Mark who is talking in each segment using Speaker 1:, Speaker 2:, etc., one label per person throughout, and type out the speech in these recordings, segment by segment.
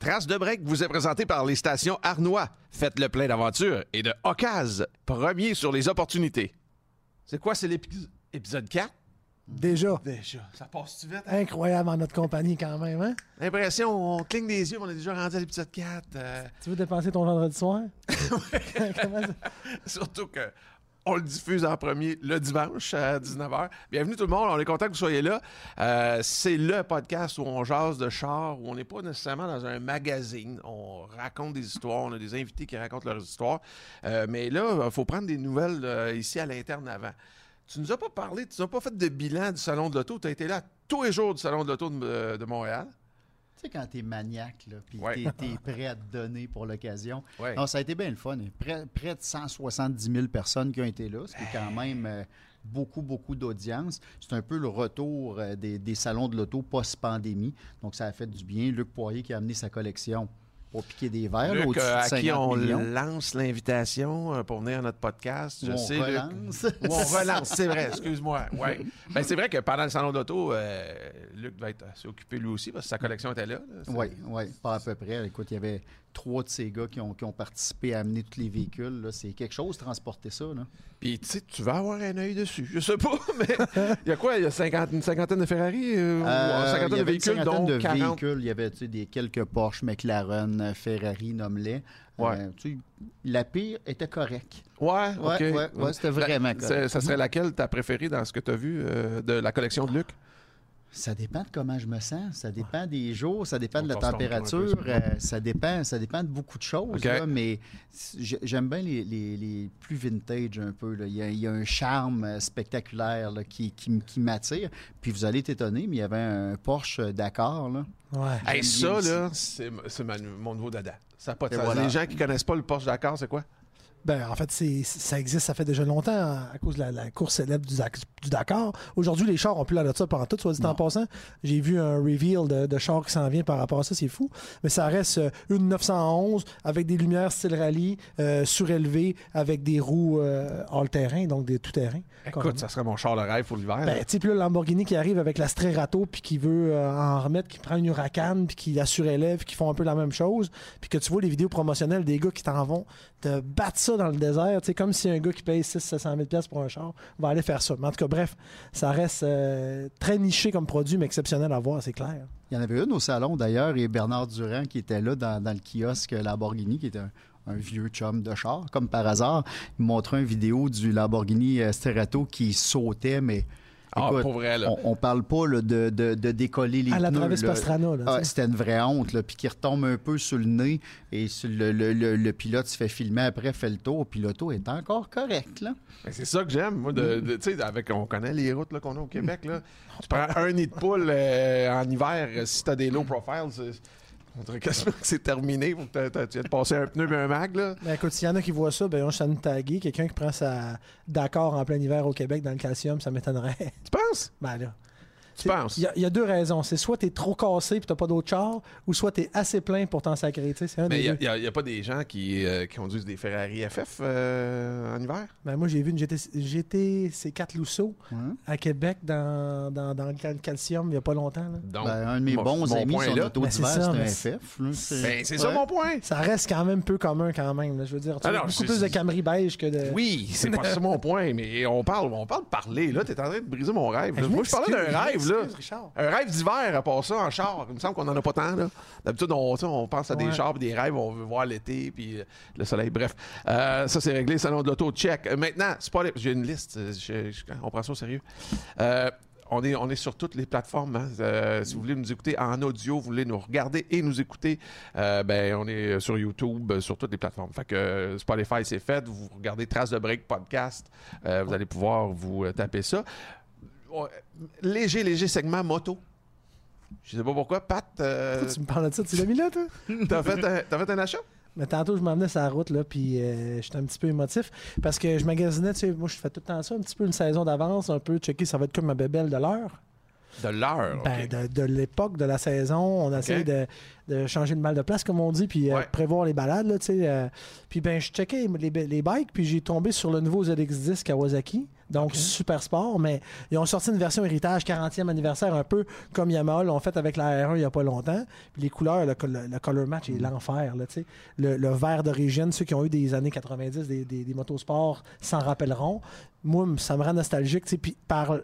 Speaker 1: Trace de break vous est présenté par les stations Arnois. Faites le plein d'aventure et de Ocase, premier sur les opportunités. C'est quoi, c'est l'épisode 4?
Speaker 2: Déjà.
Speaker 1: Déjà. Ça passe-tu vite?
Speaker 2: Hein? Incroyable en notre compagnie quand même, hein?
Speaker 1: L'impression, on cligne des yeux, on est déjà rendu à l'épisode 4. Euh.
Speaker 2: Tu veux dépenser ton vendredi soir?
Speaker 1: Surtout que on le diffuse en premier le dimanche à 19h. Bienvenue tout le monde, on est content que vous soyez là. Euh, c'est le podcast où on jase de char, où on n'est pas nécessairement dans un magazine. On raconte des histoires, on a des invités qui racontent leurs histoires. Euh, mais là, il faut prendre des nouvelles euh, ici à l'interne avant. Tu nous as pas parlé, tu n'as pas fait de bilan du Salon de l'Auto. Tu as été là tous les jours du Salon de l'Auto de Montréal.
Speaker 3: Tu sais, quand t'es maniaque, là, puis t'es, prêt à te donner pour l'occasion. Non, ça a été bien le fun. Près, près, de 170 000 personnes qui ont été là, ce qui est quand même euh, beaucoup, beaucoup d'audience. C'est un peu le retour euh, des, des, salons de l'auto post-pandémie. Donc, ça a fait du bien. Luc Poirier qui a amené sa collection pour piquer des verres.
Speaker 1: Luc, euh, à qui on lance l'invitation euh, pour venir à notre podcast?
Speaker 3: Je on sais, relance.
Speaker 1: on relance, c'est vrai, excuse-moi. Ouais. Ben, c'est vrai que pendant le salon d'auto, euh, Luc va être assez occupé lui aussi parce que sa collection était là.
Speaker 3: Oui, oui, pas à peu près. Écoute, il y avait trois de ces gars qui ont, qui ont participé à amener tous les véhicules. C'est quelque chose de transporter ça. Là.
Speaker 1: Puis, tu sais, tu vas avoir un œil dessus. Je sais pas, mais il y a quoi? Il y a une cinquantaine de Ferrari?
Speaker 3: Euh, euh, une cinquantaine de véhicules, une cinquantaine de véhicules. Il y avait des, quelques Porsche, McLaren, Ferrari, nomme-les. Ouais. Euh, la pire était correcte.
Speaker 1: Ouais,
Speaker 3: ouais, ouais, c'était vraiment correct.
Speaker 1: Ça serait laquelle ta préférée dans ce que tu as vu de la collection de Luc?
Speaker 3: Ça dépend de comment je me sens, ça dépend des jours, ça dépend de la température, euh, ça, dépend, ça dépend de beaucoup de choses. mais j'aime bien les, plus vintage un peu. Il, y a, un charme euh, spectaculaire qui, m'attire. Puis vous allez t'étonner, mais il y avait un Porsche Dakar. Là.
Speaker 1: Ouais. ça, là, c'est mon nouveau dada. Ça pas Les gens qui connaissent pas le Porsche Dakar, c'est quoi?
Speaker 2: Ben, en fait, ça existe, ça fait déjà longtemps à cause de la, course célèbre du, Dakar. Aujourd'hui, les chars ont plus l'air de ça pendant tout, soit dit en passant. J'ai vu un reveal de, de char qui s'en vient par rapport à ça, c'est fou. Mais ça reste euh, une 911 avec des lumières style rallye, euh, surélevées, avec des roues euh, all-terrain, donc des tout-terrain.
Speaker 1: Écoute, ça serait mon char de rêve pour l'hiver.
Speaker 2: Ben, tu sais, le Lamborghini qui arrive avec la Strerato, puis qui veut en remettre, qui prend une Huracan, puis qui la surélève, qui font un peu la même chose. Puis que tu vois les vidéos promotionnelles des gars qui t'en vont te battre dans le désert, c'est comme si un gars qui paye 600 000 pour un char va aller faire ça. Mais en tout cas, bref, ça reste euh, très niché comme produit, mais exceptionnel à voir, c'est clair.
Speaker 3: Il y en avait une au salon d'ailleurs, et Bernard Durand qui était là dans, le kiosque Lamborghini, qui était un, vieux chum de char, comme par hasard. Il montrait une vidéo du Lamborghini euh, Sterato qui sautait, mais
Speaker 1: ah, pour vrai, là.
Speaker 3: On, parle pas de, décoller les
Speaker 2: à
Speaker 3: la
Speaker 2: pneus. Pastrana,
Speaker 3: ah, C'était une vraie honte, là, puis qui retombe un peu sur le nez et le, pilote se fait filmer après, fait le tour, puis l'auto est encore correct. Là.
Speaker 1: c'est ça que j'aime, moi. De, avec, on connaît les routes qu'on a au Québec. Là. tu prends un nid de poule euh, en hiver, si tu as des low profiles, on dirait que c'est terminé. tu viens de passer un pneu et un mag. Là.
Speaker 2: Ben, écoute, s'il y en a qui voient ça, ben, on s'en taguer. Quelqu'un qui prend sa d'accord en plein hiver au Québec dans le calcium, ça m'étonnerait.
Speaker 1: Tu penses?
Speaker 2: Ben là.
Speaker 1: Tu penses?
Speaker 2: Il y, a deux raisons. C'est soit tu es trop cassé et tu pas d'autre char, ou soit tu es assez plein pour t'en sacrer.
Speaker 1: Mais il n'y a, pas des gens qui, euh, conduisent des Ferrari FF euh, en hiver?
Speaker 2: Ben, moi, j'ai vu une GT, C4 Lousseau à Québec dans, dans, dans, le calcium il n'y a pas longtemps.
Speaker 3: Ben, un de mes bons amis, son auto d'hiver, c'est un FF.
Speaker 1: Ben, c'est ça mon point.
Speaker 2: Ça reste quand même peu commun quand même. Je veux dire, tu as beaucoup plus de Camry beige que de...
Speaker 1: Oui, c'est pas ça mon point, mais on parle, on parle de parler. Là, tu es en train de briser mon rêve. moi, je parlais d'un rêve. Un rêve d'hiver, à part ça, en char. Il me semble qu'on n'en a pas tant. D'habitude, on, on, pense à des chars des rêves, on veut voir l'été, puis euh, le soleil. Bref, euh, ça, c'est réglé. Salon de l'auto, check. Euh, maintenant, j'ai une liste. on prend ça au sérieux. on est, on est sur toutes les plateformes. Hein. si vous voulez nous écouter en audio, vous voulez nous regarder et nous écouter, ben, on est sur YouTube, sur toutes les plateformes. Fait que Spotify, c'est fait. Vous regardez Trace de Break podcast. vous allez pouvoir vous taper ça léger, léger segment moto. Je sais pas pourquoi. Pat. Euh...
Speaker 2: tu me parles de ça, tu l'as mis là, toi?
Speaker 1: t'as, fait un, fait un achat?
Speaker 2: Mais tantôt, je m'emmenais sur la route, là, puis euh, j'étais un petit peu émotif parce que je magasinais, tu sais, moi, je fais tout le temps ça, un petit peu une saison d'avance, un peu checker, ça va être comme ma bébelle de l'heure.
Speaker 1: De l'heure.
Speaker 2: Ben, de, l'époque de la saison. On essaie de, de, changer de mal de place, comme on dit, puis euh, prévoir les balades. Là, euh. puis ben, je checkais les, les bikes, puis j'ai tombé sur le nouveau ZX10 Kawasaki. Donc, super sport, mais ils ont sorti une version héritage 40e anniversaire, un peu comme Yamaha l'ont fait avec la R1 il n'y a pas longtemps. Puis les couleurs, le, color match est l'enfer. Le, le vert d'origine, ceux qui ont eu des années 90, des, des, des motosports s'en rappelleront. Moi, ça me rend nostalgique. Puis par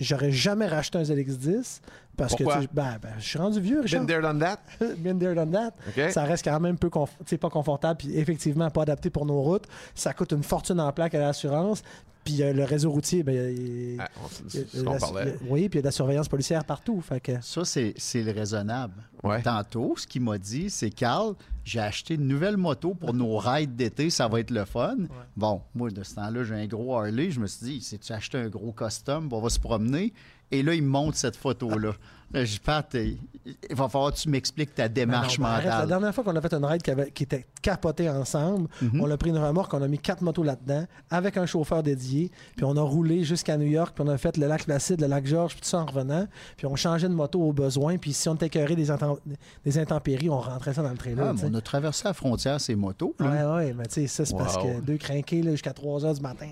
Speaker 2: j'aurais jamais racheté un ZX10 parce que ben, ben, je suis rendu vieux, Richard.
Speaker 1: Been there, done that?
Speaker 2: Been there, done that. Ça reste quand même peu pas confortable puis effectivement pas adapté pour nos routes. Ça coûte une fortune en plaque à l'assurance. Puis euh, le réseau routier, ben, il, ah, oui, puis il y a de la surveillance policière partout. Fait que...
Speaker 3: Ça, c'est le raisonnable. Tantôt, ce qu'il m'a dit, c'est Carl, j'ai acheté une nouvelle moto pour nos rides d'été, ça va être le fun. Bon, moi, de ce temps-là, j'ai un gros Harley. Je me suis dit, si tu acheté un gros custom, on va se promener? Et là, il me montre cette photo-là. Je pas, il va falloir que tu m'expliques ta démarche mentale.
Speaker 2: la dernière fois qu'on a fait une ride qui, était capotée ensemble, mhm. on a pris une remorque, on a mis quatre motos là-dedans, avec un chauffeur dédié, puis on a roulé jusqu'à New York, puis on a fait le lac Placide, le lac Georges, puis tout ça en revenant, puis on changeait de moto au besoin, puis si on était des, des, intempéries, on rentrait ça dans le trailer.
Speaker 3: Ah, on a traversé la frontière, ces motos.
Speaker 2: Oui, oui, mais tu sais, ça, c'est parce que deux crinqués jusqu'à 3 heures du matin.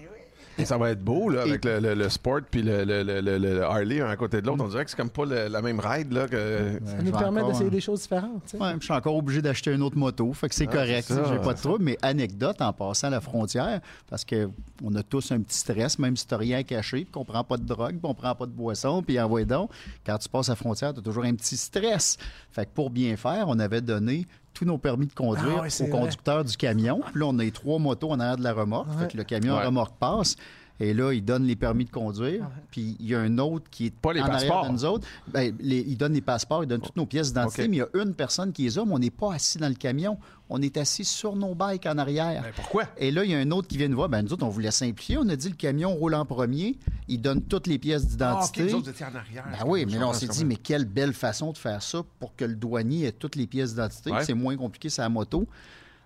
Speaker 1: Ça va être beau, là, avec le, le, Sport puis le, le, Harley un à côté de l'autre. On dirait que c'est comme pas la même ride. Là, que...
Speaker 2: Ça nous permet d'essayer des choses différentes.
Speaker 3: Ouais, je suis encore obligé d'acheter une autre moto. Fait que c'est correct. J'ai pas de trouble. Mais anecdote en passant la frontière, parce qu'on a tous un petit stress, même si tu rien caché, qu'on prend pas de drogue, puis on prend pas de boisson, puis envoie donc. Quand tu passes la frontière, tu as toujours un petit stress. Fait que pour bien faire, on avait donné tous nos permis de conduire ah au conducteur du camion. Puis là, on a trois motos en arrière de la remorque. Fait que le camion remorque passe. Et là, il donne les permis de conduire. Puis il y a un autre qui est
Speaker 1: pas les en arrière
Speaker 3: de nous autres. Ben, il donne les passeports, il donne toutes nos pièces d'identité, mais il y a une personne qui est homme. On n'est pas assis dans le camion. On est assis sur nos bikes en arrière.
Speaker 1: Ben, pourquoi?
Speaker 3: Et là, il y a un autre qui vient nous voir. Ben, nous autres, on voulait simplifier. On a dit le camion roule en premier. Il donne toutes les pièces d'identité.
Speaker 1: Ah, autres étaient en arrière.
Speaker 3: Ben oui, mais là, on s'est dit, mais quelle belle façon de faire ça pour que le douanier ait toutes les pièces d'identité. C'est moins compliqué, c'est la moto.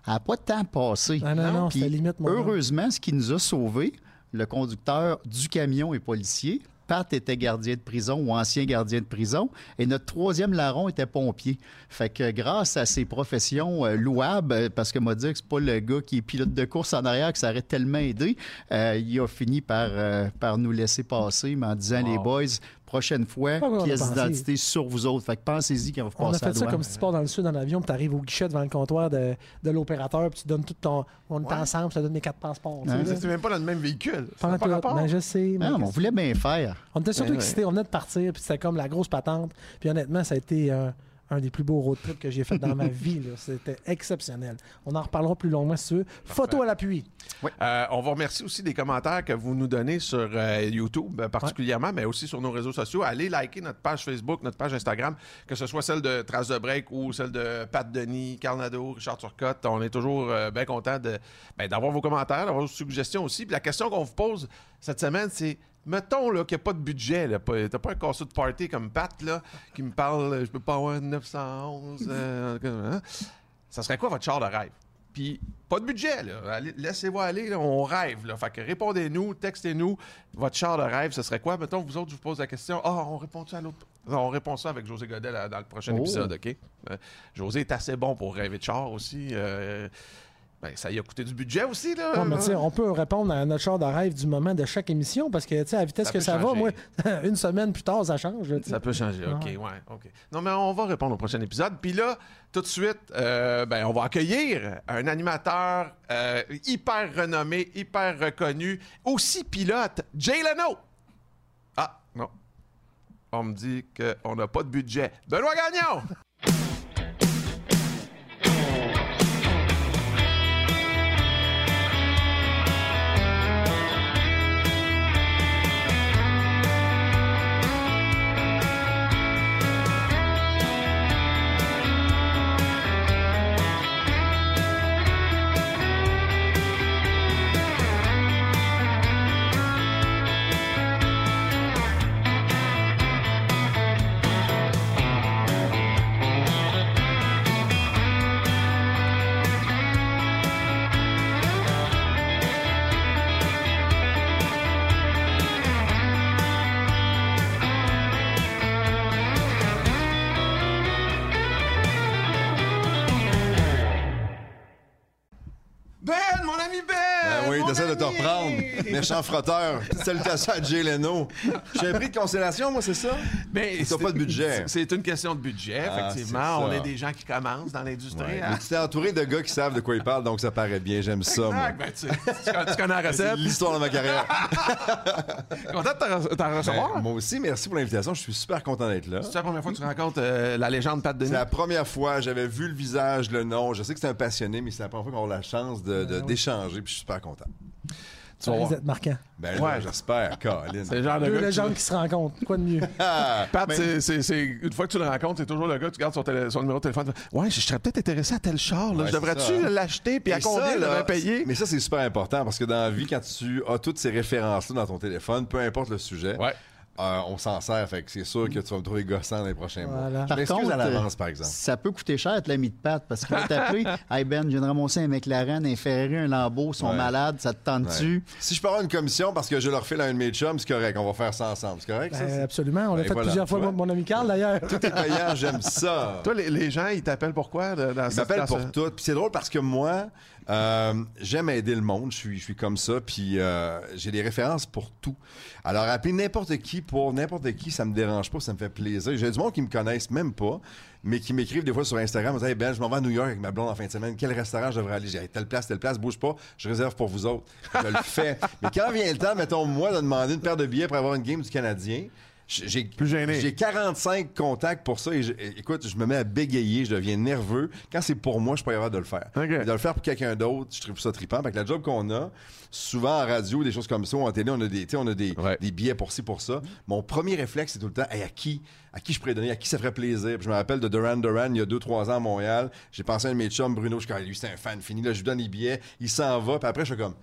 Speaker 3: Elle n'a pas de temps passé.
Speaker 2: Non, non, non, limite,
Speaker 3: Heureusement, ce qui nous a sauvés, le conducteur du camion est policier. Pat était gardien de prison ou ancien gardien de prison. Et notre troisième larron était pompier. Fait que grâce à ses professions euh, louables, euh, parce que m'a dit que c'est pas le gars qui est pilote de course en arrière que ça aurait tellement aidé, euh, il a fini par, par nous laisser passer, mais en disant les boys, prochaine fois, pièce d'identité sur vous autres. Fait que pensez-y quand vous passez
Speaker 2: On a fait ça comme si tu pars dans le sud en avion, puis tu arrives au guichet devant le comptoir de, de l'opérateur, puis tu donnes tout ton. On est ensemble, ça donne mes quatre passeports.
Speaker 1: C'est même pas dans le même véhicule.
Speaker 2: Pas ben, je sais.
Speaker 3: Mais non, on voulait bien faire.
Speaker 2: On était surtout excités. On venait de partir, puis c'était comme la grosse patente. Puis honnêtement, ça a été un des plus beaux road trips que j'ai fait dans ma vie. C'était exceptionnel. On en reparlera plus longuement si tu veux. Photo à l'appui.
Speaker 1: Oui. Euh, on vous remercie aussi des commentaires que vous nous donnez sur euh, YouTube euh, particulièrement, mais aussi sur nos réseaux sociaux. Allez liker notre page Facebook, notre page Instagram, que ce soit celle de Trace de Break ou celle de Pat Denis, Carl Nadeau, Richard Turcotte. On est toujours bien content ben, d'avoir vos commentaires, d'avoir vos suggestions aussi. Puis la question qu'on vous pose cette semaine, c'est Mettons qu'il n'y a pas de budget, là, t'as pas un casse de party comme Pat là, qui me parle, je peux pas avoir 911. Euh, hein. Ça serait quoi votre char de rêve? Puis pas de budget, là. Laissez-vous aller, on rêve. Là. Fait que répondez-nous, textez-nous votre char de rêve, ce serait quoi? Mettons, vous autres, je vous pose la question. Ah, on répond ça à l'autre. On répond ça avec José Godet dans le prochain oh. épisode, OK? Euh, José est assez bon pour rêver de char aussi. Euh, ben, ça y a coûté du budget aussi, là.
Speaker 2: mais on peut répondre à notre char de rêve du moment de chaque émission parce que, tu sais, à la vitesse que ça va, moi, une semaine plus tard, ça change.
Speaker 1: Ça peut changer, OK, ouais, OK. Non, mais on va répondre au prochain épisode. Puis là, tout de suite, euh, ben, on va accueillir un animateur euh, hyper renommé, hyper reconnu, aussi pilote, Jay Leno. Ah, non. On me dit qu'on n'a pas de budget. Benoît Gagnon!
Speaker 4: Méchant frotteur. Salutations à Jay Leno. J'ai un prix de constellation, moi, c'est ça?
Speaker 1: Mais
Speaker 4: T'as pas de budget.
Speaker 1: C'est une question de budget,
Speaker 4: Ah,
Speaker 1: effectivement.
Speaker 4: c'est
Speaker 1: On est des gens qui commencent dans l'industrie.
Speaker 4: Ouais.
Speaker 1: hein.
Speaker 4: Tu entouré de gars qui savent de quoi ils parlent, donc ça paraît bien. J'aime ça, moi.
Speaker 1: Ben, tu, tu- connais la
Speaker 4: C'est
Speaker 1: recette.
Speaker 4: l'histoire de ma carrière.
Speaker 1: Content de t'en- recevoir.
Speaker 4: Ben, moi aussi, merci pour l'invitation. Je suis super content d'être là.
Speaker 1: C'est la première fois que tu rencontres euh, la légende Pat Denis.
Speaker 4: C'est la première fois, j'avais vu le visage, le nom. Je sais que c'est un passionné, mais c'est la première fois qu'on a la chance de- de- d'échanger, puis je suis super content.
Speaker 1: Tu vas voir.
Speaker 2: Vous êtes marquant.
Speaker 4: Ben là,
Speaker 1: Ouais.
Speaker 4: j'espère, Colin.
Speaker 1: C'est le genre de
Speaker 2: Deux
Speaker 1: gars que tu-
Speaker 2: légendes qui se rencontrent. Quoi de mieux?
Speaker 4: Ah,
Speaker 1: Pat,
Speaker 4: mais-
Speaker 1: c'est- c'est- c'est- une fois que tu le rencontres, c'est toujours le gars, tu gardes son, télé- son numéro de téléphone. tu fais, Ouais, je serais peut-être intéressé à tel char. Là.
Speaker 4: Ouais,
Speaker 1: je devrais-tu
Speaker 4: ça,
Speaker 1: l'acheter? Puis à
Speaker 4: Et
Speaker 1: combien
Speaker 4: ça,
Speaker 1: je
Speaker 4: là,
Speaker 1: devrais payer?
Speaker 4: Mais ça, c'est super important parce que dans la vie, quand tu as toutes ces références-là dans ton téléphone, peu importe le sujet,
Speaker 1: Ouais.
Speaker 4: Euh, on s'en sert. Fait que c'est sûr que tu vas me trouver gossant dans les prochains
Speaker 2: Voilà.
Speaker 4: mois.
Speaker 3: Par
Speaker 4: Je m'excuse
Speaker 3: contre,
Speaker 4: à l'avance, par exemple.
Speaker 3: Ça peut coûter cher être l'ami de Pat parce qu'il va t'appeler Hey Ben, je viens de ramasser un McLaren, un Ferrari, un Lambeau, ils sont
Speaker 4: Ouais.
Speaker 3: malades, ça te tente-tu?
Speaker 4: Ouais. Si je peux avoir une commission parce que je leur file à un de mes chums, c'est correct. On va faire ça ensemble. C'est correct?
Speaker 2: Ben, absolument. On l'a
Speaker 4: Ben,
Speaker 2: fait
Speaker 4: voilà,
Speaker 2: plusieurs
Speaker 4: tu
Speaker 2: fois, mon ami Carl, d'ailleurs.
Speaker 4: Tout est payant, j'aime ça.
Speaker 1: Toi, les, les gens, ils t'appellent pourquoi? dans
Speaker 4: Ils m'appellent pour tout. Puis c'est drôle parce que moi, euh, j'aime aider le monde. Je suis, je suis comme ça. Puis euh, j'ai des références pour tout. Alors, appeler n'importe qui pour n'importe qui, ça me dérange pas, ça me fait plaisir. J'ai du monde qui me connaissent même pas, mais qui m'écrivent des fois sur Instagram. Ils disent, Hey Ben, je m'en vais à New York avec ma blonde en fin de semaine. Quel restaurant je devrais aller? J'ai telle place, telle place, bouge pas. Je réserve pour vous autres. Je le fais. mais quand vient le temps, mettons, moi, de demander une paire de billets pour avoir une game du Canadien, j'ai
Speaker 1: Plus gêné.
Speaker 4: j'ai 45 contacts pour ça et je- écoute, je me mets à bégayer, je deviens nerveux. Quand c'est pour moi, je pas capable de le faire. De le faire pour quelqu'un d'autre, je trouve ça trippant. Fait que la job qu'on a, souvent en radio, des choses comme ça, ou en télé, on a des, on a des,
Speaker 1: Ouais.
Speaker 4: des billets pour ci, pour ça. Mon premier réflexe, c'est tout le temps, Hey, à qui? À qui je pourrais donner? À qui ça ferait plaisir? Puis je me rappelle de Duran Duran, il y a 2-3 ans à Montréal. J'ai pensé à un de mes chums, Bruno, je suis comme, lui, c'est un fan fini. Là, je lui donne les billets, il s'en va, puis après, je suis comme,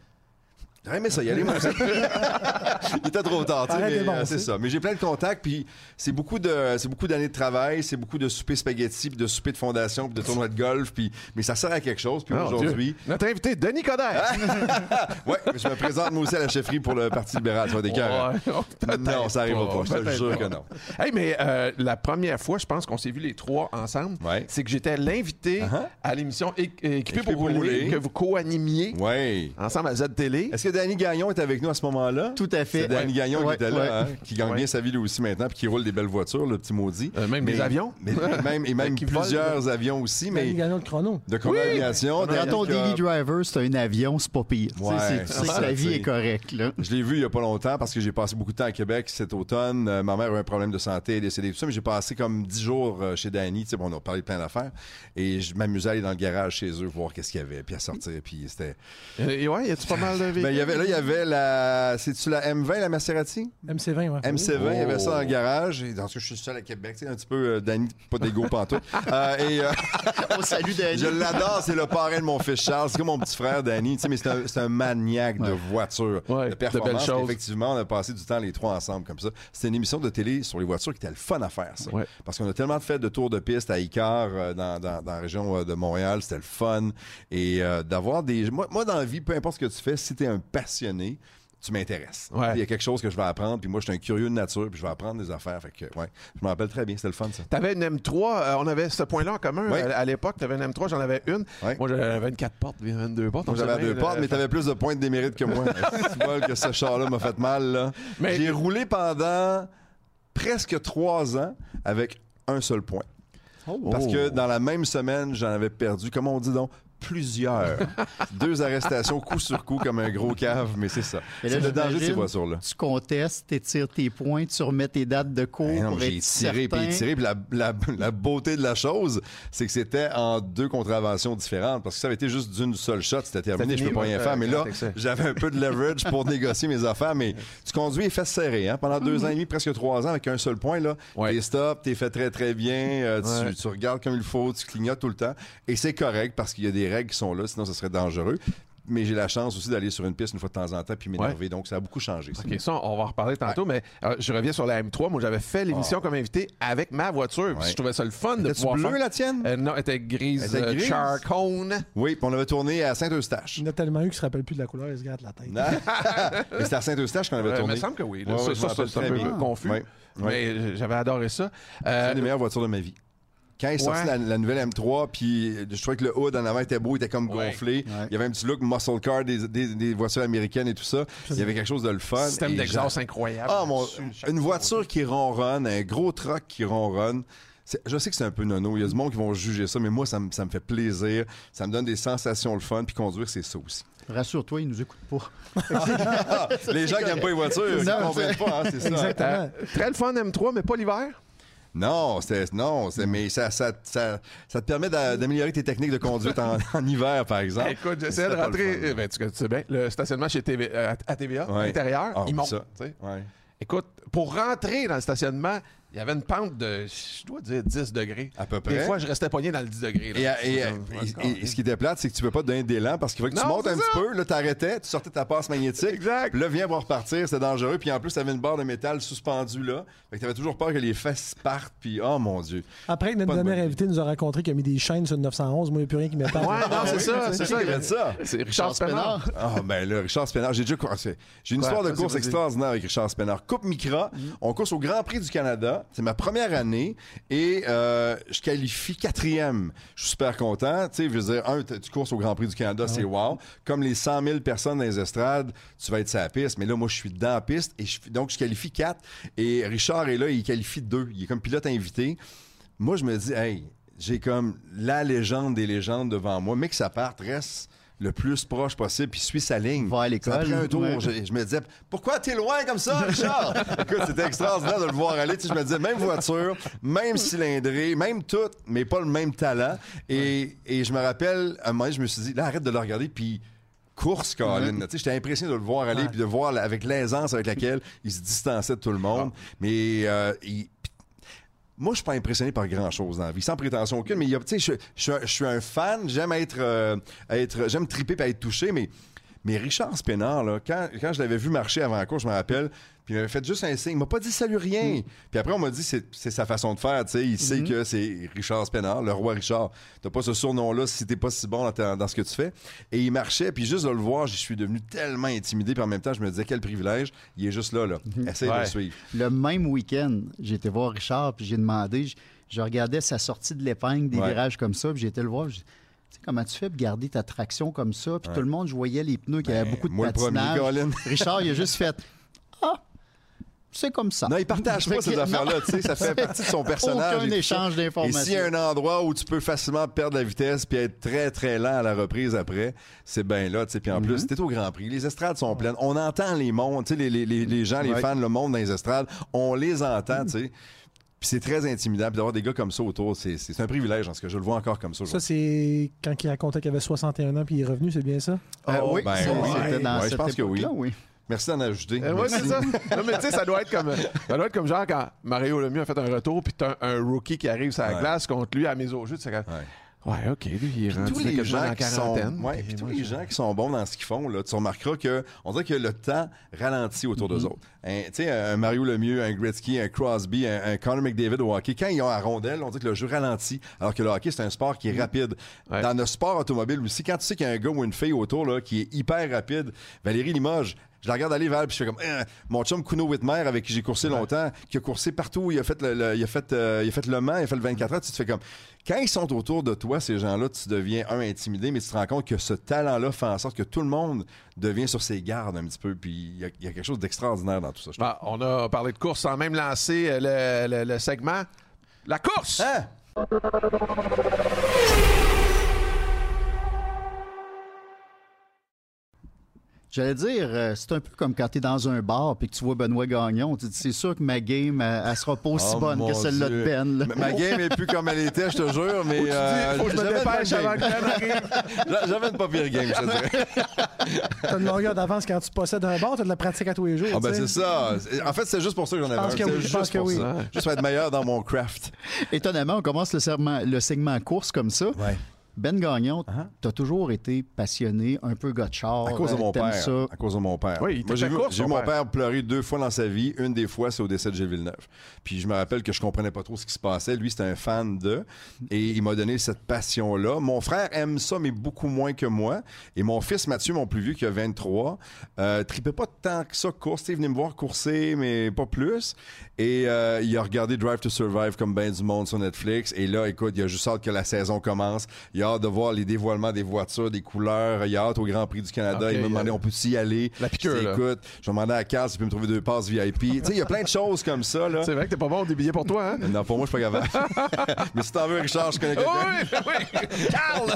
Speaker 4: J'aurais aimé ça y aller, moi aussi. Il était trop tard, tu sais, mais euh, c'est ça. Mais j'ai plein de contacts, puis c'est beaucoup de, c'est beaucoup d'années de travail, c'est beaucoup de soupers spaghetti, puis de soupers de fondation, puis de tournois de golf, puis mais ça sert à quelque chose. Puis
Speaker 1: mon
Speaker 4: aujourd'hui.
Speaker 1: Notre invité, Denis Coderre.
Speaker 4: ouais, je me présente moi aussi à la chefferie pour le Parti libéral. Vois des cœurs.
Speaker 1: Ouais, oh,
Speaker 4: Non, ça arrivera pas. Je te jure que non.
Speaker 1: Hey, mais euh, la première fois, je pense qu'on s'est vu les trois ensemble,
Speaker 4: Ouais.
Speaker 1: c'est que j'étais l'invité
Speaker 4: Uh-huh.
Speaker 1: à l'émission Équipé pour rouler, que vous co-animiez
Speaker 4: Ouais.
Speaker 1: ensemble à Z-Télé.
Speaker 4: Est-ce que Danny Gagnon est avec nous à ce moment-là?
Speaker 3: Tout à fait.
Speaker 4: C'est Danny
Speaker 3: Ouais.
Speaker 4: Gagnon
Speaker 3: Ouais,
Speaker 4: qui était là,
Speaker 3: ouais.
Speaker 4: hein, qui gagne
Speaker 1: Ouais.
Speaker 4: bien sa vie lui aussi maintenant, puis qui roule des belles voitures, le petit maudit.
Speaker 1: Euh, même
Speaker 4: Mais-
Speaker 1: des avions.
Speaker 4: mais- et même, et même plusieurs avions aussi,
Speaker 2: Mais...
Speaker 4: mais
Speaker 2: gagnant le chrono.
Speaker 4: de condamnation.
Speaker 3: Quand ton
Speaker 4: Danny a-
Speaker 3: daily driver, c'est un avion, c'est pas pire. Tu c'est- sais que la vie est correcte. Là.
Speaker 4: Je l'ai vu il y a pas longtemps parce que j'ai passé beaucoup de temps à Québec cet automne. Euh, ma mère avait un problème de santé, elle est décédée, tout ça, mais j'ai passé comme 10 jours euh, chez Danny. Tu sais, bon, on a parlé de plein d'affaires. Et je m'amusais à aller dans le garage chez eux, voir qu'est-ce qu'il y avait, puis à sortir. Puis c'était.
Speaker 1: Et ouais, y a-tu pas mal de véhicules?
Speaker 4: Il y avait, là, il y avait la. C'est-tu la M20, la Maserati?
Speaker 2: MC20, ouais.
Speaker 4: MC20, il y avait ça dans le garage. Et dans ce que je suis seul à Québec, tu sais, un petit peu euh, Danny, pas d'égo pantoute. Euh, et euh,
Speaker 3: On salue Danny.
Speaker 4: je l'adore, c'est le parrain de mon fils Charles. C'est comme mon petit frère Danny, tu sais, mais c'est un, c'est un maniaque de voitures,
Speaker 1: Ouais,
Speaker 4: de
Speaker 1: de
Speaker 4: performance.
Speaker 1: belles choses.
Speaker 4: Effectivement, on a passé du temps les trois ensemble comme ça. C'était une émission de télé sur les voitures qui était le fun à faire, ça.
Speaker 1: Ouais.
Speaker 4: Parce qu'on a tellement fait de tours de piste à Icar euh, dans, dans- dans la région euh, de Montréal, c'était le fun. Et euh, d'avoir des. Moi, moi, dans la vie, peu importe ce que tu fais, si tu es un passionné, tu m'intéresses.
Speaker 1: Ouais.
Speaker 4: Il y a quelque chose que je vais apprendre, puis moi, je suis un curieux de nature, puis je vais apprendre des affaires. Fait que, ouais, je me rappelle très bien, c'était le fun, ça.
Speaker 1: T'avais une M3, euh, on avait ce point-là en commun.
Speaker 4: Ouais.
Speaker 1: À, à l'époque, t'avais une M3, j'en avais une.
Speaker 4: Ouais.
Speaker 1: Moi, j'avais 24 portes, 22 portes.
Speaker 4: J'avais deux
Speaker 1: euh,
Speaker 4: portes, mais t'avais plus de points de démérite que moi. tu vois que ce char-là m'a fait mal, là.
Speaker 1: Mais-
Speaker 4: J'ai roulé pendant presque trois ans avec un seul point. Parce
Speaker 1: Oh.
Speaker 4: que dans la même semaine, j'en avais perdu, comment on dit donc, plusieurs. Deux arrestations coup sur coup comme un gros cave, mais c'est ça.
Speaker 3: Mais là,
Speaker 4: C'est le danger de ces voitures-là.
Speaker 3: Tu contestes, tu tires tes points, tu remets tes dates de cours
Speaker 4: Ben non,
Speaker 3: pour
Speaker 4: j'ai
Speaker 3: être
Speaker 4: tiré
Speaker 3: certain.
Speaker 4: puis tiré puis la, la- la beauté de la chose c'est que c'était en deux contraventions différentes parce que ça avait été juste d'une seule shot c'était terminé
Speaker 1: C'était
Speaker 4: je peux pas
Speaker 1: fini,
Speaker 4: rien faire mais là j'avais un peu de leverage pour négocier mes affaires mais tu conduis les fesses serrées hein, pendant deux ans et demi presque trois ans avec un seul point là
Speaker 1: Ouais.
Speaker 4: t'es stop t'es fait très très bien euh, tu,
Speaker 1: Ouais.
Speaker 4: tu regardes comme il faut tu clignotes tout le temps et c'est correct parce qu'il y a des règles qui sont là sinon ce serait dangereux mais j'ai la chance aussi d'aller sur une piste une fois de temps en temps puis m'énerver donc ça a beaucoup changé ça.
Speaker 1: OK, ça, on va en reparler tantôt, mais euh, je reviens sur la M3. Moi, j'avais fait l'émission comme invité avec ma voiture. puis
Speaker 4: Ouais.
Speaker 1: Je trouvais ça le fun de pouvoir
Speaker 4: bleu
Speaker 1: faire-
Speaker 4: la tienne?
Speaker 1: Euh, non, elle était grise,
Speaker 4: Elle était
Speaker 1: euh,
Speaker 4: grise?
Speaker 1: charcone.
Speaker 4: oui puis on avait tourné à Saint-Eustache
Speaker 2: Il y en a tellement eu qui se rappellent plus de la couleur, ils se grattent la tête.
Speaker 4: Mais c'était à Saint-Eustache qu'on avait
Speaker 1: Euh, il
Speaker 4: tourné.
Speaker 1: me semble que oui. là.
Speaker 4: Ouais,
Speaker 1: ça, ça,
Speaker 4: rappelle
Speaker 1: c'est un
Speaker 4: très
Speaker 1: peu
Speaker 4: bien.
Speaker 1: confus.
Speaker 4: Ouais, ouais.
Speaker 1: Mais j'avais adoré ça.
Speaker 4: C'est une des meilleures voitures de ma vie. Quand il sortit la, nouvelle M3, puis je trouvais que le hood en avant était beau, il était comme gonflé. Il y avait un petit look muscle car des, des, voitures américaines et tout ça. Il y avait quelque chose de le fun.
Speaker 1: Système d'exhaust incroyable.
Speaker 4: Ah, mon, une voiture qui ronronne, un gros truck qui ronronne. Je sais que c'est un peu nono. Il y a du monde qui vont juger ça, mais moi, ça, me fait plaisir. Ça me donne des sensations le fun. Puis conduire, c'est ça aussi.
Speaker 3: Rassure-toi, ils nous écoutent pas.
Speaker 4: les gens qui n'aiment pas les voitures, ils ne comprennent pas, hein, c'est ça.
Speaker 1: Exactement. Euh, très le fun M3, mais pas l'hiver?
Speaker 4: Non, c'est non, mais ça, ça, ça, ça, te permet d'améliorer tes techniques de conduite en, hiver, par exemple.
Speaker 1: Écoute, j'essaie de rentrer. Ben, tu, sais bien, le stationnement chez TV, euh, à TVA, à l'intérieur, ah, il monte. Ouais. Écoute, pour rentrer dans le stationnement, il y avait une pente de, je dois dire, 10 degrés.
Speaker 4: À peu près.
Speaker 1: Des fois, je restais pogné dans le 10 degrés.
Speaker 4: Et, ce qui était plate, c'est que tu peux pas te donner d'élan parce qu'il faut que tu montes un petit peu, là, t'arrêtais, tu sortais ta passe magnétique.
Speaker 1: Exact.
Speaker 4: Puis là, viens voir repartir, c'était dangereux. Puis en plus, t'avais une barre de métal suspendue là. Fait que t'avais toujours peur que les fesses partent. Puis, oh mon Dieu.
Speaker 2: Après, notre dernier invité nous a raconté qu'il a mis des chaînes sur le 911. Moi, il n'y a plus rien qui m'attend.
Speaker 1: Ouais, non, c'est ça. C'est ça.
Speaker 4: Il a ça.
Speaker 1: C'est Richard Spénard.
Speaker 4: Ah, ben là, Richard Spénard. J'ai déjà J'ai une histoire de course extraordinaire avec Richard Spénard. Coupe Micra. On course au Grand Prix du Canada. C'est ma première année et euh, je qualifie quatrième. Je suis super content. Tu sais, je veux dire, un, tu courses au Grand Prix du Canada, c'est wow. Comme les 100 000 personnes dans les estrades, tu vas être sur la piste. Mais là, moi, je suis dans la piste et donc je qualifie quatre. Et Richard est là, il qualifie deux. Il est comme pilote invité. Moi, je me dis, hey, j'ai comme la légende des légendes devant moi. Mais que ça parte, reste le plus proche possible, puis suit sa ligne.
Speaker 3: Va à l'école.
Speaker 4: Après un tour, je, me disais, pourquoi t'es loin comme ça, Richard? Écoute, c'était extraordinaire de le voir aller. Tu je me disais, même voiture, même cylindrée, même tout, mais pas le même talent. Et, et je me rappelle, à un moment, je me suis dit, là, arrête de le regarder, puis course, Colin. sais J'étais impressionné de le voir aller, puis de voir avec l'aisance avec laquelle il se distançait de tout le monde. Ah. Mais euh, il, moi, je suis pas impressionné par grand-chose dans la vie, sans prétention aucune, mais tu sais, je, suis un fan, j'aime être, euh, être j'aime triper et être touché, mais mais Richard Spénard, là, quand, quand je l'avais vu marcher avant la course, je me rappelle, puis il m'avait fait juste un signe. Il m'a pas dit salut rien. Mm. Puis après, on m'a dit c'est, c'est sa façon de faire. Tu sais, il sait mm-hmm. que c'est Richard Spénard, le roi Richard. T'as pas ce surnom-là si t'es pas si bon dans, ce que tu fais. Et il marchait, puis juste de le voir, je suis devenu tellement intimidé. Puis en même temps, je me disais quel privilège. Il est juste là, là. Mm-hmm. Essaye de le suivre.
Speaker 3: Le même week-end, j'ai été voir Richard, puis j'ai demandé, je, regardais sa sortie de l'épingle, des virages comme ça, puis j'ai été le voir. Tu sais, comment tu fais pour garder ta traction comme ça? Puis tout le monde, je voyais les pneus qui avaient ben, beaucoup de moi patinage. Richard, il a juste fait Ah, c'est comme ça.
Speaker 4: Non, il partage pas ces affaires-là. Tu sais, ça fait partie de son personnage.
Speaker 3: Aucun échange d'informations.
Speaker 4: Et s'il y a un endroit où tu peux facilement perdre la vitesse puis être très, très lent à la reprise après, c'est bien là. Tu sais. Puis en plus, mm-hmm. t'es au Grand Prix. Les estrades sont pleines. On entend les mondes, tu sais, les, les, les, gens, les fans, le monde dans les estrades. On les entend, tu sais. Puis c'est très intimidant. d'avoir des gars comme ça autour, c'est, un privilège, en ce que je le vois encore comme ça.
Speaker 2: Ça, c'est quand il racontait qu'il avait 61 ans puis il est revenu, c'est bien ça?
Speaker 3: Euh, oui, ben, c'était dans
Speaker 4: je pense que oui. oui. Merci d'en ajouter.
Speaker 1: Euh, c'est ça. non, mais tu sais, ça doit être comme ça doit être comme genre quand Mario Lemieux a fait un retour puis t'as un, rookie qui arrive sur la glace contre lui à la mise au jeu. Tu sais, ouais. Ouais, OK. Lui, il est rendu tous les gens qui sont,
Speaker 4: ouais, puis tous les gens qui sont bons dans ce qu'ils font, là, tu remarqueras que on dirait que le temps ralentit autour d'eux mm-hmm. autres. Tu sais, un Mario Lemieux, un Gretzky, un Crosby, un, Connor McDavid au hockey, quand ils ont la rondelle, on dit que le jeu ralentit, alors que le hockey, c'est un sport qui est mm-hmm. rapide. Dans le sport automobile aussi, quand tu sais qu'il y a un gars ou une fille autour là, qui est hyper rapide, Valérie Limoges, je la regarde aller vers puis je fais comme eh, mon chum Kuno Whitmer avec qui j'ai coursé longtemps, qui a coursé partout, il a fait le, il a fait euh, il a fait le Mans, il a fait le 24 heures, tu te fais comme quand ils sont autour de toi ces gens-là, tu deviens un intimidé mais tu te rends compte que ce talent-là fait en sorte que tout le monde devient sur ses gardes un petit peu puis il y, a quelque chose d'extraordinaire dans tout ça.
Speaker 1: Bah, on a parlé de course sans même lancer euh, le, le segment la course.
Speaker 4: Hein?
Speaker 3: J'allais dire, euh, c'est un peu comme quand tu es dans un bar puis que tu vois Benoît Gagnon. Tu dis, c'est sûr que ma game, elle, sera pas aussi oh, bonne que celle-là de Ben.
Speaker 4: Ma game est plus comme elle était, je te jure, mais.
Speaker 1: Euh, faut que je me dépêche avant que Ben arrive.
Speaker 4: J'avais une pas pire game, je te dirais.
Speaker 2: T'as une longueur d'avance quand tu possèdes un bar, t'as de la pratique à tous les jours.
Speaker 4: Ah, ben c'est ça. En fait, c'est juste pour ça que j'en avais un.
Speaker 2: Que je pense que oui.
Speaker 4: Juste pour être meilleur dans mon craft.
Speaker 3: Étonnamment, on commence le segment, le segment course comme ça.
Speaker 4: Ouais.
Speaker 3: Ben Gagnon, uh-huh. tu as toujours été passionné, un peu gotchard.
Speaker 4: À cause de mon père. Ça. À cause de mon père.
Speaker 1: Oui,
Speaker 4: Moi, j'ai vu, mon père pleurer deux fois dans sa vie. Une des fois, c'est au décès de Gilles Villeneuve. Puis je me rappelle que je comprenais pas trop ce qui se passait. Lui, c'était un fan de. Et il m'a donné cette passion-là. Mon frère aime ça, mais beaucoup moins que moi. Et mon fils Mathieu, mon plus vieux, qui a 23, euh, tripait pas tant que ça course. Il venait me voir courser, mais pas plus. Et euh, il a regardé Drive to Survive comme ben du monde sur Netflix. Et là, écoute, il a juste hâte que la saison commence. Il a hâte de voir les dévoilements des voitures, des couleurs. Il a hâte au Grand Prix du Canada. il m'a demandé, on peut y aller?
Speaker 1: La piqûre, là.
Speaker 4: Écoute, je vais demander à Carl s'il peut me trouver deux passes VIP. tu sais, il y a plein de choses comme ça, là.
Speaker 1: C'est vrai que t'es pas bon des billets pour toi, hein?
Speaker 4: Non, pour moi, je suis pas capable. Mais si t'en veux, Richard, je connais quelqu'un.
Speaker 1: Oui, oui. Carl!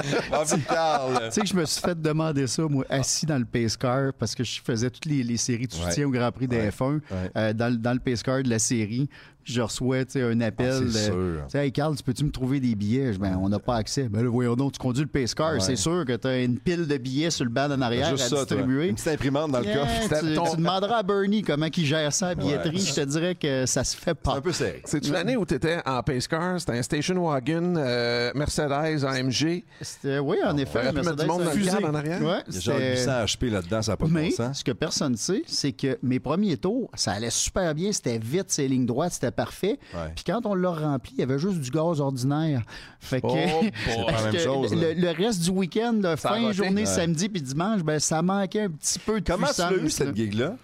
Speaker 4: Carl!
Speaker 3: Tu sais que je me suis fait demander ça, moi, assis dans le pace car, parce que je faisais toutes les, séries de soutien au Grand Prix des F1, euh, dans, dans le pace car de la série je reçois un appel.
Speaker 4: Ah,
Speaker 3: euh, hey, Carl, tu peux-tu me trouver des billets? Ben, on n'a pas accès. Ben, là, voyons donc, tu conduis le pace car. C'est sûr que tu as une pile de billets sur le banc en arrière à distribuer.
Speaker 4: Une petite imprimante dans le coffre.
Speaker 3: Tu, demanderas à Bernie comment il gère ça à billetterie. Je te dirais que ça se fait pas.
Speaker 4: C'est un peu sérieux.
Speaker 1: C'est-tu l'année où tu étais en pace car? C'était un station wagon euh, Mercedes AMG?
Speaker 3: Oui, en effet.
Speaker 1: Mercedes du monde dans en arrière?
Speaker 3: Ouais,
Speaker 4: Il y a genre 800 HP là-dedans, ça n'a pas de
Speaker 3: bon
Speaker 4: sens.
Speaker 3: ce que personne ne sait, c'est que mes premiers tours, ça allait super bien. C'était vite, ces lignes droites, c'était parfait. Puis quand on l'a rempli, il y avait juste du gaz ordinaire. Fait que, le, reste du week-end, fin journée, samedi puis dimanche, ben, ça manquait un petit peu de
Speaker 4: Comment
Speaker 3: puissance.
Speaker 4: Comment tu l'as eu, cette gig-là?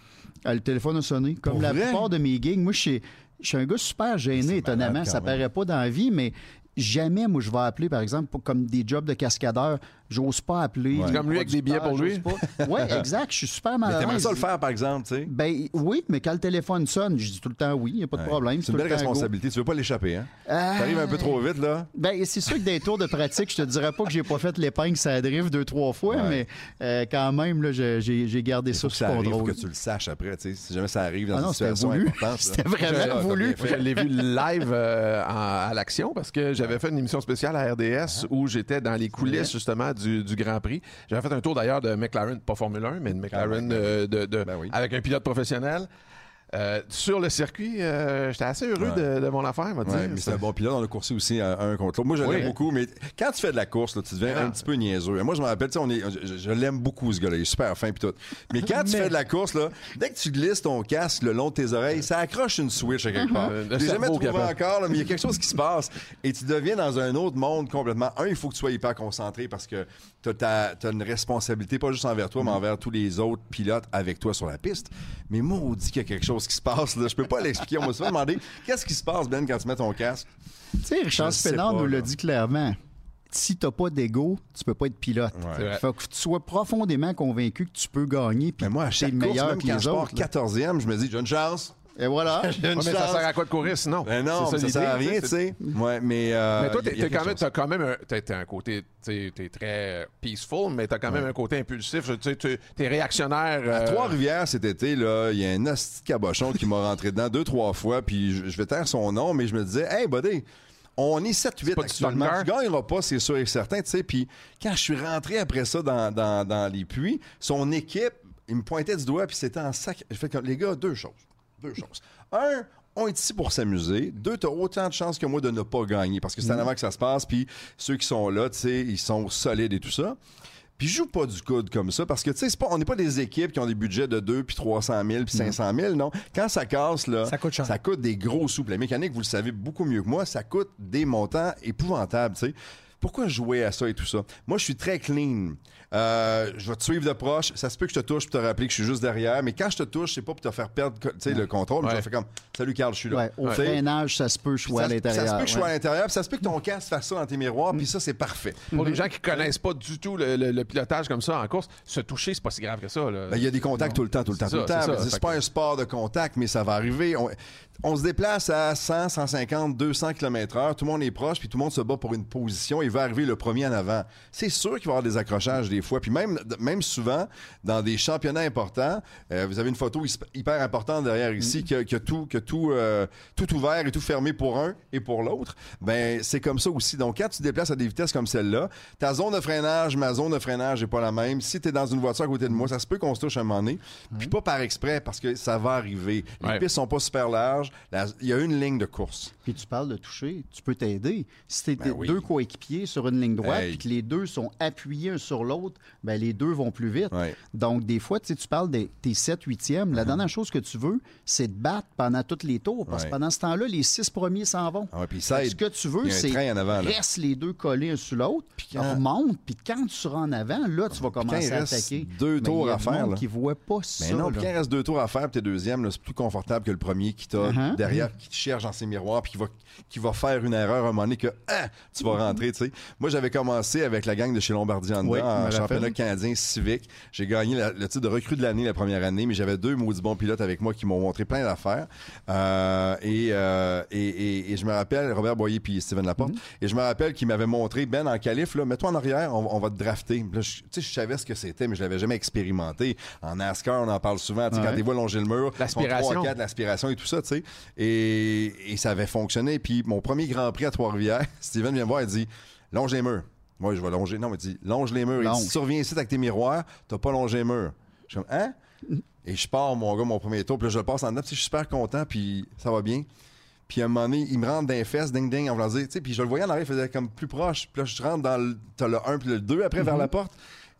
Speaker 3: Ah, le téléphone a sonné. Comme la plupart de mes gigs, moi, je suis, je suis un gars super gêné, étonnamment. Ça paraît pas dans la vie, mais jamais, moi, je vais appeler, par exemple, pour, comme des jobs de cascadeur. J'ose pas appeler.
Speaker 1: Comme lui avec des billets pour lui.
Speaker 3: Oui, exact. Je suis super mal
Speaker 4: Mais t'aimerais ça le faire, par exemple, tu sais?
Speaker 3: Ben oui, mais quand le téléphone sonne, je dis tout le temps oui, il n'y a pas de problème.
Speaker 4: C'est une belle responsabilité. Tu veux pas l'échapper, hein? Euh... T'arrives un peu trop vite, là?
Speaker 3: Ben c'est sûr que des tours de pratique, je te dirais pas que j'ai pas fait l'épingle, ça drift deux, trois fois, mais euh, quand même, là, j'ai gardé ça sous contrôle.
Speaker 4: Il faut que tu le saches après, tu sais. Si jamais ça arrive dans ah une situation importante.
Speaker 3: C'était vraiment voulu.
Speaker 1: Je l'ai vu live euh, à l'action parce que j'avais fait une émission spéciale à RDS où j'étais dans les coulisses, justement, du Grand Prix. J'avais fait un tour d'ailleurs de McLaren, pas Formule 1, mais de McLaren euh, de, ben avec un pilote professionnel. Euh, sur le circuit, euh, j'étais assez heureux de, mon affaire, m'a
Speaker 4: mais c'est un bon pilote. On a coursé aussi un contre l'autre. Moi, je l'aime beaucoup, mais quand tu fais de la course, tu deviens un petit peu niaiseux. moi, je me rappelle, on est, je, l'aime beaucoup, ce gars-là. Il est super fin puis tout. Mais quand tu fais de la course, là, dès que tu glisses ton casque le long de tes oreilles, ça accroche une switch à quelque part. Je l'ai jamais trouvé encore, mais il y a quelque chose qui se passe. Et tu deviens dans un autre monde complètement. Un, il faut que tu sois hyper concentré parce que tu as, une responsabilité, pas juste envers toi, mais envers tous les autres pilotes avec toi sur la piste. Mais moi, on dit qu'il y a quelque chose qui se passe. Là. Je peux pas l'expliquer. On m'a souvent demandé qu'est-ce qui se passe, Ben, quand tu mets ton casque?
Speaker 3: Tu sais, Richard Spénard nous l'a dit clairement. Si t'as pas d'ego, tu peux pas être pilote. Il Faut que tu sois profondément convaincu que tu peux gagner. Mais moi, à chaque course,
Speaker 4: même quand je pars 14e, je me dis, j'ai une chance.
Speaker 3: Et voilà.
Speaker 1: mais ça sert à quoi de courir sinon?
Speaker 4: Ben non, ça, ça sert à rien, tu sais. Ouais, mais, euh,
Speaker 1: mais toi, t'as quand, même, as quand même un, un côté, tu es très peaceful, mais t'as quand même un côté impulsif. Tu es réactionnaire.
Speaker 4: À euh, Trois-Rivières cet été, il y a un hostie cabochon qui m'a rentré dedans deux, trois fois, puis je, vais taire son nom, mais je me disais, hey, buddy, on est 7-8 actuellement. Tu gagneras pas, c'est sûr et certain. Tu sais. Puis quand je suis rentré après ça dans, dans, dans les puits, son équipe, il me pointait du doigt, puis c'était en sac. Je fais comme, les gars, deux choses deux choses. Un, on est ici pour s'amuser. Deux, tu as autant de chances que moi de ne pas gagner parce que c'est en mm. avant que ça se passe. Puis ceux qui sont là, tu sais, ils sont solides et tout ça. Puis je joue pas du coude comme ça parce que, tu sais, on n'est pas des équipes qui ont des budgets de 2 puis 300 000 puis 500 000, non. Quand ça casse, là,
Speaker 2: ça coûte,
Speaker 4: ça coûte des gros sous. La mécanique, vous le savez beaucoup mieux que moi, ça coûte des montants épouvantables, tu sais. Pourquoi jouer à ça et tout ça? Moi, je suis très clean. Euh, je vais te suivre de proche. Ça se peut que je te touche pour te rappeler que je suis juste derrière. Mais quand je te touche, c'est pas pour te faire perdre le contrôle. Je vais faire comme Salut Carl, je suis là.
Speaker 3: Au freinage, ça se peut que je sois à l'intérieur.
Speaker 4: Ça se peut que je sois à l'intérieur. Ça se peut que ton casque fasse ça dans tes miroirs. Puis ça, c'est parfait.
Speaker 1: Pour les gens qui connaissent pas du tout le, pilotage comme ça en course, se toucher, c'est pas si grave que ça.
Speaker 4: Ben, il y a des contacts tout le temps, tout le temps, tout le temps. C'est pas un sport de contact, mais ça va arriver. On, se déplace à 100, 150, 200 km/h. Tout le monde est proche, puis tout le monde se bat pour une position. Il va arriver le premier en avant. C'est sûr qu'il va y avoir des accrochages des fois. Puis même même souvent, dans des championnats importants, euh, vous avez une photo hyper importante derrière ici, mm. que, tout, que tout, euh, tout ouvert et tout fermé pour un et pour l'autre. Ben, c'est comme ça aussi. Donc, quand tu te déplaces à des vitesses comme celle-là, ta zone de freinage, ma zone de freinage n'est pas la même. Si tu es dans une voiture à côté de moi, ça se peut qu'on se touche un moment donné. Puis pas par exprès, parce que ça va arriver. Les pistes sont pas super larges. Il y a une ligne de course.
Speaker 3: Puis tu parles de toucher, tu peux t'aider. Si tu ben deux coéquipiers, sur une ligne droite, puis que les deux sont appuyés un sur l'autre, ben les deux vont plus vite. Donc, des fois, tu parles des tes 7 huitièmes. La uh-huh. dernière chose que tu veux, c'est de battre pendant tous les tours, parce que pendant ce temps-là, les six premiers s'en vont.
Speaker 4: Ah ce
Speaker 3: que tu veux, c'est reste les deux collés un sur l'autre, puis quand... remonte, puis quand tu seras en avant, là, tu vas commencer à attaquer.
Speaker 4: deux tours à faire.
Speaker 3: qui ne voit pas ça.
Speaker 4: Mais non, puis quand il reste deux tours à faire, puis t'es deuxième, c'est plus confortable que le premier qui t'a uh-huh. derrière, qui te cherche dans ses miroirs, puis qui va, qui va faire une erreur à un moment donné que ah, tu vas rentrer. Moi, j'avais commencé avec la gang de chez Lombardi en, en championnat canadien civique. J'ai gagné le titre de recrue de l'année la première année, mais j'avais deux maudits bons pilotes avec moi qui m'ont montré plein d'affaires. Euh, euh, et, et, et, je me rappelle, Robert Boyer puis Steven Laporte, mm-hmm. et je me rappelle qu'ils m'avaient montré, Ben, en qualif, là, mets-toi en arrière, on, va te drafter. Tu sais, je savais ce que c'était, mais je l'avais jamais expérimenté. En NASCAR, on en parle souvent, ouais. quand tu vois longer le mur,
Speaker 1: l'aspiration,
Speaker 4: l'aspiration et tout ça, tu sais. Et, et ça avait fonctionné. Puis mon premier Grand Prix à Trois-Rivières, Steven vient me voir et dit, longe les murs. Moi, je vais longer. Non, mais il dit, longe les murs. Il dit, surviens ici avec tes miroirs, t'as pas longé les murs. Je suis comme, hein? Et je pars, mon gars, mon premier tour. Puis là, je le passe en dedans. je suis super content. Puis ça va bien. Puis à un moment donné, il me rentre d'un fesses, ding ding, en voulant dire, tu sais, puis je le voyais en arrière, il faisait comme plus proche. Puis là, je rentre dans le, t'as le 1 puis le 2 après vers mm-hmm. la porte.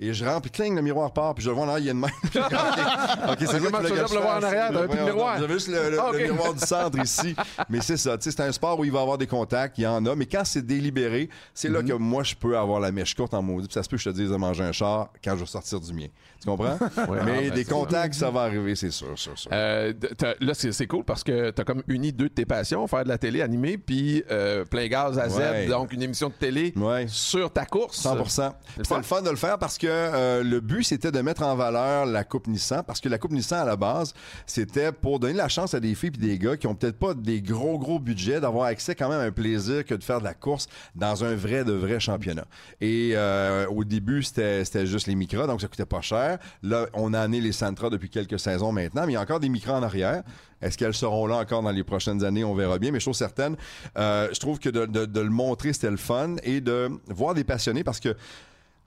Speaker 4: Et je rentre, puis cling, le miroir part, puis je le vois en arrière, il y a une main.
Speaker 1: OK, c'est vraiment que le voir en arrière, t'avais plus de miroir.
Speaker 4: J'avais juste le, le, miroir du centre ici. Mais c'est ça, tu sais, c'est un sport où il va y avoir des contacts, il y en a, mais quand c'est délibéré, c'est là mm-hmm. que moi, je peux avoir la mèche courte en maudit, puis ça se peut que je te dise de manger un char quand je vais sortir du mien. Tu comprends? mais ben, des contacts, ça va arriver, c'est sûr, sûr, sûr.
Speaker 1: Euh, là, c'est cool parce que t'as comme uni deux de tes passions, faire de la télé animée, puis euh, plein gaz à Z, donc une émission de télé sur ta course.
Speaker 4: 100% C'est le fun de le faire parce que euh, le but, c'était de mettre en valeur la Coupe Nissan parce que la Coupe Nissan, à la base, c'était pour donner la chance à des filles et des gars qui ont peut-être pas des gros, gros budgets d'avoir accès quand même à un plaisir que de faire de la course dans un vrai, de vrai championnat. Et euh, au début, c'était juste les micros, donc ça coûtait pas cher. Là, on a amené les Sentra depuis quelques saisons maintenant, mais il y a encore des micros en arrière. Est-ce qu'elles seront là encore dans les prochaines années? On verra bien. Mais chose certaine, euh, je trouve que de le montrer, c'était le fun et de voir des passionnés parce que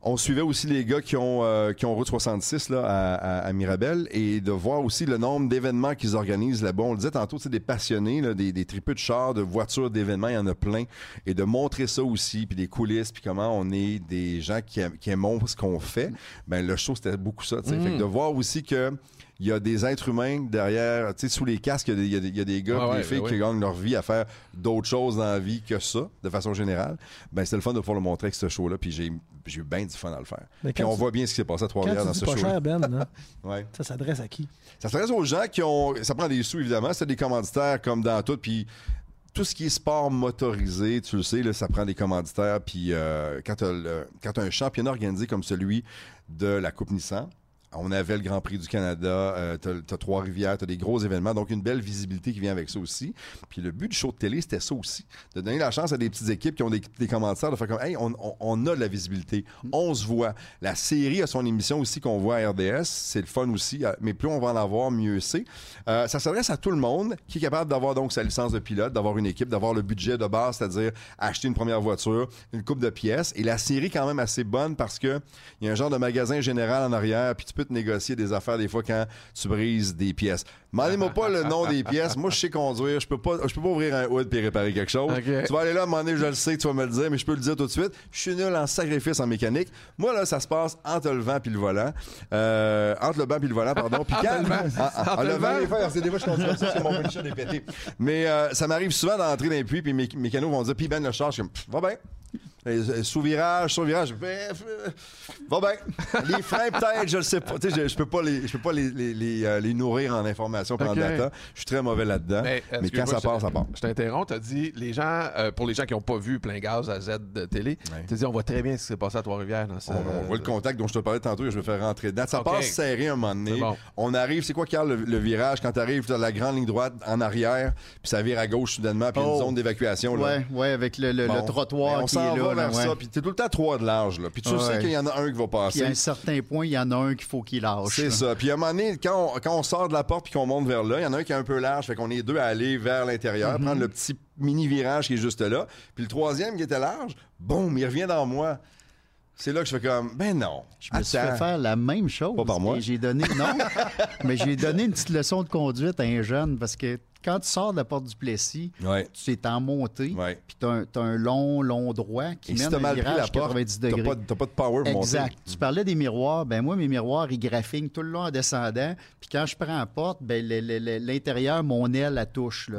Speaker 4: on suivait aussi les gars qui ont, euh, qui ont Route 66 là, à, à, Mirabel et de voir aussi le nombre d'événements qu'ils organisent là-bas. On le disait tantôt, c'est des passionnés, là, des, des tripeux de chars, de voitures, d'événements, il y en a plein. Et de montrer ça aussi, puis des coulisses, puis comment on est des gens qui, qui aiment ce qu'on fait, ben le show, c'était beaucoup ça. Fait que de voir aussi que il y a des êtres humains derrière, tu sais, sous les casques, il y, a des gars, des filles ben qui gagnent leur vie à faire d'autres choses dans la vie que ça, de façon générale. Ben, c'est le fun de pouvoir le montrer avec ce show-là, puis j'ai eu bien du fun à le faire. puis on voit bien ce qui s'est passé à Trois-Rivières dans ce show-là.
Speaker 2: Ben, ça s'adresse à qui?
Speaker 4: Ça s'adresse aux gens qui ont... Ça prend des sous, évidemment. C'est des commanditaires comme dans tout, puis tout ce qui est sport motorisé, tu le sais, là, ça prend des commanditaires. Puis euh, quand tu as, un championnat organisé comme celui de la Coupe Nissan, on avait le Grand Prix du Canada, euh, t'as, Trois-Rivières, t'as des gros événements, donc une belle visibilité qui vient avec ça aussi. Puis le but du show de télé, c'était ça aussi, de donner la chance à des petites équipes qui ont des, commentaires, de faire comme, hey, on, a de la visibilité, on se voit. La série a son émission aussi qu'on voit à RDS, c'est le fun aussi, euh, mais plus on va en avoir, mieux c'est. Euh, ça s'adresse à tout le monde qui est capable d'avoir donc sa licence de pilote, d'avoir une équipe, d'avoir le budget de base, c'est-à-dire acheter une première voiture, une coupe de pièces. Et la série quand même assez bonne parce que il y a un genre de magasin général en arrière, puis tu peux négocier des affaires des fois quand tu brises des pièces. Demandez-moi pas le nom des pièces. Moi, je sais conduire. Je peux pas, je peux pas ouvrir un hood et réparer quelque chose. Tu vas aller là, à un moment donné, je le sais, tu vas me le dire, mais je peux le dire tout de suite. Je suis nul en sacrifice en mécanique. Moi, là, ça se passe entre le vent puis le volant. Euh, entre le banc puis le volant, pardon. Puis quand...
Speaker 1: le vent.
Speaker 4: Des fois, des fois, je conduis ça, c'est mon est pété. Mais euh, ça m'arrive souvent d'entrer dans les puits, puis mes, mes canaux vont dire, puis Ben le charge, je suis va bien. Sous-virage, sous-virage. Va bien. Les freins, peut-être, je le sais pas. je, je peux pas les, je peux pas les, les, euh, les, nourrir en information pendant okay. data. Je suis très mauvais là-dedans. Mais, mais quand ça part, ça part.
Speaker 1: Je t'interromps. Tu as dit, les gens, euh, pour les gens qui n'ont pas vu plein gaz à Z de télé, tu as dit, on voit très bien ce qui s'est passé à Trois-Rivières.
Speaker 4: On, voit le contact dont je te parlais tantôt, je vais faire rentrer dedans. Ça passe serré un moment donné. On arrive, c'est quoi qui a le, virage? Quand tu arrives, tu as la grande ligne droite en arrière, puis ça vire à gauche soudainement, puis une oh. zone d'évacuation.
Speaker 3: Ouais, ouais, avec le, le, trottoir
Speaker 4: vers ça, puis t'es tout le temps trois de large. Là. Puis tu sais qu'il y en a un qui va passer.
Speaker 3: Puis à un certain point, il y en a un qu'il faut qu'il lâche.
Speaker 4: C'est ça. Puis à un moment donné, quand on, quand on sort de la porte puis qu'on monte vers là, il y en a un qui est un peu large. Fait qu'on est deux à aller vers l'intérieur, mm-hmm. prendre le petit mini virage qui est juste là. Puis le troisième qui était large, boum, il revient dans moi. C'est là que je fais comme, ben non.
Speaker 3: Je me suis fait faire la même chose.
Speaker 4: Pas par moi.
Speaker 3: J'ai donné, non, mais j'ai donné une petite leçon de conduite à un jeune parce que quand tu sors de la porte du Plessis, tu es en montée, puis tu as, un long, long droit qui mène un virage à 90 degrés.
Speaker 4: Tu n'as pas, de power
Speaker 3: pour Exact. Tu parlais des miroirs. Ben moi, mes miroirs, ils graffinent tout le long en descendant. Puis quand je prends la porte, ben, l'intérieur, mon aile, la touche.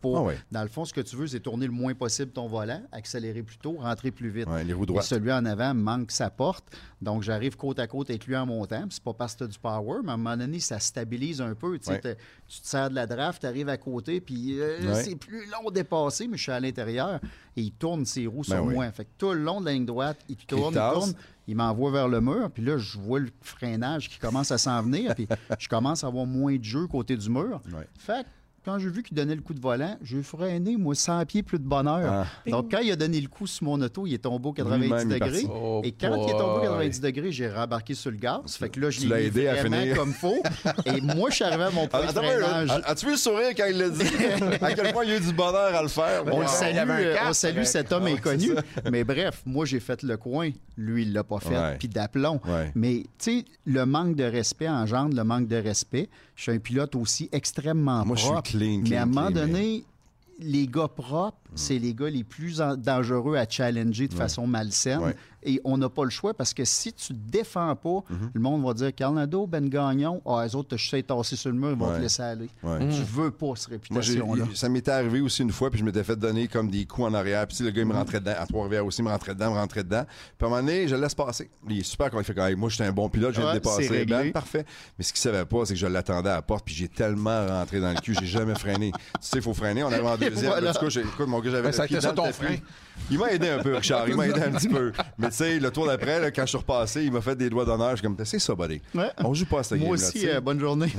Speaker 3: pour, ah Dans le fond, ce que tu veux, c'est tourner le moins possible ton volant, accélérer plus tôt, rentrer plus vite.
Speaker 4: les roues droites.
Speaker 3: celui en avant manque sa porte. Donc, j'arrive côte à côte avec lui en montant. C'est pas parce que tu as du power, mais à un moment donné, ça stabilise un peu. Tu te sers de la draft, tu à côté, puis euh, c'est plus long dépassé, mais je suis à l'intérieur et il tourne ses roues ben sur moi. Fait que tout le long de la ligne droite, il tourne, il tourne, il m'envoie vers le mur, puis là, je vois le freinage qui commence à s'en venir, puis je commence à avoir moins de jeu côté du mur. Fait quand j'ai vu qu'il donnait le coup de volant, j'ai freiné, moi, 100 pieds plus de bonheur. Ah. Donc, quand il a donné le coup sur mon auto, il est tombé au 90 degrés. Oh, et quand il est tombé au 90 degrés, j'ai rembarqué sur le gaz. Fait que là, je l'ai aidé à finir comme faut. Et moi, je suis arrivé à mon point de freinage.
Speaker 4: As-tu vu le sourire quand il l'a dit? à quel point il a eu du bonheur à le faire?
Speaker 3: On, salue, on salue cet homme inconnu. Mais bref, moi, j'ai fait le coin. Lui, il l'a pas fait. Puis d'aplomb. Mais, tu sais, le manque de respect engendre le manque de respect. Je suis un pilote aussi extrêmement moi, propre. Je suis clean, mais à un moment donné, les gars propres, mm. c'est les gars les plus dangereux à challenger de façon malsaine. Et on n'a pas le choix parce que si tu ne défends pas, mhm. le monde va dire Carnado, Ben Gagnon, ah, les autres, je sais tasser sur le mur, ils vont te laisser aller. Tu veux pas cette réputation-là.
Speaker 4: Ça m'était arrivé aussi une fois, puis je m'étais fait donner comme des coups en arrière. Puis le gars, il me mhm. rentrait dedans. À Trois-Rivières aussi, il me rentrait dedans, me rentrait dedans. Puis à un moment donné, je le laisse passer. Il est super quand il fait quand moi, j'étais un bon pilote, je viens de dépasser. Ben, parfait. Mais ce qu'il savait pas, c'est que je l'attendais à la porte, puis j'ai tellement rentré dans le cul, j'ai jamais freiné. Tu sais, il faut freiner. On arrive en deuxième. Voilà. coup, écoute, mon gars, j'avais.
Speaker 1: Ça ça ton frein.
Speaker 4: Il m'a aidé un peu, Richard. Il m'a aidé un petit peu. Mais tu sais, le tour d'après, quand je suis repassé, il m'a fait des doigts d'honneur. Je suis comme, c'est ça, buddy. Ouais. On joue pas à cette
Speaker 3: Moi aussi, euh, bonne journée.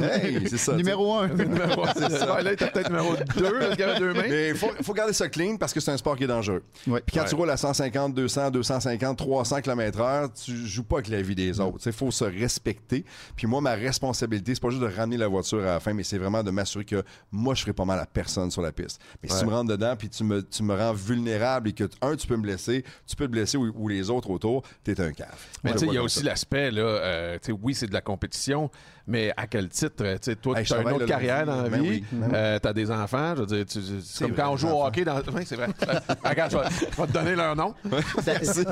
Speaker 4: c'est ça.
Speaker 3: numéro un.
Speaker 1: numéro un, c'est ça. Là, était peut-être numéro deux, mains.
Speaker 4: Mais il faut, faut, garder ça clean parce que c'est un sport qui est dangereux. Puis quand tu roules à 150, 200, 250, 300 km/h, tu joues pas avec la vie des autres. Il faut se respecter. Puis moi, ma responsabilité, c'est pas juste de ramener la voiture à la fin, mais c'est vraiment de m'assurer que moi, je ferai pas mal à personne sur la piste. Mais si tu me rentres dedans, puis tu me, tu me rends vulnérable et que, un, tu peux me blesser, tu peux te blesser ou, les autres autour, tu es un cave.
Speaker 1: Mais tu sais, il y a aussi l'aspect, là, euh, oui, c'est de la compétition, mais à quel titre? Tu sais, toi, tu as une autre carrière dans la vie, ben euh, tu as des enfants, je veux dire, c'est comme quand on joue au hockey dans. Oui, c'est vrai. Regarde, je vais, te donner leur nom.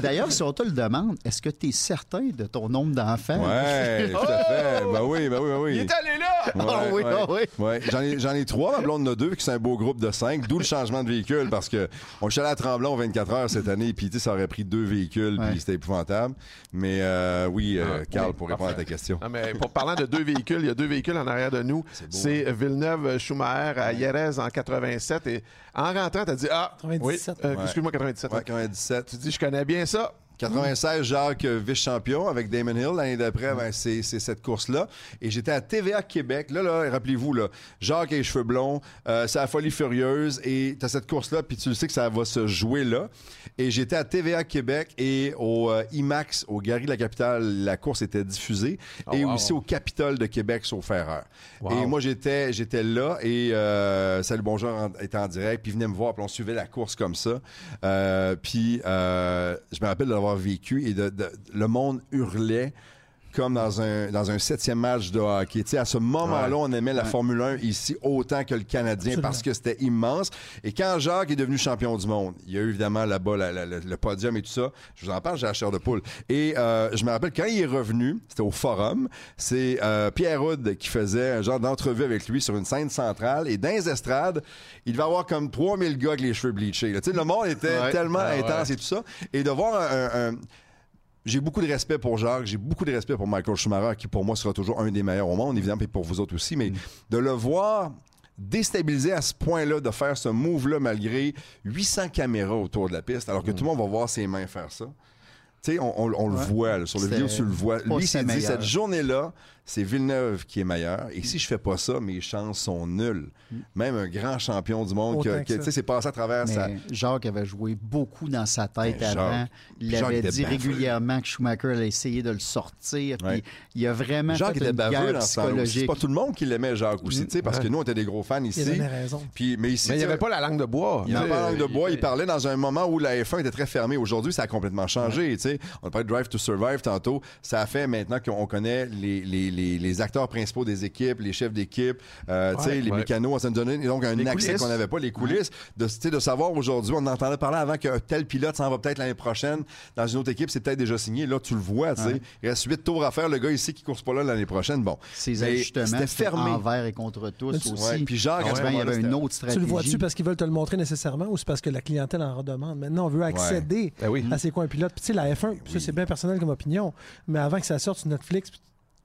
Speaker 3: D'ailleurs, si on te le demande, est-ce que tu es certain de ton nombre d'enfants?
Speaker 4: Oui, tout à fait. Ben oui, ben oui, ben oui.
Speaker 1: Il est allé là!
Speaker 3: Ah oui, ah oui.
Speaker 4: Ouais. J'en ai, j'en ai trois, ma blonde en a deux, qui c'est un beau groupe de cinq, d'où le changement de véhicule, parce que on est allé à Tremblant 24 heures cette année, puis ça aurait pris deux véhicules, puis c'était épouvantable. Mais euh, oui, euh, ah, Carl, pour répondre à ta question.
Speaker 1: mais pour parlant de deux véhicules, il y a deux véhicules en arrière de nous. C'est hein? Villeneuve-Schumacher à Jerez en 87. Et en rentrant, tu as dit Ah, 97. Oui, euh, excuse-moi, 97.
Speaker 4: Ouais, 97.
Speaker 1: Tu dis Je connais bien ça.
Speaker 4: 96, Jacques vice-champion avec Damon Hill. L'année d'après, ben, c'est cette course-là. Et j'étais à TVA Québec. Là, là rappelez-vous, là, Jacques a les cheveux blonds, euh, c'est la folie furieuse. Et tu as cette course-là, puis tu le sais que ça va se jouer là. Et j'étais à TVA Québec et au euh, IMAX, au Gary de la capitale, la course était diffusée. Oh, et aussi au Capitole de Québec, sur Ferreur. Et moi, j'étais j'étais là et euh, Salut Bonjour était en direct. Puis venait me voir, puis on suivait la course comme ça. Euh, puis je me rappelle d'avoir vécu et le monde hurlait comme dans un, dans un septième match de hockey. à ce moment-là, on aimait la Formule 1 ici autant que le Canadien parce que c'était immense. Et quand Jacques est devenu champion du monde, il y a eu évidemment là-bas le podium et tout ça. Je vous en parle, j'ai la chair de poule. Et euh, je me rappelle, quand il est revenu, c'était au Forum, c'est euh, Pierre Houd qui faisait un genre d'entrevue avec lui sur une scène centrale. Et dans les estrades, il devait avoir comme 3000 gars avec les cheveux bleachés. Le monde était tellement ah intense et tout ça. Et de voir un j'ai beaucoup de respect pour Jacques, j'ai beaucoup de respect pour Michael Schumacher, qui pour moi sera toujours un des meilleurs au monde, évidemment, et pour vous autres aussi, mais mm. de le voir déstabiliser à ce point-là, de faire ce move-là malgré 800 caméras autour de la piste, alors que mm. tout le monde va voir ses mains faire ça. Tu sais, on, le voit, sur le vidéo, tu le vois. Lui, c'est dit, cette journée-là, c'est Villeneuve qui est meilleur. Et si je fais pas ça, mes chances sont nulles. Même un grand champion du monde, qui, tu sais, c'est passé à travers ça.
Speaker 3: Jacques avait joué beaucoup dans sa tête ben, avant. il avait dit régulièrement que Schumacher allait essayer de le sortir. Puis il a vraiment Jacques fait était une baveux dans
Speaker 4: C'est pas tout le monde qui l'aimait, Jacques aussi, tu sais, parce que nous, on était des gros fans ici.
Speaker 2: Il avait raison.
Speaker 4: Puis, mais ici,
Speaker 1: mais il n'y avait pas la langue de bois.
Speaker 4: Il n'y avait pas la langue de bois. Il parlait dans un moment où la F1 était très fermée. Aujourd'hui, ça a complètement changé. Tu sais, on a parlé de Drive to Survive tantôt. Ça a fait maintenant qu'on connaît les les, acteurs principaux des équipes, les chefs d'équipe, euh, les mécanos, ça nous donnait donc un accès qu'on n'avait pas, les coulisses, de, de savoir aujourd'hui, on entendait parler avant qu'un tel pilote s'en va peut-être l'année prochaine dans une autre équipe, c'est peut-être déjà signé. Là, tu le vois, tu sais. Il reste huit tours à faire. Le gars ici qui ne course pas là l'année prochaine. Bon.
Speaker 3: Ces ajustements, c'était fermé. envers et contre tous aussi.
Speaker 4: Puis genre,
Speaker 3: il y avait une autre stratégie.
Speaker 2: Tu le vois-tu parce qu'ils veulent te le montrer nécessairement ou c'est parce que la clientèle en redemande? Maintenant, on veut accéder ben à ces coins pilotes. Puis tu sais, la F1, ça c'est bien personnel comme opinion, mais avant que ça sorte sur Netflix,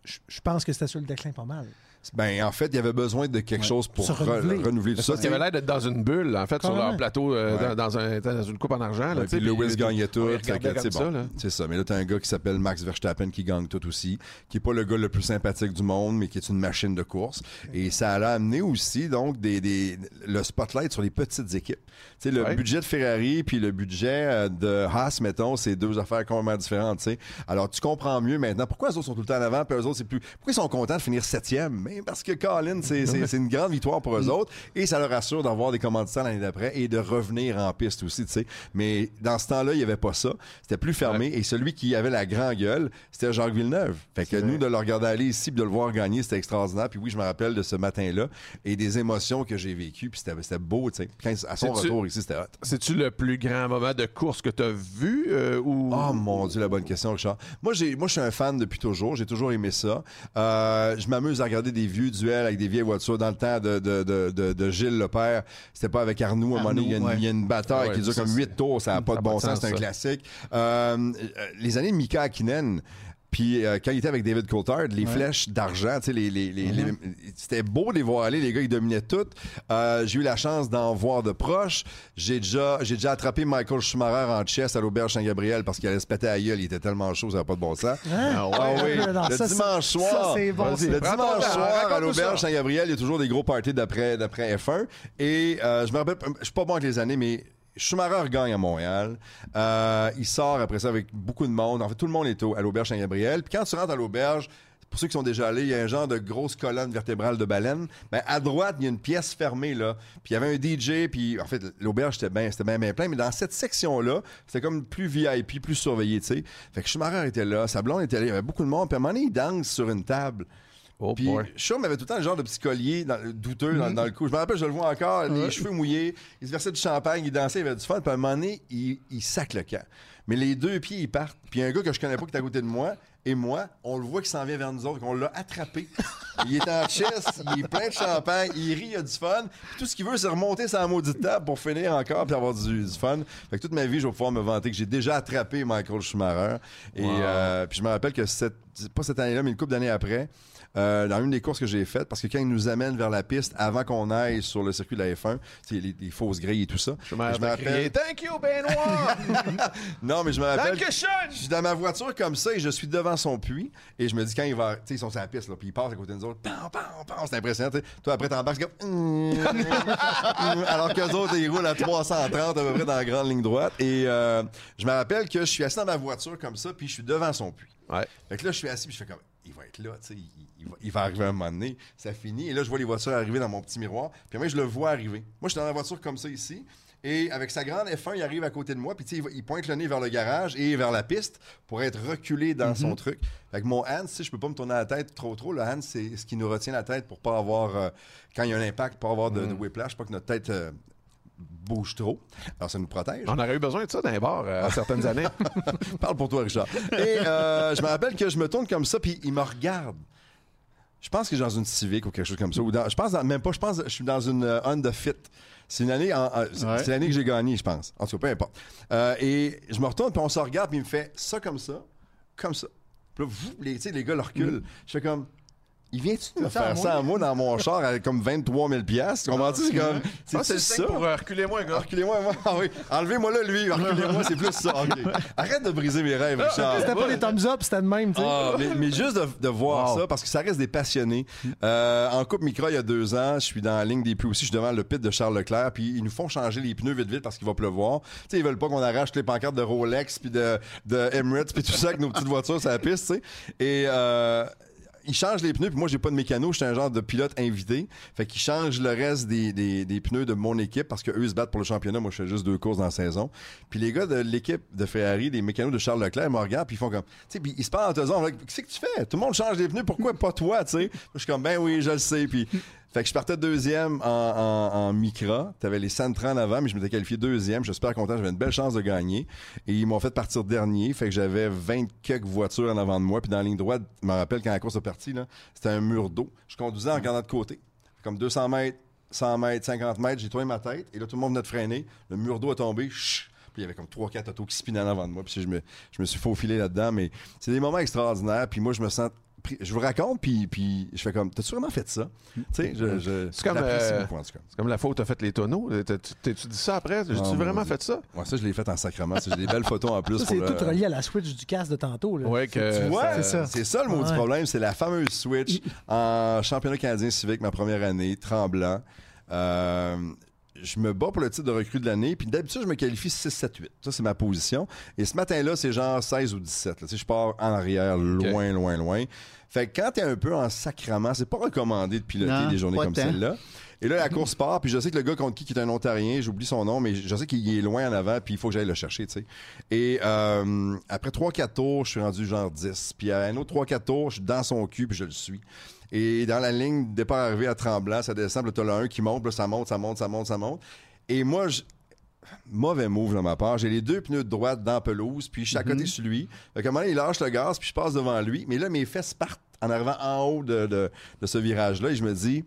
Speaker 2: je pense que c'était sur le déclin pas mal.
Speaker 4: Ben, en fait, il y avait besoin de quelque chose pour renouveler. tout ça.
Speaker 1: Il avait l'air d'être dans une bulle, en fait, sur leur plateau, euh, dans, un, dans, une coupe en argent. Là,
Speaker 4: puis Lewis gagnait tout. C'est bon. ça. Mais là, tu as un gars qui s'appelle Max Verstappen qui gagne tout aussi, qui n'est pas le gars le plus sympathique du monde, mais qui est une machine de course. Et ça a amené aussi, donc, des, des, le spotlight sur les petites équipes. Tu sais, le budget de Ferrari puis le budget euh, de Haas, mettons, c'est deux affaires complètement différentes, tu sais. Alors, tu comprends mieux maintenant pourquoi eux autres sont tout le temps en avant, puis eux autres, c'est plus. Pourquoi ils sont contents de finir septième? Parce que Colin, c'est une grande victoire pour eux mm. autres et ça leur assure d'avoir des commanditaires l'année d'après et de revenir en piste aussi, tu sais. Mais dans ce temps-là, il n'y avait pas ça. C'était plus fermé et celui qui avait la grande gueule, c'était Jacques Villeneuve. Fait que nous, de le regarder aller ici de le voir gagner, c'était extraordinaire. Puis oui, je me rappelle de ce matin-là et des émotions que j'ai vécues. Puis c'était beau, tu sais. À son retour ici, c'était hot.
Speaker 1: C'est-tu le plus grand moment de course que tu as vu euh, ou...
Speaker 4: Oh mon Dieu, la bonne question, Richard. Moi, moi je suis un fan depuis toujours. J'ai toujours aimé ça. Euh, je m'amuse à regarder des vieux duel avec des vieilles voitures. Dans le temps de, de, de, de, Gilles le père, c'était pas avec Arnoux. À un moment donné, il y, a une bataille qui dure comme huit tours. Ça n'a pas de bon sens. C'est un classique. Euh, les années Mika Akinen, puis euh, quand il était avec David Coulthard, les flèches d'argent, tu sais, les, les, les, c'était beau de les voir aller. Les gars, ils dominaient tout. Euh, j'ai eu la chance d'en voir de proche. J'ai déjà, j'ai déjà attrapé Michael Schumacher en chess à l'auberge Saint-Gabriel parce qu'il allait se péter à gueule. Il était tellement chaud, ça n'avait pas de bon sens. Hein? Ah, ah oui. le dimanche soir, le dimanche soir à l'auberge Saint-Gabriel, il y a toujours des gros parties d'après, d'après F1. Et euh, je me rappelle, je suis pas bon avec les années, mais Schumacher gagne à Montréal. Euh, il sort après ça avec beaucoup de monde. En fait, tout le monde est au, à l'auberge Saint-Gabriel. Puis quand tu rentres à l'auberge, pour ceux qui sont déjà allés, il y a un genre de grosse colonne vertébrale de baleine. Ben, à droite, il y a une pièce fermée, là. Puis il y avait un DJ, puis en fait, l'auberge, c'était bien c'était plein. Mais dans cette section-là, c'était comme plus VIP, plus surveillé, tu sais. Fait que Schumacher était là, sa blonde était là, il y avait beaucoup de monde. Puis à un moment donné, il danse sur une table. Oh puis avait tout le temps le genre de petit collier douteux mm-hmm. dans, le cou. Je me rappelle, je le vois encore, les cheveux mouillés, il se versait du champagne, il dansait, il avait du fun. Puis à un moment donné, il, il sac le camp. Mais les deux pieds, ils partent. Puis un gars que je connais pas qui est à côté de moi, et moi, on le voit qui s'en vient vers nous autres, qu'on l'a attrapé. il est en chest, il est plein de champagne, il rit, il a du fun. Puis tout ce qu'il veut, c'est remonter sa maudite table pour finir encore puis avoir du, fun. Fait que toute ma vie, je vais pouvoir me vanter que j'ai déjà attrapé Michael Schumacher. Et euh, puis je me rappelle que cette, pas cette année-là, mais une couple d'années après, euh, dans une des courses que j'ai faites, parce que quand ils nous amènent vers la piste avant qu'on aille sur le circuit de la F1, les, les fausses grilles et tout ça.
Speaker 1: Je me rappelle. Thank you, Benoît!
Speaker 4: non, mais je me rappelle. Je suis dans ma voiture comme ça et je suis devant son puits et je me dis quand il va. Tu sais, ils sont sur la piste, là, puis ils passent à côté de nous autres. c'est impressionnant. Toi, après, t'embarques, c'est comme. Alors qu'eux autres, ils roulent à 330 à peu près dans la grande ligne droite. Et euh, je me rappelle que je suis assis dans ma voiture comme ça, puis je suis devant son puits.
Speaker 1: Ouais.
Speaker 4: Fait que là, je suis assis, puis je fais comme il va être là, tu sais, il, va, arriver un moment donné, ça finit. Et là, je vois les voitures arriver dans mon petit miroir, puis moi, je le vois arriver. Moi, je suis dans la voiture comme ça ici, et avec sa grande F1, il arrive à côté de moi, puis il, il pointe le nez vers le garage et vers la piste pour être reculé dans son mhm. truc. Fait que mon hand, si je peux pas me tourner la tête trop trop, le hand, c'est ce qui nous retient la tête pour pas avoir, euh, quand il y a un impact, pas avoir de, mhm. whiplash, pas que notre tête euh, bouge trop. Alors, ça nous protège.
Speaker 1: On aurait eu besoin de ça dans les bars euh, à certaines années.
Speaker 4: Parle pour toi, Richard. Et je me rappelle que je me tourne comme ça, puis il me regarde. Je pense que je suis dans une Civic ou quelque chose comme ça. Ou je pense même pas, je pense je suis dans une Honda Fit. C'est une année, c'est l'année que j'ai gagné, je pense. En tout cas, peu importe. Euh, et je me retourne, puis on se regarde, puis il me fait ça comme ça, comme ça. Puis là, vous, les, les gars le reculent. Mm. Je fais comme, il vient-tu de me faire ça à moi dans mon char avec comme 23 000 piastres? Comprends-tu? C'est comme.
Speaker 1: Ah, c'est ça. pour euh, reculer moi, gars.
Speaker 4: Reculez-moi, moi. Ah oui. Enlevez-moi là, lui. Reculez-moi, c'est plus ça. Arrête de briser mes rêves, Richard.
Speaker 2: C'était pas des thumbs up, c'était de même, tu sais.
Speaker 4: Ah, mais, juste de, voir ça, parce que ça reste des passionnés. Euh, en Coupe Micro, il y a deux ans, je suis dans la ligne des pluies aussi. Je suis devant le pit de Charles Leclerc, puis ils nous font changer les pneus vite, vite parce qu'il va pleuvoir. Tu sais, ils veulent pas qu'on arrache les pancartes de Rolex, puis de, de Emirates, puis tout ça avec nos petites voitures sur la piste, tu sais. Et, euh, il change les pneus, puis moi, j'ai pas de mécano, je suis un genre de pilote invité. Fait qu'il change le reste des, des, pneus de mon équipe parce qu'eux se battent pour le championnat. Moi, je fais juste deux courses dans la saison. Puis les gars de l'équipe de Ferrari, les mécanos de Charles Leclerc, me regardent, puis ils font comme. Tu sais, puis ils se parlent en te Qu'est-ce que tu fais? Tout le monde change les pneus, pourquoi pas toi, tu sais? Je suis comme, ben oui, je le sais. Puis fait que je partais deuxième en, en, en Micra. T'avais les Sentra en avant, mais je m'étais qualifié deuxième. Je suis super content. J'avais une belle chance de gagner. Et ils m'ont fait partir dernier. Fait que j'avais 20 quelques voitures en avant de moi. Puis dans la ligne droite, je me rappelle quand la course est partie, c'était un mur d'eau. Je conduisais en regardant de côté. Comme 200 mètres, 100 mètres, 50 mètres. J'ai tourné ma tête. Et là, tout le monde venait de freiner. Le mur d'eau est tombé. Puis il y avait comme 3-4 autos qui spinaient en avant de moi. Puis je me, je me suis faufilé là-dedans. Mais c'est des moments extraordinaires. Puis moi, je me sens je vous raconte, puis, puis je fais comme, t'as-tu vraiment fait ça? Tu sais, je,
Speaker 1: c'est comme, euh, c'est comme la fois où t'as fait les tonneaux. T'as-tu dit ça après? J'ai-tu vraiment fait ça?
Speaker 4: Ouais, ça, je l'ai fait en sacrement. J'ai des belles photos en plus.
Speaker 2: Ça, c'est tout relié à la switch du casque de tantôt. Là.
Speaker 1: Ouais, que...
Speaker 4: Tu vois, c'est ça. C'est ça le mot du problème. C'est la fameuse switch en championnat canadien civique, ma première année, tremblant. Euh, je me bats pour le titre de recrue de l'année. Puis d'habitude, je me qualifie 6, 7, 8. Ça, c'est ma position. Et ce matin-là, c'est genre 16 ou 17. Là. Je pars en arrière, loin, loin, loin. Fait que quand t'es un peu en sacrament, c'est pas recommandé de piloter des journées comme celle-là. Et là, la course part, puis je sais que le gars contre qui, qui est un Ontarien, j'oublie son nom, mais je sais qu'il est loin en avant, puis il faut que j'aille le chercher, tu sais. Et euh, après 3-4 tours, je suis rendu genre 10. Puis à un autre 3-4 tours, je suis dans son cul, puis je le suis. Et dans la ligne départ arrivé à Tremblant, ça descend, puis là, t'as un qui monte, là, ça monte, ça monte, ça monte, ça monte. Et moi, je, mauvais move de ma part. J'ai les deux pneus de droite dans la pelouse, puis je suis à côté mhm. sur lui. Fait un moment, il lâche le gaz, puis je passe devant lui. Mais là, mes fesses partent en arrivant en haut de, ce virage-là, et je me dis,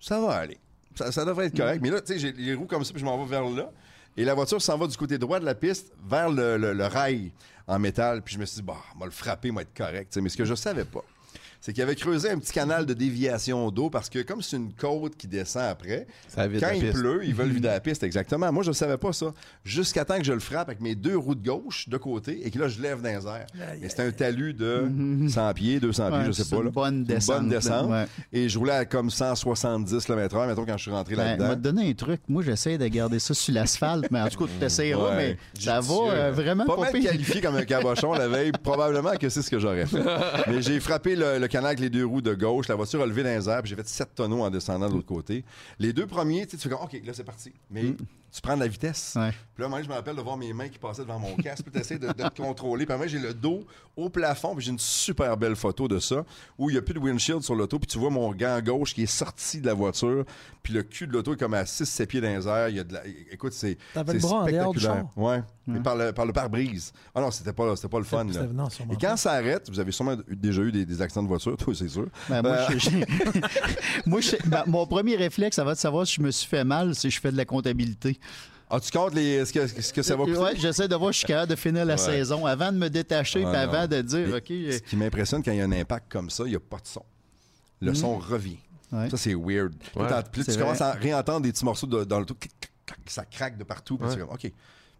Speaker 4: ça va aller. Ça, devrait être correct. Mhm. Mais là, tu sais, j'ai les roues comme ça, puis je m'en vais vers là. Et la voiture s'en va du côté droit de la piste vers le, rail en métal. Puis je me suis dit, bah, on va le frapper, va être correct. mais ce que je savais pas, c'est qu'il avait creusé un petit canal de déviation d'eau parce que comme c'est une côte qui descend après, quand il pleut, ils veulent vider la piste, exactement. Moi, je ne savais pas ça. Jusqu'à temps que je le frappe avec mes deux roues de gauche de côté et que là, je lève dans les airs. Et c'était un talus de 100 pieds, 200 pieds, je sais pas. Une
Speaker 3: bonne descente.
Speaker 4: Une bonne descente. Et je roulais à comme 170 km/h, mettons, quand je suis rentré là-dedans.
Speaker 3: Je vais te donner un truc. Moi, j'essaie de garder ça sur l'asphalte, mais en tout cas, tu essaieras, mais ça va euh, vraiment
Speaker 4: pas, pas mal qualifié comme un cabochon la veille. Probablement que c'est ce que j'aurais fait. Mais j'ai frappé le, le canal avec les deux roues de gauche, la voiture a levé dans les airs, puis j'ai fait 7 tonneaux en descendant de l'autre côté. Les deux premiers, tu fais comme, OK, là, c'est parti. Mais mm. Tu prends de la vitesse. Puis là, moi, je me rappelle de voir mes mains qui passaient devant mon casque, puis tu de, de te contrôler. Puis moi, j'ai le dos au plafond, puis j'ai une super belle photo de ça, où il n'y a plus de windshield sur l'auto, puis tu vois mon gant gauche qui est sorti de la voiture, puis le cul de l'auto est comme à 6-7 pieds dans les airs. Il y a de la... Écoute, c'est spectaculaire. Ouais. Mais par le, par le pare-brise. Ah non, c'était pas, pas le fun. Là. Et quand ça arrête, vous avez sûrement déjà eu des, accidents de voiture, toi, c'est sûr.
Speaker 3: Ben, moi, moi ben, mon premier réflexe, ça va de savoir si je me suis fait mal, si je fais de la comptabilité.
Speaker 4: Ah, tu comptes les, ce, que, ce que ça va coûter?
Speaker 3: Oui, j'essaie de voir si je suis capable de finir la saison avant de me détacher et avant de dire, OK.
Speaker 4: Ce qui m'impressionne quand il y a un impact comme ça, il n'y a pas de son. Le hmm. son revient. Ça, c'est weird. Puis, tu commences à réentendre des petits morceaux dans le tout, ça craque de partout. Puis tu OK.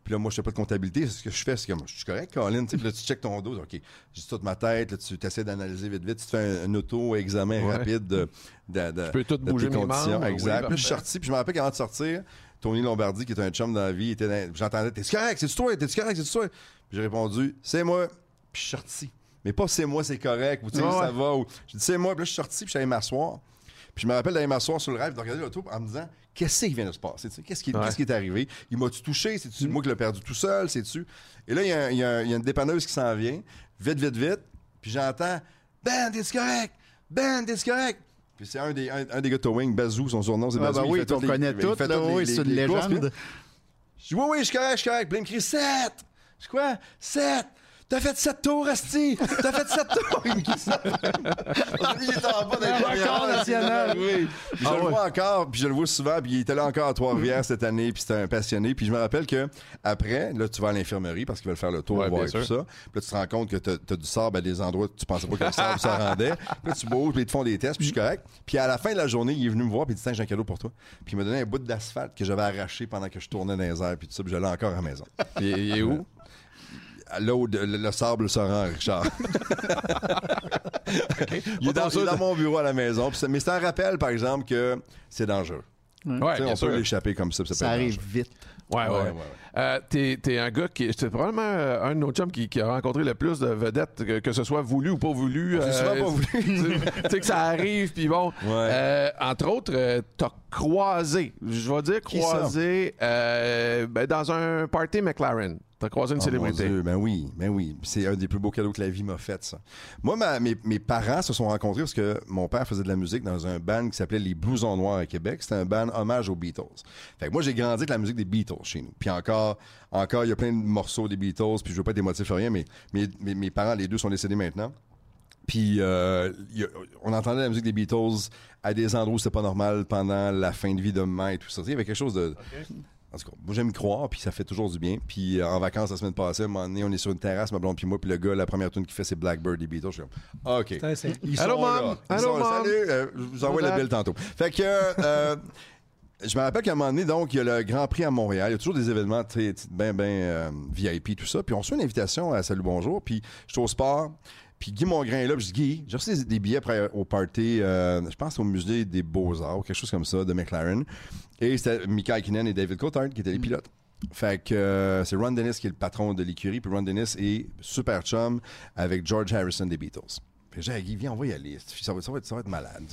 Speaker 4: Puis là, moi, je fais pas de comptabilité. Ce que je fais, c'est que je suis correct, Colin. Puis là, tu checkes ton dos. OK, j'ai toute ma tête. Là, tu essaies d'analyser vite, vite. Tu fais un, auto-examen rapide de, de, de,
Speaker 1: tu peux tout bouger tes conditions.
Speaker 4: exact. puis je suis sorti. Puis je me rappelle qu'avant de sortir, Tony Lombardi, qui est un chum dans la vie, était j'entendais T'es-tu correct? C'est-tu toi? T'es-tu correct? C'est-tu toi? Puis j'ai répondu C'est moi. Puis je suis sorti. Mais pas c'est moi, c'est correct. Ou tu sais, ça va. Ou... J'ai dit C'est moi. Puis là, je suis sorti. Puis j'allais m'asseoir. Puis je me rappelle d'aller m'asseoir sur le rêve, de regarder l'auto en me disant Qu'est-ce qui vient de se passer Qu'est-ce qui, qui, est arrivé? Il m'a-tu touché? C'est-tu mm. moi qui l'ai perdu tout seul? C'est-tu? Et là, il y, a, une dépanneuse qui s'en vient, vite, vite, vite. Puis j'entends Ben, t'es correct? Ben, t'es correct? Puis c'est un des, un, des gars de Towing, Bazou, son surnom, c'est ah, Bazou.
Speaker 3: Ben oui, on connaît tout, là, oui, c'est une légende.
Speaker 4: Je dis, oui, oui, je suis correct, je suis correct. Puis il me crie 7. Je quoi? 7. T'as fait 7 tours, Asti! T'as fait 7 tours! Il était en bas d'un record national. Oui. je le vois encore, puis je le vois souvent, puis il était là encore à Trois-Rivières cette année, puis c'était un passionné. Puis je me rappelle que après, là, tu vas à l'infirmerie parce qu'ils veulent faire le tour, voir tout ça. Puis là, tu te rends compte que t'as as du sable à des endroits où tu pensais pas que le sable ça rendait. Puis là, tu bouges, puis ils te font des tests, puis je suis correct. Puis à la fin de la journée, il est venu me voir, puis il dit J'ai un cadeau pour toi. Puis il m'a donné un bout d'asphalte que j'avais arraché pendant que je tournais dans les airs, puis tout ça, puis j'allais encore à la maison.
Speaker 1: Puis il est où?
Speaker 4: Là où le, sable se rend, Richard. il, est dans, mon bureau à la maison. Mais c'est un rappel, par exemple, que c'est dangereux. on peut l'échapper comme ça.
Speaker 3: Ça, arrive vite.
Speaker 1: Ouais, ouais. Euh, t'es, es un gars qui. C'est probablement euh, un de nos chums qui, a rencontré le plus de vedettes, que, ce soit voulu ou pas voulu.
Speaker 4: C'est souvent pas voulu.
Speaker 1: tu sais que ça arrive, puis bon. entre autres, t'as croisé, je vais dire croisé, ben, dans un party McLaren. T'as croisé une oh célébrité.
Speaker 4: ben oui, ben oui. C'est un des plus beaux cadeaux que la vie m'a fait, ça. Moi, mes, parents se sont rencontrés parce que mon père faisait de la musique dans un band qui s'appelait Les Blousons Noirs à Québec. C'était un band hommage aux Beatles. Fait que moi, j'ai grandi avec la musique des Beatles chez nous. Puis encore, encore, il y a plein de morceaux des Beatles, puis je veux pas être émotif rien, mais mes, parents, les deux, sont décédés maintenant. Puis euh, on entendait la musique des Beatles à des endroits où c'était pas normal pendant la fin de vie de maman et tout ça. Il y avait quelque chose de... En tout cas, moi, j'aime y croire, puis ça fait toujours du bien. Puis euh, en vacances la semaine passée, à un moment donné, on est sur une terrasse, ma blonde puis moi, puis le gars, la première tune qu'il fait, c'est Blackbird des Beatles. Je suis comme, OK.
Speaker 1: Ils Allô, là.
Speaker 4: Allô, Salut, euh, je vous envoie la bill tantôt. Fait que, euh, je me rappelle qu'à un moment donné, donc, il y a le Grand Prix à Montréal. Il y a toujours des événements bien, bien VIP, tout ça. Puis on reçoit une invitation à Salut Bonjour, puis je suis au sport. Puis Guy Mongrain est là, je dis Guy, j'ai reçu des, billets après, au party, je pense au musée des Beaux-Arts, quelque chose comme ça, de McLaren. Et c'était Mika Kinen et David Coulthard qui étaient les mm. pilotes. Fait que euh, c'est Ron Dennis qui est le patron de l'écurie, puis Ron Dennis est super chum avec George Harrison des Beatles. Que j'ai dit, viens, on va y aller. Ça va, ça va, être, ça va être, malade.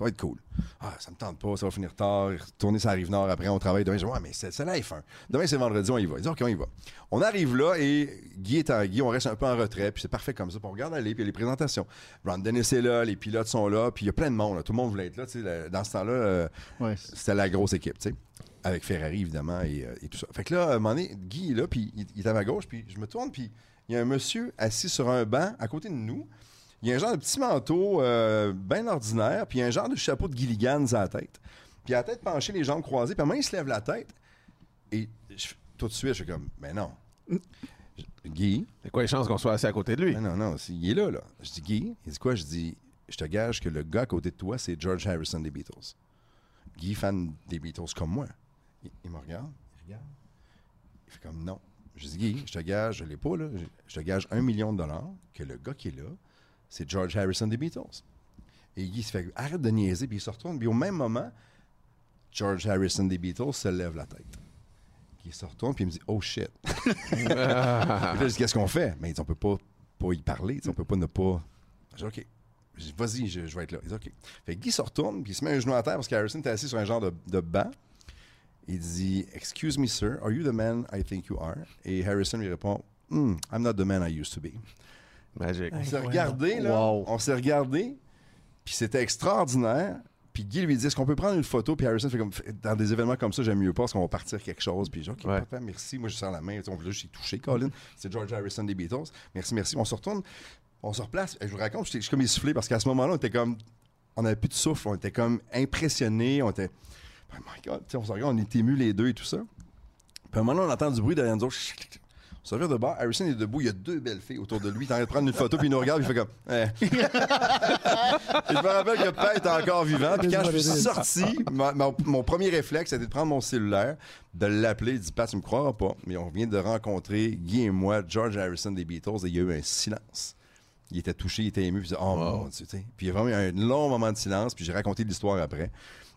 Speaker 4: Ça va être cool. Ah, ça me tente pas, ça va finir tard. Retourner sur la rive nord après, on travaille demain. Je dis, ouais, mais c'est la F1. Demain, c'est vendredi, on y va. Il dit, OK, on y va. On arrive là et Guy est en Guy, on reste un peu en retrait, puis c'est parfait comme ça. Puis on regarde aller, puis il y a les présentations. Ron Dennis est là, les pilotes sont là, puis il y a plein de monde. Tout le monde voulait être là. Dans ce temps-là, euh, c'était la grosse équipe. sais avec Ferrari, évidemment, euh, et, tout ça. Fait que là, à un moment donné, Guy est là, puis il, est à ma gauche, puis je me tourne, puis il y a un monsieur assis sur un banc à côté de nous. Il y a un genre de petit manteau euh, bien ordinaire, puis il a un genre de chapeau de Gilligan à la tête. Puis a la tête penchée, les jambes croisées, puis à un moment, il se lève la tête, et tout de suite, je suis comme, mais non. Guy?
Speaker 1: C'est quoi les chances qu'on soit assis à côté de lui?
Speaker 4: Non, non, non, il est là, là. Je dis, Guy, il dit quoi? Je dis, je te gage que le gars à côté de toi, c'est George Harrison des Beatles. Guy, fan des Beatles comme moi. Il, me regarde, il regarde. Il fait comme non. Je dis, Guy, je te gage, je l'ai pas, là. Je te gage un million de dollars que le gars qui est là, c'est George Harrison des Beatles. Et Guy se fait arrête de niaiser, puis il se retourne. Puis au même moment, George Harrison des Beatles se lève la tête. Il se retourne, puis il me dit, oh shit. je dis, qu'est-ce qu'on fait? Mais il dit, on peut pas, pas y parler, on peut pas ne pas. Je dis, OK. Vas-y, je, vais être là. Il dit, OK. Fait Guy se retourne, puis il se met un genou à terre parce qu'Harrison était assis sur un genre de, de banc. Il dit Excuse me, sir, are you the man I think you are? Et Harrison lui répond hmm, I'm not the man I used to be.
Speaker 1: Magique.
Speaker 4: On s'est regardé, là. On s'est regardé, puis c'était extraordinaire. Puis Guy lui dit Est-ce qu'on peut prendre une photo? Puis Harrison fait comme Dans des événements comme ça, j'aime mieux pas parce qu'on va partir quelque chose. Puis dis Ok, papa, merci. Moi, je sers la main. On veut juste touché, Colin. C'est George Harrison des Beatles. Merci, merci. On se retourne, on se replace. Et je vous raconte, je suis comme essoufflé parce qu'à ce moment-là, on était comme. On n'avait plus de souffle. On était comme impressionnés. On était. Oh my God, on se regarde, on est émus les deux et tout ça. Puis à un moment, on entend du bruit derrière nous se revient de bord. Harrison est debout. Il y a deux belles filles autour de lui. Il est en train de prendre une photo, puis il nous regarde, puis il fait comme. Eh. et je me rappelle que père était encore vivant. Puis quand je suis sorti, mon premier réflexe, c'était de prendre mon cellulaire, de l'appeler. Il dit Pat, tu me croiras pas, mais on vient de rencontrer, Guy et moi, George Harrison des Beatles, et il y a eu un silence. Il était touché, il était ému, puis il dit Oh mon Dieu, Puis il y a vraiment eu un long moment de silence, puis j'ai raconté l'histoire après.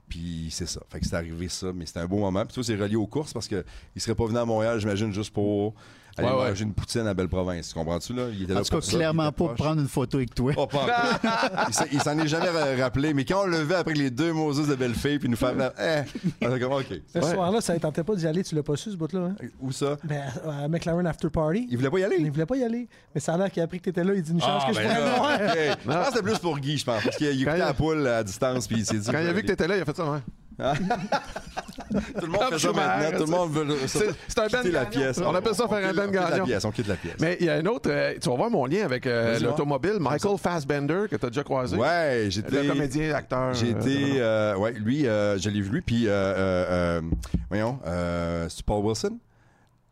Speaker 4: Puis c'est ça. Fait que c'est arrivé ça, mais c'était un beau moment. Puis tout c'est relié aux courses parce qu'il serait pas venu à Montréal, j'imagine, juste pour aller manger une poutine à Belle-Province. Comprends-tu, là?
Speaker 3: Il était là en tout cas, clairement pas pour prendre une photo avec toi.
Speaker 4: Oh, pas il s'en est jamais rappelé, mais quand on le levait après les deux Moses de Belle-Fille, puis nous faire. Eh, on comme, OK.
Speaker 2: Ce soir-là, ça ne tentait pas d'y aller, tu l'as pas su, ce bout-là. Hein?
Speaker 4: Où ça?
Speaker 2: Ben, à McLaren After Party.
Speaker 4: Il voulait pas y aller?
Speaker 2: Il voulait pas y aller. Mais ça a l'air qu'il a appris que tu étais là, il dit une chance ah, que je ben pourrais voir.
Speaker 4: Je pense que c'était plus pour Guy, je pense. Parce qu'il écoutait la poule à distance, puis il s'est dit.
Speaker 1: Quand il a vu que tu étais là, il a fait ça, ouais.
Speaker 4: Tout le monde fait ça maintenant. Tout le monde veut
Speaker 1: c'est un quitter la pièce. On appelle ça faire un ben gagnant.
Speaker 4: On quitte la pièce.
Speaker 1: Mais il y a un autre. Euh, tu vas voir mon lien avec euh, l'automobile. Michael Fassbender, que tu as déjà croisé.
Speaker 4: Ouais, j'étais.
Speaker 1: Le comédien, acteur.
Speaker 4: J'ai été. Euh, ouais, lui, je l'ai vu. Puis, voyons, c'est Paul Wilson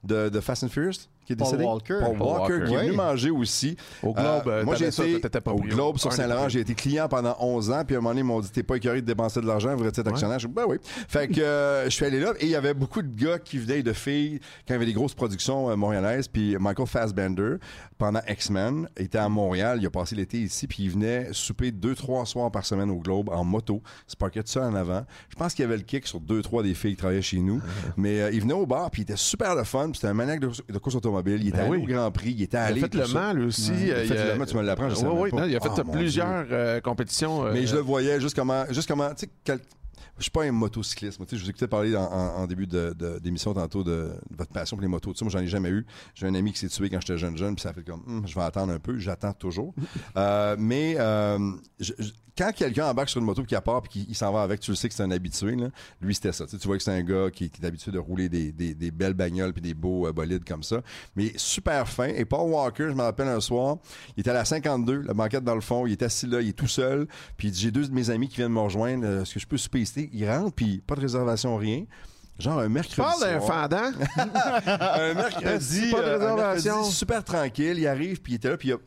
Speaker 4: de, de Fast and Furious? Qui est décédé?
Speaker 3: Paul Walker.
Speaker 4: Paul Walker, qui est venu manger aussi.
Speaker 1: Au Globe,
Speaker 4: euh, moi, j'ai été
Speaker 1: au
Speaker 4: Globe sur Saint-Laurent. J'ai été client pendant 11 ans. Puis à un moment donné, ils m'ont dit T'es pas écœuré de dépenser de l'argent, voudrais-tu être actionnaire? Je dis Ben oui. Fait que euh, je suis allé là et il y avait beaucoup de gars qui venaient de filles quand il y avait des grosses productions euh, montréalaises. Puis Michael Fassbender, pendant X-Men, était à Montréal. Il a passé l'été ici. Puis il venait souper deux, trois soirs par semaine au Globe en moto. Se parquait ça en avant. Je pense qu'il y avait le kick sur deux, trois des filles qui travaillaient chez nous. Mais il venait au bar. Puis il était super le fun. C'était un maniaque de, course automobile. Il était ben allé au Grand Prix. Il était allé.
Speaker 1: Il a fait le Mans, lui aussi.
Speaker 4: il a fait le Mans, tu me l'apprends.
Speaker 1: Oui, oui. il a fait ah, plusieurs euh, compétitions.
Speaker 4: Mais je le voyais juste comment. Juste comment tu sais, je suis pas un motocycliste. je vous écoutais parler en, début d'émission tantôt de, votre passion pour les motos. moi, j'en ai jamais eu. J'ai un ami qui s'est tué quand j'étais jeune jeune, puis ça fait comme, hum, je vais attendre un peu. J'attends toujours. Euh, mais euh, quand quelqu'un embarque sur une moto qui part puis qu'il s'en va avec, tu le sais que c'est un habitué. Lui, c'était ça. Tu, vois que c'est un gars qui, est habitué de rouler des, belles bagnoles puis des beaux euh, bolides comme ça. Mais super fin. Et Paul Walker, je me rappelle un soir, il était à la 52, la banquette dans le fond, il est assis là, il est tout seul. Puis il dit J'ai deux de mes amis qui viennent me rejoindre. Est-ce que je peux souper Il rentre, puis pas de réservation, rien. Genre un mercredi.
Speaker 1: Parle d'un fendant?
Speaker 4: un mercredi. pas de euh, réservation. super tranquille. Il arrive, puis il était là, puis il a,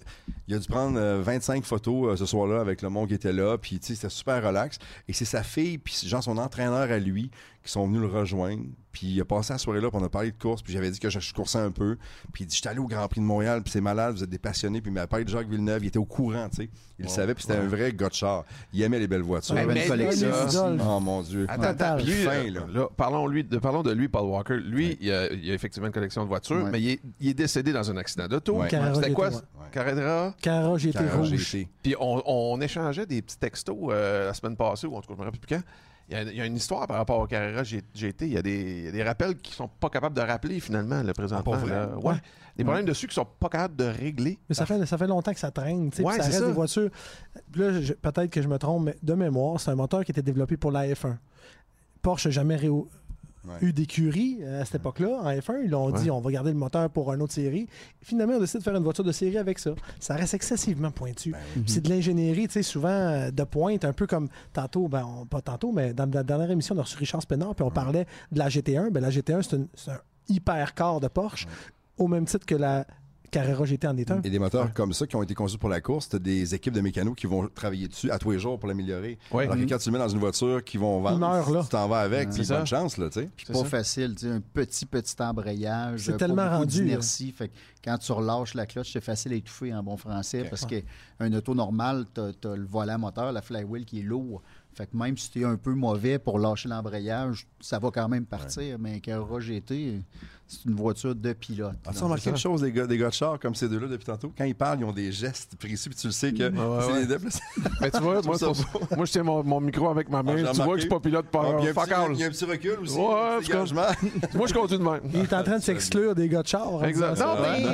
Speaker 4: dû prendre 25 euh, photos euh, ce soir-là avec le monde qui était là, puis tu sais, c'était super relax. Et c'est sa fille, puis genre son entraîneur à lui, qui sont venus le rejoindre. Puis il a passé la soirée là, puis on a parlé de course, puis j'avais dit que je, coursais un peu. Puis il dit J'étais allé au Grand Prix de Montréal, puis c'est malade, vous êtes des passionnés. Puis il m'a parlé de Jacques Villeneuve, il était au courant, tu sais. Il le savait, puis c'était un vrai gars de char. Il aimait les belles voitures.
Speaker 2: Ouais,
Speaker 4: mais
Speaker 2: oh
Speaker 4: mon Dieu.
Speaker 1: Attends, fin, là. parlons, lui, de, parlons de lui, Paul Walker. Lui, il, a, il, a, effectivement une collection de voitures, mais il est, il est, décédé dans un accident d'auto. C'était quoi
Speaker 2: Carrera Carrera GT rouge.
Speaker 1: Puis on, on, échangeait des petits textos euh, la semaine passée, ou en tout cas, je me rappelle plus quand. Il y, a, une histoire par rapport au Carrera GT. Il y, a des, des rappels qui sont pas capables de rappeler finalement le présentement. Ah, ouais. Des problèmes dessus qui sont pas capables de régler.
Speaker 2: Mais ça fait, ça fait longtemps que ça traîne. ça reste des voitures. Là, peut-être que je me trompe, mais de mémoire, c'est un moteur qui était développé pour la F1. Porsche n'a jamais eu d'écurie euh, à cette époque-là, en F1. Ils ont dit on va garder le moteur pour une autre série. Finalement, on décide de faire une voiture de série avec ça. Ça reste excessivement pointu. Ben c'est de l'ingénierie, tu sais, souvent euh, de pointe, un peu comme tantôt, ben, pas tantôt, mais dans la dernière émission, on a reçu Richard Spénard, puis on parlait de la GT1. Ben, la GT1, c'est un hyper car de Porsche, au même titre que la Carrera GT en est un.
Speaker 4: Et des moteurs comme ça qui ont été conçus pour la course, tu des équipes de mécanos qui vont travailler dessus à tous les jours pour l'améliorer. Alors que quand tu le mets dans une voiture qui vont vendre, tu t'en vas avec, puis bonne chance, là, tu sais.
Speaker 3: Puis pas facile, tu sais, un petit, petit embrayage.
Speaker 2: C'est tellement rendu.
Speaker 3: Fait quand tu relâches la cloche, c'est facile à étouffer en bon français parce qu'un auto normal, tu as, le volant moteur, la flywheel qui est lourd. Fait que même si tu es un peu mauvais pour lâcher l'embrayage, ça va quand même partir. Mais un Carrera GT, c'est une voiture de pilote.
Speaker 4: As-tu remarqué quelque chose des gars, des gars de char comme ces deux-là depuis tantôt? Quand ils parlent, ils ont des gestes précis, puis tu le sais que c'est des déplacements.
Speaker 1: Mais tu vois, moi, moi, je tiens mon, micro avec ma main. Ah, tu vois que je suis pas pilote par
Speaker 4: ah, il, y a un petit recul aussi.
Speaker 1: moi, je conduis de même.
Speaker 2: Il est en train de s'exclure des gars de char.
Speaker 1: Hein, exact. Non, mais...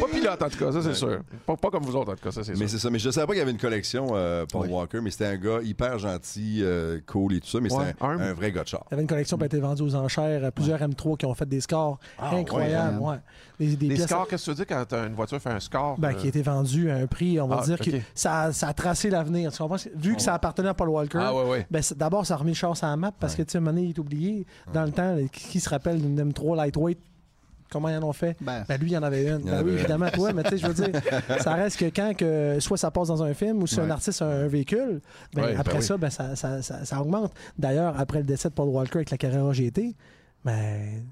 Speaker 1: Pas pilote, en tout cas, ça, c'est sûr. Pas, comme vous autres, en tout cas, ça, c'est sûr.
Speaker 4: Mais c'est ça. Mais je savais pas qu'il y avait une collection, euh, Paul Walker, mais c'était un gars hyper gentil, euh, cool et tout ça, mais c'était un, vrai gars de char.
Speaker 2: Il y avait une collection qui a été vendue aux enchères, plusieurs M3 qui ont fait des scores ah, incroyables. Ouais.
Speaker 1: Des, scores, qu'est-ce que tu dis quand une voiture fait un score?
Speaker 2: Ben, Qui a été vendu à un prix, on va ah, dire, que ça, ça, a tracé l'avenir. Vu que ça appartenait à Paul Walker, ah, ben, d'abord, ça a remis le char sur la map parce que, tu sais, il est oublié. Dans le temps, qui se rappelle d'une M3 Lightweight? Comment ils en ont fait? Ben, ben lui, il y en avait une. Ben oui, évidemment, toi, mais tu sais, je veux dire, ça reste que quand que, soit ça passe dans un film ou si un artiste a un véhicule, ben, après ça, ben, ça, ça, ça, augmente. D'ailleurs, après le décès de Paul Walker avec la Carrera GT, ben,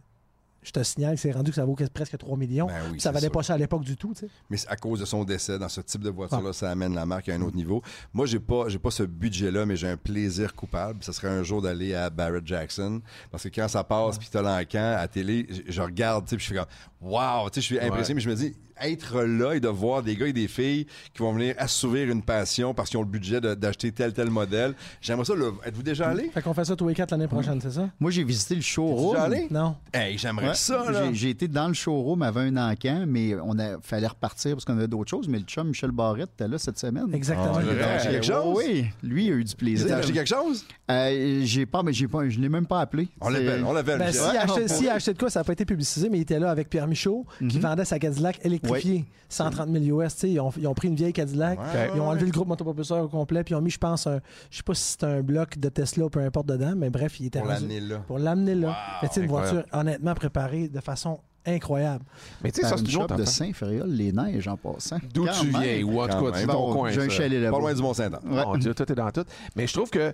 Speaker 2: je te signale que c'est rendu que ça vaut presque 3 millions. Ben ça valait pas ça à l'époque du tout.
Speaker 4: Mais à cause de son décès dans ce type de voiture-là, ça amène la marque à un autre niveau. Moi, j'ai pas, j'ai pas ce budget-là, mais j'ai un plaisir coupable. Ça serait un jour d'aller à Barrett Jackson. Parce que quand ça passe, puis t'as l'encan à télé, je, regarde, puis je suis comme, wow, je suis impressionné, mais je me dis, être là et de voir des gars et des filles qui vont venir assouvir une passion parce qu'ils ont le budget d'acheter tel tel modèle. J'aimerais ça. Êtes-vous déjà allé?
Speaker 2: Fait qu'on fait ça tous les quatre l'année prochaine, c'est ça?
Speaker 3: Moi, j'ai visité le showroom.
Speaker 4: Déjà allé?
Speaker 2: Non.
Speaker 4: Hey, j'aimerais ça.
Speaker 3: J'ai été dans le showroom, avait un encan, mais on a fallait repartir parce qu'on avait d'autres choses. Mais le chum Michel Barrette était là cette semaine.
Speaker 2: Exactement.
Speaker 4: Ah, il a acheté quelque chose?
Speaker 3: Oui, lui il a eu du plaisir.
Speaker 4: Il a acheté quelque chose?
Speaker 3: Euh, j'ai pas, mais j'ai pas, je l'ai même pas appelé.
Speaker 4: On l'appelle, on l'appelle.
Speaker 2: Ben, S'il a, acheté de quoi, ça n'a pas été publicisé, mais il était là avec Pierre Michaud, qui mhm. vendait sa Cadillac électrifiée. 130 000 US. Ils ont, ils ont, pris une vieille Cadillac, ils ont enlevé le groupe motopropulseur au complet, puis ils ont mis, je pense, un, je sais pas si c'est un bloc de Tesla ou peu importe dedans, mais bref, il était
Speaker 4: Pour l'amener là.
Speaker 2: Pour l'amener là. c'est une voiture honnêtement préparée de façon incroyable.
Speaker 3: Mais tu sais, ça, c'est une shop de Saint-Fériol, les neiges en passant.
Speaker 1: D'où tu viens, ou en tout cas, tu ton coin.
Speaker 3: J'ai un chalet là-bas.
Speaker 4: Pas loin du Mont-Saint-Anne.
Speaker 1: Mon Dieu, tout est dans tout. Mais je trouve que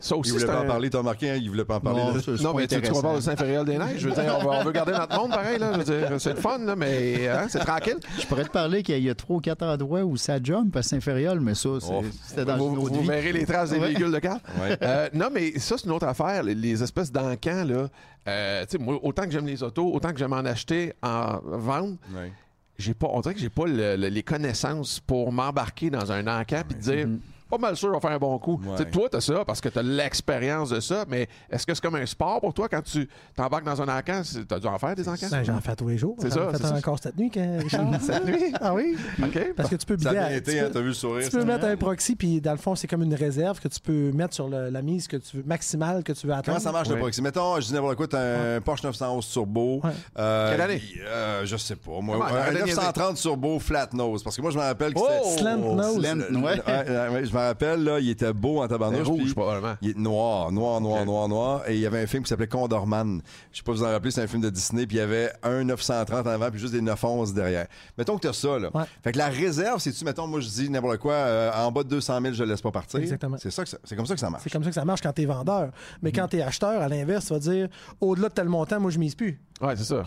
Speaker 1: ça aussi,
Speaker 4: il voulait pas en parler, t'as remarqué, hein, il voulait pas en parler.
Speaker 1: Non, non mais tu, tu parles de Saint-Fériol des Neiges. Je veux dire, on, veut garder notre monde pareil, là. Je veux dire, c'est le fun, là, mais hein, c'est tranquille.
Speaker 3: Je pourrais te parler qu'il y a trois ou quatre endroits où ça jump à Saint-Fériol, mais ça, oh. c'était dans
Speaker 1: vous,
Speaker 3: une autre
Speaker 1: vous verrez les traces des véhicules de carte. Euh, non, mais ça, c'est une autre affaire. Les, espèces d'encans, là. Euh, tu sais, moi, autant que j'aime les autos, autant que j'aime en acheter, en vendre. J'ai pas, on dirait que j'ai pas les connaissances pour m'embarquer dans un encan et dire mm-hmm pas mal sûr, on va faire un bon coup. Ouais. Toi, tu as ça parce que tu as l'expérience de ça, mais est-ce que c'est comme un sport pour toi quand tu t'embarques dans un encan? Tu as dû en faire des encans?
Speaker 2: Ben, j'en fais tous les jours.
Speaker 1: C'est ça.
Speaker 2: J'en fais encore cette nuit,
Speaker 1: Richard. cette nuit?
Speaker 2: Ah oui?
Speaker 1: OK.
Speaker 2: Parce que tu peux
Speaker 4: Ça a été, hein, tu as vu le sourire.
Speaker 2: Tu peux mettre un proxy, puis dans le fond, c'est comme une réserve que tu peux mettre sur la mise que tu veux, maximale que tu veux atteindre.
Speaker 4: Comment ça marche le proxy? Mettons, je dis n'importe quoi, tu as un Porsche 911 Turbo.
Speaker 1: Euh, Quelle année?
Speaker 4: Euh, je sais pas. Moi, un 930 Turbo flat nose. Parce que moi, je me rappelle que c'était.
Speaker 2: Oh! Slant nose.
Speaker 4: Je me rappelle, là, il était beau en tabarnouche.
Speaker 1: rouge, probablement.
Speaker 4: Il est noir, noir, noir, noir, noir. Et il y avait un film qui s'appelait Condorman. Je sais pas si vous en rappelez, c'est un film de Disney. Puis il y avait un 930 en avant, puis juste des 911 derrière. Mettons que tu as ça, là. Fait que la réserve, c'est-tu, mettons, moi, je dis n'importe quoi, euh, en bas de 200 000, je le laisse pas partir?
Speaker 2: Exactement.
Speaker 4: C'est, ça c'est comme ça que ça marche.
Speaker 2: C'est comme ça que ça marche quand tu es vendeur. Mais quand tu es acheteur, à l'inverse, tu vas dire, au-delà de tel montant, moi, je mise plus.
Speaker 1: Ouais, c'est ça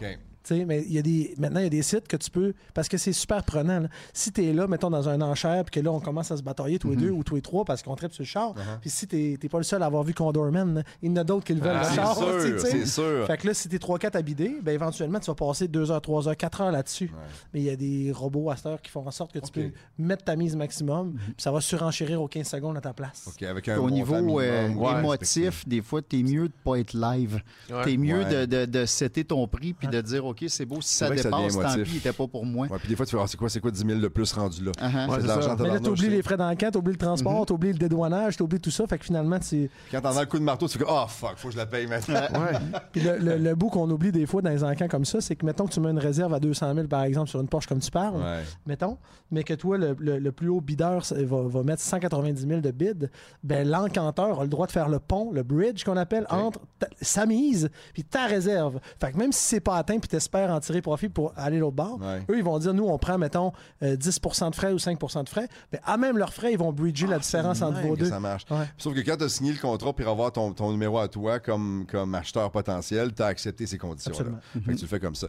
Speaker 2: mais il y a des, maintenant, il y a des sites que tu peux. Parce que c'est super prenant. Si tu es là, mettons, dans un enchère, puis que là, on commence à se batailler tous les mhm. deux ou tous les trois parce qu'on traite sur le char. Uh-huh. Puis si tu n'es pas le seul à avoir vu Condorman, il y en a d'autres qui le veulent,
Speaker 4: ah,
Speaker 2: le char.
Speaker 4: C'est sûr.
Speaker 2: Fait que là, si tu es 3-4 à bider, ben, éventuellement, tu vas passer 2 heures, 3 heures, 4 heures là-dessus. Mais il y a des robots à cette heure qui font en sorte que tu peux mettre ta mise maximum, mhm. puis ça va surenchérir aux 15 secondes à ta place.
Speaker 3: Au niveau euh, émotif, des fois, tu es mieux de pas être live. Tu es mieux de, de, de setter ton prix puis de dire, OK, c'est beau, si ça dépasse, tant pis, il n'était pas pour moi.
Speaker 4: Ouais, puis des fois, tu fais, ah, c'est quoi, c'est quoi 10 000 de plus rendu là?
Speaker 2: Uh-huh. c'est de l'argent Mais là, tu oublies les frais d'enquête, tu oublies le transport, mm-hmm. tu oublies le dédouanage, tu oublies tout ça. Fait que finalement, tu.
Speaker 4: Quand t'en as le coup de marteau, tu fais, oh fuck, faut que je la paye maintenant.
Speaker 2: ouais. Puis le, le, bout qu'on oublie des fois dans les encans comme ça, c'est que, mettons que tu mets une réserve à 200 000, par exemple, sur une Porsche comme tu parles, mettons, mais que toi, le, plus haut bideur va, va, mettre 190 000 de bid, ben l'encanteur a le droit de faire le pont, le bridge qu'on appelle, entre sa mise puis ta réserve. Fait que même si c'est pas atteint puis t'espères en tirer profit pour aller l'autre bord, eux, ils vont dire, nous, on prend, mettons, 10% euh, de frais ou 5% de frais. Mais à même leurs frais, ils vont bridger la ah, différence entre vos deux.
Speaker 4: Ça marche. Sauf que quand tu as signé le contrat pour avoir ton, ton, numéro à toi comme, comme acheteur potentiel, tu as accepté ces conditions-là. Fait que tu le fais comme ça.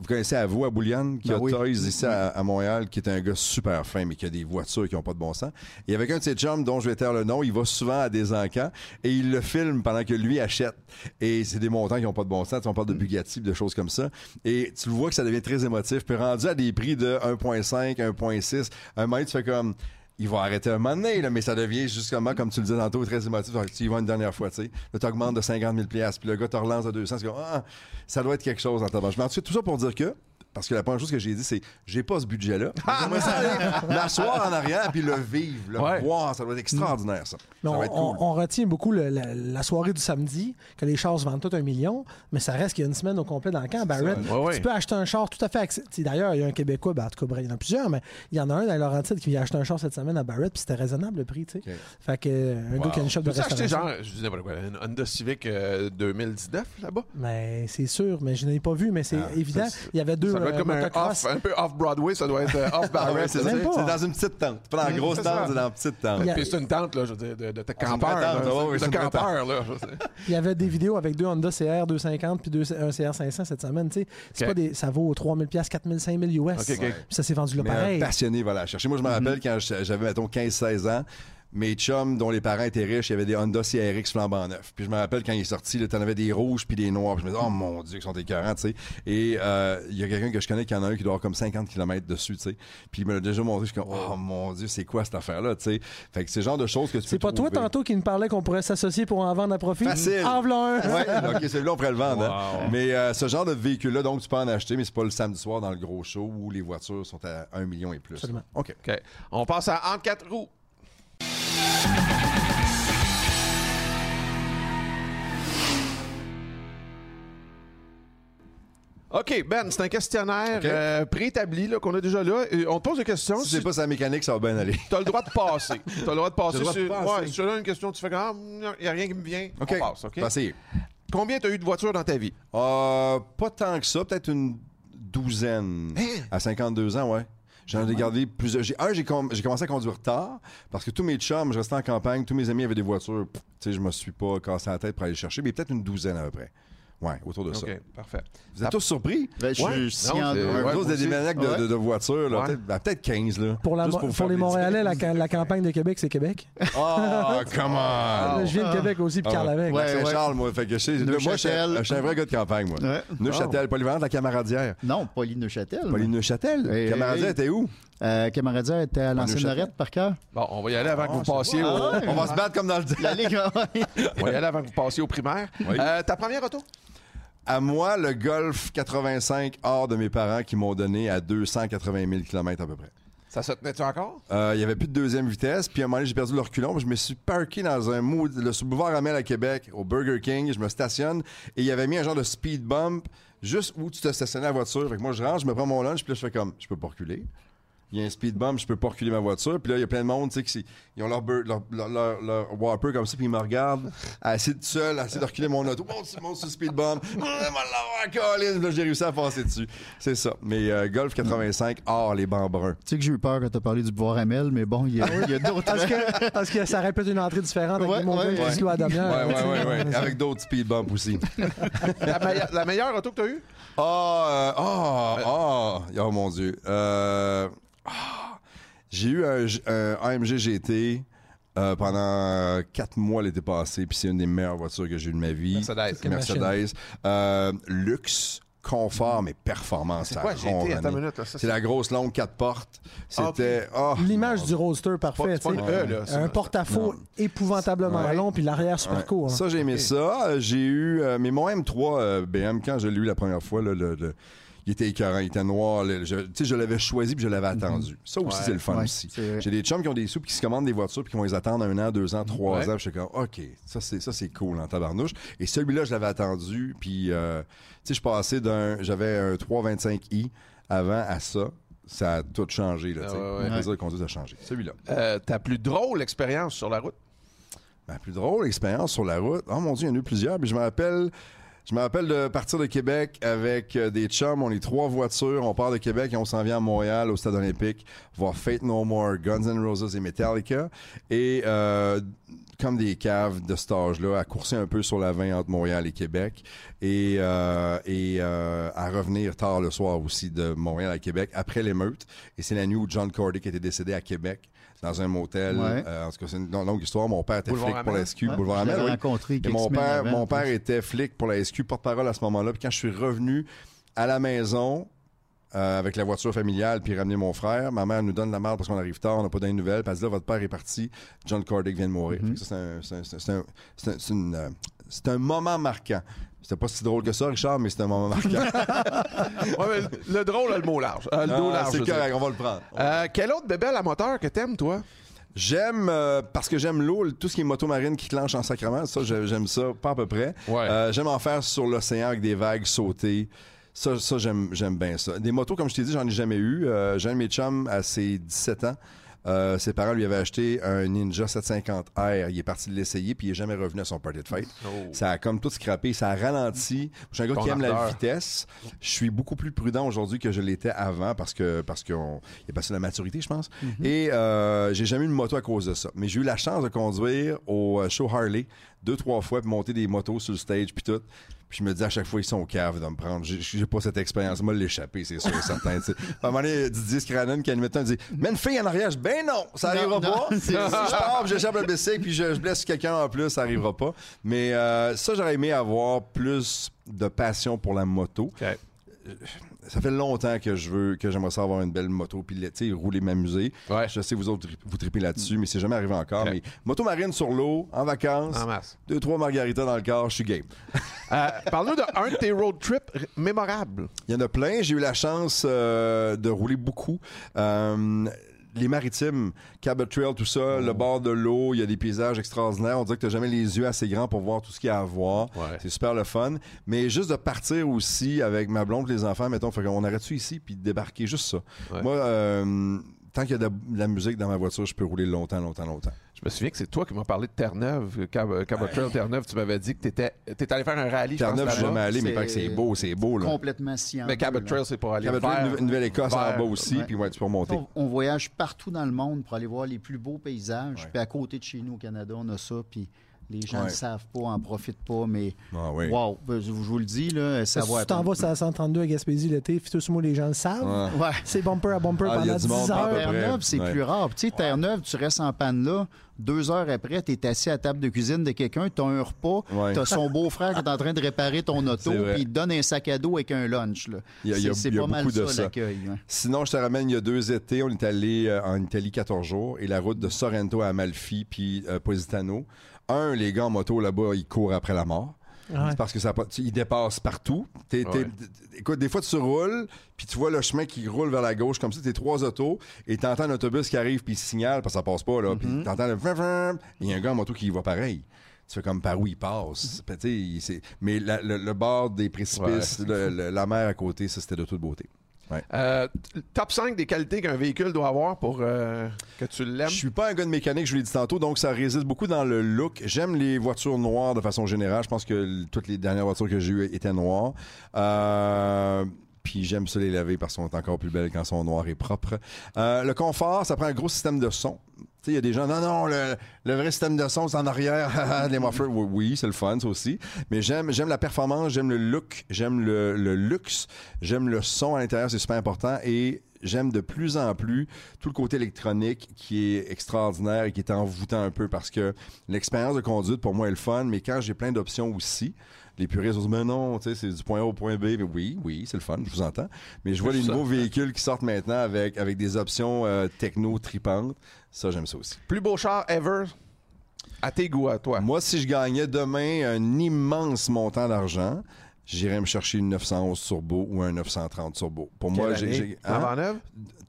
Speaker 4: Vous connaissez à vous, à Bouliane, qui ben a Toys ici à, Montréal, qui est un gars super fin, mais qui a des voitures qui n'ont pas de bon sens. Et avec un de ses chums, dont je vais taire le nom, il va souvent à des encans et il le filme pendant que lui achète. Et c'est des montants qui n'ont pas de bon sens. On parle de Bugatti, de choses comme ça. Et tu vois que ça devient très émotif. Puis rendu à des prix de 1.5, 1.6, un moment, tu fais comme il va arrêter un moment donné, mais ça devient justement, comme tu le disais tantôt, très émotif. Tu y vas une dernière fois, tu sais. Là, tu augmentes de 50 000 puis le gars te relance à 200. Comme, ah, ça doit être quelque chose dans ta banque. Je tout ça pour dire que parce que la première chose que j'ai dit, c'est j'ai pas ce budget-là. M'asseoir en arrière puis le vivre, le voir, ça doit être extraordinaire, ça.
Speaker 2: on, retient beaucoup la, soirée du samedi, que les chars se vendent tout un million, mais ça reste qu'il y a une semaine au complet dans le camp. Barrett, tu peux acheter un char tout à fait accessible. D'ailleurs, il y a un Québécois, ben, en tout cas, il y en a plusieurs, mais il y en a un dans Laurentide qui vient acheter un char cette semaine à Barrett, puis c'était raisonnable le prix, tu sais. Fait que, euh, un gars qui a une shop de restauration. acheté
Speaker 1: genre, je disais, quoi, une Honda Civic 2019 euh, là-bas?
Speaker 2: Mais c'est sûr, mais je n'ai pas vu, mais c'est ah, évident. Il y avait deux
Speaker 1: comme un off, un peu off-Broadway, ça doit être euh, off-Barrett.
Speaker 4: c'est dans une petite tente. Pas dans la grosse tente, c'est dans une petite tente.
Speaker 1: Puis c'est une tente, là, je veux dire, de, de, campeur. De campeur, là.
Speaker 2: Il y avait des vidéos avec deux Honda CR 250 puis un CR 500 cette semaine. Tu sais, pas des, ça vaut 3000 pièces, 4000, 5000 US. Puis ça s'est vendu là pareil.
Speaker 4: Un passionné va la chercher. Moi, je me rappelle quand j'avais, mettons, 15-16 ans, mes chums dont les parents étaient riches, il y avait des Honda CRX flambant neufs. Puis je me rappelle quand il est sorti, tu en avais des rouges puis des noirs. Puis je me disais, oh mon Dieu, ils sont écœurants, tu sais. Et euh, il y a quelqu'un que je connais qui en a un qui doit avoir comme 50 km dessus, tu sais. Puis il me l'a déjà montré, je suis comme, oh mon Dieu, c'est quoi cette affaire-là, tu sais? Fait que c'est le genre de choses que tu
Speaker 2: C'est pas toi tantôt qui me parlait qu'on pourrait s'associer pour en vendre à profit?
Speaker 4: Facile.
Speaker 2: En
Speaker 4: un. ouais, ok, celui-là, on pourrait le vendre. Hein. Mais euh, ce genre de véhicule-là, donc, tu peux en acheter, mais c'est pas le samedi soir dans le gros show où les voitures sont à 1 million et plus.
Speaker 2: Absolument.
Speaker 1: OK. OK. On passe à entre quatre roues. OK, Ben, c'est un questionnaire euh, préétabli qu'on a déjà là. on te pose des questions.
Speaker 4: Si c'est pas sa mécanique, ça va bien aller.
Speaker 1: Tu as le droit de passer. Tu as le droit de passer. Ouais, si tu as une question, tu fais comme il n'y a rien qui me vient. OK. On passe. OK?
Speaker 4: Passer.
Speaker 1: Combien tu as eu de voitures dans ta vie?
Speaker 4: Euh, pas tant que ça. Peut-être une douzaine.
Speaker 1: Hein?
Speaker 4: À 52 ans, ouais. J'en ai gardé plusieurs. J'ai, un, j'ai, commencé à conduire tard parce que tous mes chums, je restais en campagne, tous mes amis avaient des voitures. Tu sais, je me suis pas cassé la tête pour aller chercher, mais peut-être une douzaine à peu près. Oui, autour de ça.
Speaker 1: OK, parfait.
Speaker 4: Vous êtes tous surpris?
Speaker 3: Ben, je
Speaker 4: ouais.
Speaker 3: suis non,
Speaker 4: Vous des maniaques de, de, de voitures, là. Peut-être, ben, peut-être 15, là.
Speaker 2: Pour, la, pour, pour les Montréalais, la, la, campagne de Québec, c'est Québec.
Speaker 4: Oh, comment?
Speaker 2: Je viens de Québec aussi, puis Carl avec.
Speaker 4: Ouais, Saint-Charles, moi. Fait que je, moi, je, suis un vrai gars de campagne, moi. Ouais. Neuchâtel, oh. Polyvalente, la Camaradière.
Speaker 3: Non, Poly-Neuchâtel.
Speaker 4: Poly-Neuchâtel. Hey, Camaradière, était où?
Speaker 3: Euh, Camaradière était à l'ancienne Lorette, par cœur.
Speaker 1: Bon, on va y aller avant que vous passiez au...
Speaker 4: On va se battre comme dans le...
Speaker 3: La Ligue,
Speaker 1: On va y aller avant que vous passiez au primaire. Ta première auto?
Speaker 4: À moi, le Golf 85 hors de mes parents qui m'ont donné à 280 000 km à peu près.
Speaker 1: Ça se tenait-tu encore?
Speaker 4: Euh, il n'y avait plus de deuxième vitesse. Puis à un moment donné, j'ai perdu le reculon. Je me suis parké dans un mood, le boulevard Amel à Québec, au Burger King. Je me stationne et il y avait mis un genre de speed bump juste où tu te stationnais la voiture. Fait que moi, je rentre, je me prends mon lunch, puis là, je fais comme, je peux pas reculer il y a un speed bump, je peux pas reculer ma voiture. Puis là, il y a plein de monde, tu sais, qui ils ont leur, leur, leur, leur, Whopper comme ça, puis ils me regardent, à essayer de seul, à essayer de reculer mon auto. Monte, monte sur le speed bump. là, j'ai réussi à passer dessus. C'est ça. Mais euh, Golf 85, hors les bancs bruns.
Speaker 3: Tu sais que j'ai eu peur quand t'as parlé du bois Amel, mais bon, il y a, a d'autres.
Speaker 2: parce, que, parce que ça répète une entrée différente avec ouais, mon ouais, ouais. à
Speaker 4: Ouais, ouais, ouais, ouais. Avec d'autres speed bumps aussi.
Speaker 1: la, meilleure, la, meilleure auto que t'as eue?
Speaker 4: Ah, oh, oh, oh, oh, mon Dieu. Euh. J'ai eu un, AMG GT euh, pendant quatre mois l'été passé, puis c'est une des meilleures voitures que j'ai eues de ma vie.
Speaker 1: Mercedes.
Speaker 4: Mercedes. Euh, luxe confort, mais performance.
Speaker 1: C'est quoi GT? Attends une minute.
Speaker 4: C'est la grosse longue quatre portes. C'était...
Speaker 2: Ah, L'image du roadster parfait. Pas, e, un porte-à-faux épouvantablement long, puis l'arrière super court.
Speaker 4: Ça, j'ai aimé ça. J'ai eu... Euh, mais mon M3 BM, quand je l'ai eu la première fois, le, le il était écœurant, il était noir. Tu sais, je l'avais choisi puis je l'avais mhm. attendu. Ça aussi, c'est le fun aussi. J'ai des chums qui ont des sous qui se commandent des voitures puis qui vont les attendre un an, deux ans, trois ans. Je suis comme, OK, ça c'est, ça, c'est cool en tabarnouche. Et celui-là, je l'avais attendu. Puis, euh, tu sais, je passais d'un. J'avais un 325i avant à ça ça a tout changé. Là, ah ouais, ouais. conduite a changé. Celui-là.
Speaker 1: Euh, ta plus drôle expérience sur la route?
Speaker 4: Ma plus drôle expérience sur la route? Oh mon Dieu, il y en a eu plusieurs. Puis je me rappelle, je me rappelle de partir de Québec avec euh, des chums. On est trois voitures. On part de Québec et on s'en vient à Montréal, au Stade olympique, voir Fate No More, Guns N' Roses et Metallica. Et euh, comme des caves de cet âge-là, à courser un peu sur la 20 entre Montréal et Québec. Et, euh, et à revenir tard le soir aussi de Montréal à Québec après l'émeute. Et c'est la nuit où John Cordy était décédé à Québec dans un motel. Euh, en tout cas, c'est une longue histoire. Mon père était flic pour la SQ.
Speaker 3: Boulevard Amel, oui.
Speaker 4: Et mon père, mon père était flic pour la SQ, porte-parole à ce moment-là. Puis quand je suis revenu à la maison, euh, avec la voiture familiale, puis ramener mon frère. Ma mère nous donne la merde parce qu'on arrive tard, on n'a pas donné de nouvelles. Puis elle dit là, votre père est parti, John Cordick vient de mourir. Mm-hmm. C'est un, moment marquant. C'était pas si drôle que ça, Richard, mais c'était un moment marquant.
Speaker 1: ouais, mais le drôle a le mot large. Euh, le
Speaker 4: dos large. C'est correct, on va le prendre.
Speaker 1: Euh, quel autre bébé à moteur que t'aimes, toi?
Speaker 4: J'aime, euh, parce que j'aime l'eau, tout ce qui est moto marine qui clenche en sacrement, ça, j'aime ça, pas à peu près. j'aime en faire sur l'océan avec des vagues sautées. Ça, ça j'aime, bien ça. Des motos, comme je t'ai dit, j'en ai jamais eu. j'ai un de mes chums à ses 17 ans. Euh, ses parents lui avaient acheté un Ninja 750R. Il est parti l'essayer, puis il n'est jamais revenu à son party de fête. Oh. Ça a comme tout scrappé. Ça a ralenti. Je suis un gars qui aime la vitesse. Je suis beaucoup plus prudent aujourd'hui que je l'étais avant parce que parce qu'il a passé la maturité, je pense. Mm-hmm. Et euh, j'ai jamais eu une moto à cause de ça. Mais j'ai eu la chance de conduire au euh, show Harley deux, trois fois, puis monter des motos sur le stage, puis tout. Puis je me dis à chaque fois, ils sont caves de me prendre. J'ai pas cette expérience. Moi, l'échapper, c'est sûr et certain. À un moment donné, Didier Scrannon qui animait un dit Mais une fille en arrière, je ben non, ça arrivera pas. si je pars, j'échappe le bicycle, puis je, blesse quelqu'un en plus, ça arrivera pas. Mais euh, ça, j'aurais aimé avoir plus de passion pour la moto ça fait longtemps que je veux, que j'aimerais ça avoir une belle moto, puis rouler, m'amuser. Je sais, vous autres, vous tripez là-dessus, mais c'est jamais arrivé encore. Mais moto marine sur l'eau, en vacances, deux, trois margaritas dans le corps, je suis game.
Speaker 1: euh, Parle-nous d'un de tes road trips mémorables.
Speaker 4: Il y en a plein. J'ai eu la chance euh, de rouler beaucoup. Euh, les maritimes, Cabot Trail, tout ça, le oh. bord de l'eau, il y a des paysages extraordinaires. On dirait que tu jamais les yeux assez grands pour voir tout ce qu'il y a à voir. C'est super le fun. Mais juste de partir aussi avec ma blonde les enfants, mettons, on arrête-tu ici puis débarquer juste ça? Moi, euh, tant qu'il y a de, la musique dans ma voiture, je peux rouler longtemps, longtemps, longtemps.
Speaker 1: Je me souviens que c'est toi qui m'as parlé de Terre-Neuve, Cabot Trail Terre-Neuve. Tu m'avais dit que tu étais, allé faire un rallye.
Speaker 4: Terre-Neuve, je suis jamais allé, mais c'est beau, c'est beau. Là.
Speaker 3: Complètement sciant.
Speaker 1: Mais Cabot Trail, c'est pour aller Cabot Trail,
Speaker 4: Nouvelle-Écosse en bas aussi, puis ouais, tu peux monter.
Speaker 3: On, voyage partout dans le monde pour aller voir les plus beaux paysages. Puis à côté de chez nous au Canada, on a ça. Puis les gens ne savent pas, en profitent pas, mais
Speaker 4: ah, oui.
Speaker 3: wow, ben, je vous le dis, là, ça va.
Speaker 2: Si tu t'en vas à 132 à Gaspésie l'été, moi les gens le savent. Ouais. C'est bumper à bumper ah, pendant 10 heures.
Speaker 3: Terre-Neuve, c'est plus rare. Tu sais, Terre-Neuve, tu restes en panne là. Deux heures après, tu es assis à la table de cuisine de quelqu'un, tu as un repas, tu as son beau-frère qui est en train de réparer ton auto, puis il te donne un sac à dos avec un lunch. C'est pas mal ça, l'accueil.
Speaker 4: Sinon, je te ramène, il y a deux étés, on est allé euh, en Italie 14 jours, et la route de Sorrento à Amalfi, puis euh, Positano un, les gars en moto là-bas, ils courent après la mort. C'est parce que ça ils dépassent partout. écoute, des fois, tu roules, puis tu vois le chemin qui roule vers la gauche, comme ça, t'es trois autos, et t'entends un autobus qui arrive, puis il signale, parce que ça passe pas, là. Puis mm-hmm. t'entends le... Il y a un gars en moto qui y va pareil tu fais comme par où il passe. Mm-hmm. Mais le, bord des précipices, la mer à côté, ça, c'était de toute beauté.
Speaker 1: Euh, top 5 des qualités qu'un véhicule doit avoir pour euh, que tu l'aimes? Je
Speaker 4: suis pas un gars de mécanique, je vous l'ai dit tantôt, donc ça résiste beaucoup dans le look. J'aime les voitures noires de façon générale. Je pense que toutes les dernières voitures que j'ai eues étaient noires. Euh, puis j'aime ça les laver parce qu'elles sont encore plus belles quand sont noires et propres. le confort, ça prend un gros système de son il y a des gens, non, non, le, vrai système de son, c'est en arrière, les mufflers. Oui, c'est le fun, ça aussi. Mais j'aime, j'aime la performance, j'aime le look, j'aime le, luxe, j'aime le son à l'intérieur, c'est super important. Et j'aime de plus en plus tout le côté électronique qui est extraordinaire et qui est envoûtant un peu parce que l'expérience de conduite, pour moi, est le fun. Mais quand j'ai plein d'options aussi, les puristes disent, mais non, c'est du point A au point B. Mais oui, oui, c'est le fun, je vous entends. Mais je vois les nouveaux véhicules qui sortent maintenant avec, avec des options euh, techno tripantes. Ça, j'aime ça aussi.
Speaker 1: Plus beau char ever à tes goûts, à toi.
Speaker 4: Moi, si je gagnais demain un immense montant d'argent, j'irais me chercher une 911 turbo ou un 930 turbo. Pour moi, j'ai.
Speaker 1: Hein?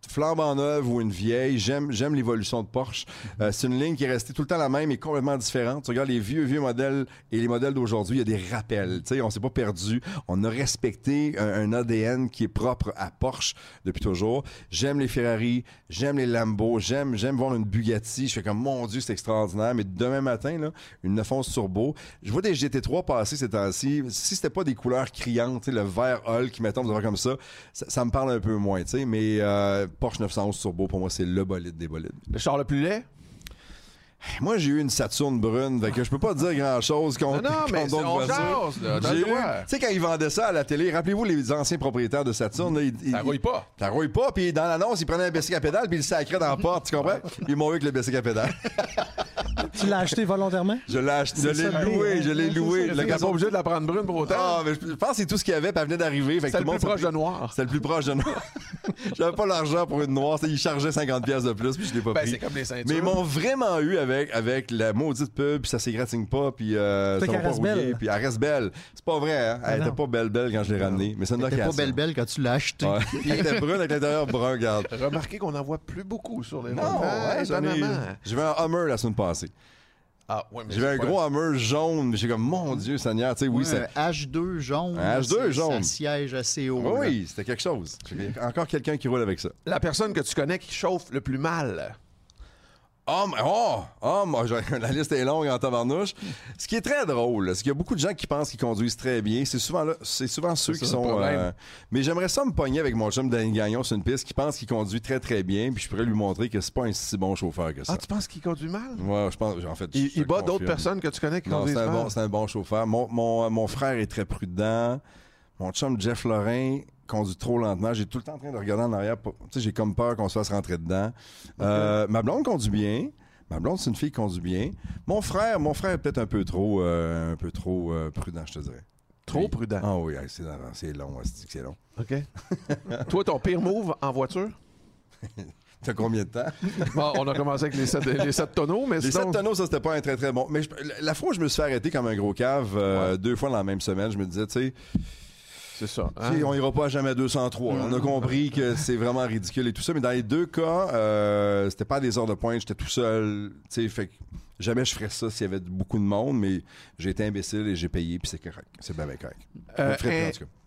Speaker 4: Flambant neuve ou une vieille. J'aime, l'évolution de Porsche. Euh, c'est une ligne qui est restée tout le temps la même et complètement différente. Tu regardes les vieux, vieux modèles et les modèles d'aujourd'hui, il y a des rappels. Tu on s'est pas perdu. On a respecté un, ADN qui est propre à Porsche depuis toujours. J'aime les Ferrari, j'aime les Lambo, j'aime, voir une Bugatti. Je fais comme, mon Dieu, c'est extraordinaire. Mais demain matin, là, une 911 turbo. Je vois des GT3 passer ces temps-ci. Si c'était pas des couleurs criantes, le vert Hulk, mettons, comme ça, ça, me parle un peu moins. Mais euh, Porsche 911 Turbo, pour moi, c'est le bolide des bolides.
Speaker 1: Le char le plus laid?
Speaker 4: Moi, j'ai eu une Saturne brune, fait que je peux pas dire grand-chose
Speaker 1: contre Non, non, mais Tu
Speaker 4: sais, quand ils vendaient ça à la télé, rappelez-vous les anciens propriétaires de Saturne. Là,
Speaker 1: ils, ça rouille pas.
Speaker 4: Ça rouille pas, puis dans l'annonce, ils prenaient un bicycle à pédale, puis ils le sacraient dans la porte, tu comprends? Ils m'ont eu avec le bicycle à pédale.
Speaker 2: tu l'as acheté volontairement?
Speaker 4: Je l'ai acheté, je l'ai loué, je l'ai loué.
Speaker 1: Le gars pas obligé de la prendre brune pour autant.
Speaker 4: Ah, mais je pense que c'est tout ce qu'il y avait, puis elle venait d'arriver.
Speaker 1: C'est le, plus proche de noir.
Speaker 4: C'est le plus proche de noir. J'avais pas l'argent pour une noire, ils chargeaient 50 pièces de plus, puis je l'ai pas ben, pris.
Speaker 1: Comme les
Speaker 4: mais ils m'ont vraiment eu avec, avec la maudite pub, puis ça s'égratigne pas, puis euh, ça va pas rouiller, puis elle reste belle. C'est pas vrai, hein? Elle ah était pas belle belle quand je l'ai ramenée, mais c'est une
Speaker 3: occasion. Elle était pas belle belle quand tu l'as acheté.
Speaker 4: elle était brune avec l'intérieur brun, regarde.
Speaker 1: Remarquez qu'on en voit plus beaucoup sur les
Speaker 4: non, ouais, J'ai vu un Hummer la semaine passée. Ah, ouais, J'avais un gros Hummer jaune. J'ai comme, mon Dieu, Seigneur. Tu sais, oui,
Speaker 3: c'est. H2 jaune.
Speaker 4: H2 jaune.
Speaker 3: Ça siège assez haut.
Speaker 4: Oui, c'était quelque chose. Encore quelqu'un qui roule avec ça.
Speaker 1: La personne que tu connais qui chauffe le plus mal.
Speaker 4: Oh, oh, oh, la liste est longue en tabarnouche. Ce qui est très drôle, c'est qu'il y a beaucoup de gens qui pensent qu'ils conduisent très bien. C'est souvent là, c'est souvent ceux qui sont. Euh, mais j'aimerais ça me pogner avec mon chum Danny Gagnon sur une piste qui pense qu'il conduit très très bien, puis je pourrais lui montrer que c'est pas un si bon chauffeur que ça.
Speaker 1: Ah, tu penses qu'il conduit mal?
Speaker 4: Ouais, je pense. En fait,
Speaker 1: il, bat d'autres personnes que tu connais qui conduisent mal.
Speaker 4: c'est un bon chauffeur. Mon, mon, mon frère est très prudent. Mon chum Jeff Lorrain conduit trop lentement. J'ai tout le temps en train de regarder en arrière. Tu sais, j'ai comme peur qu'on se fasse rentrer dedans. Euh, ma blonde conduit bien. Ma blonde, c'est une fille qui conduit bien. Mon frère, mon frère est peut-être un peu trop, euh, un peu trop euh, prudent, je te dirais.
Speaker 1: Trop prudent?
Speaker 4: Ah oui, c'est long, c'est long.
Speaker 1: OK. Toi, ton pire move en voiture?
Speaker 4: T'as combien de temps?
Speaker 1: bon, on a commencé avec les 7, les tonneaux, mais
Speaker 4: Les 7 tonneaux, ça, c'était pas un très, très bon. Mais la fois où je me suis fait arrêter comme un gros cave, deux fois dans la même semaine, je me disais, tu sais,
Speaker 1: c'est ça. Hein?
Speaker 4: On ira pas à jamais 203. On a compris que c'est vraiment ridicule et tout ça. Mais dans les deux cas, euh, c'était pas des heures de pointe. J'étais tout seul. Fait jamais je ferais ça s'il y avait beaucoup de monde, mais j'ai été imbécile et j'ai payé, puis c'est correct. C'est bien correct.
Speaker 1: Euh,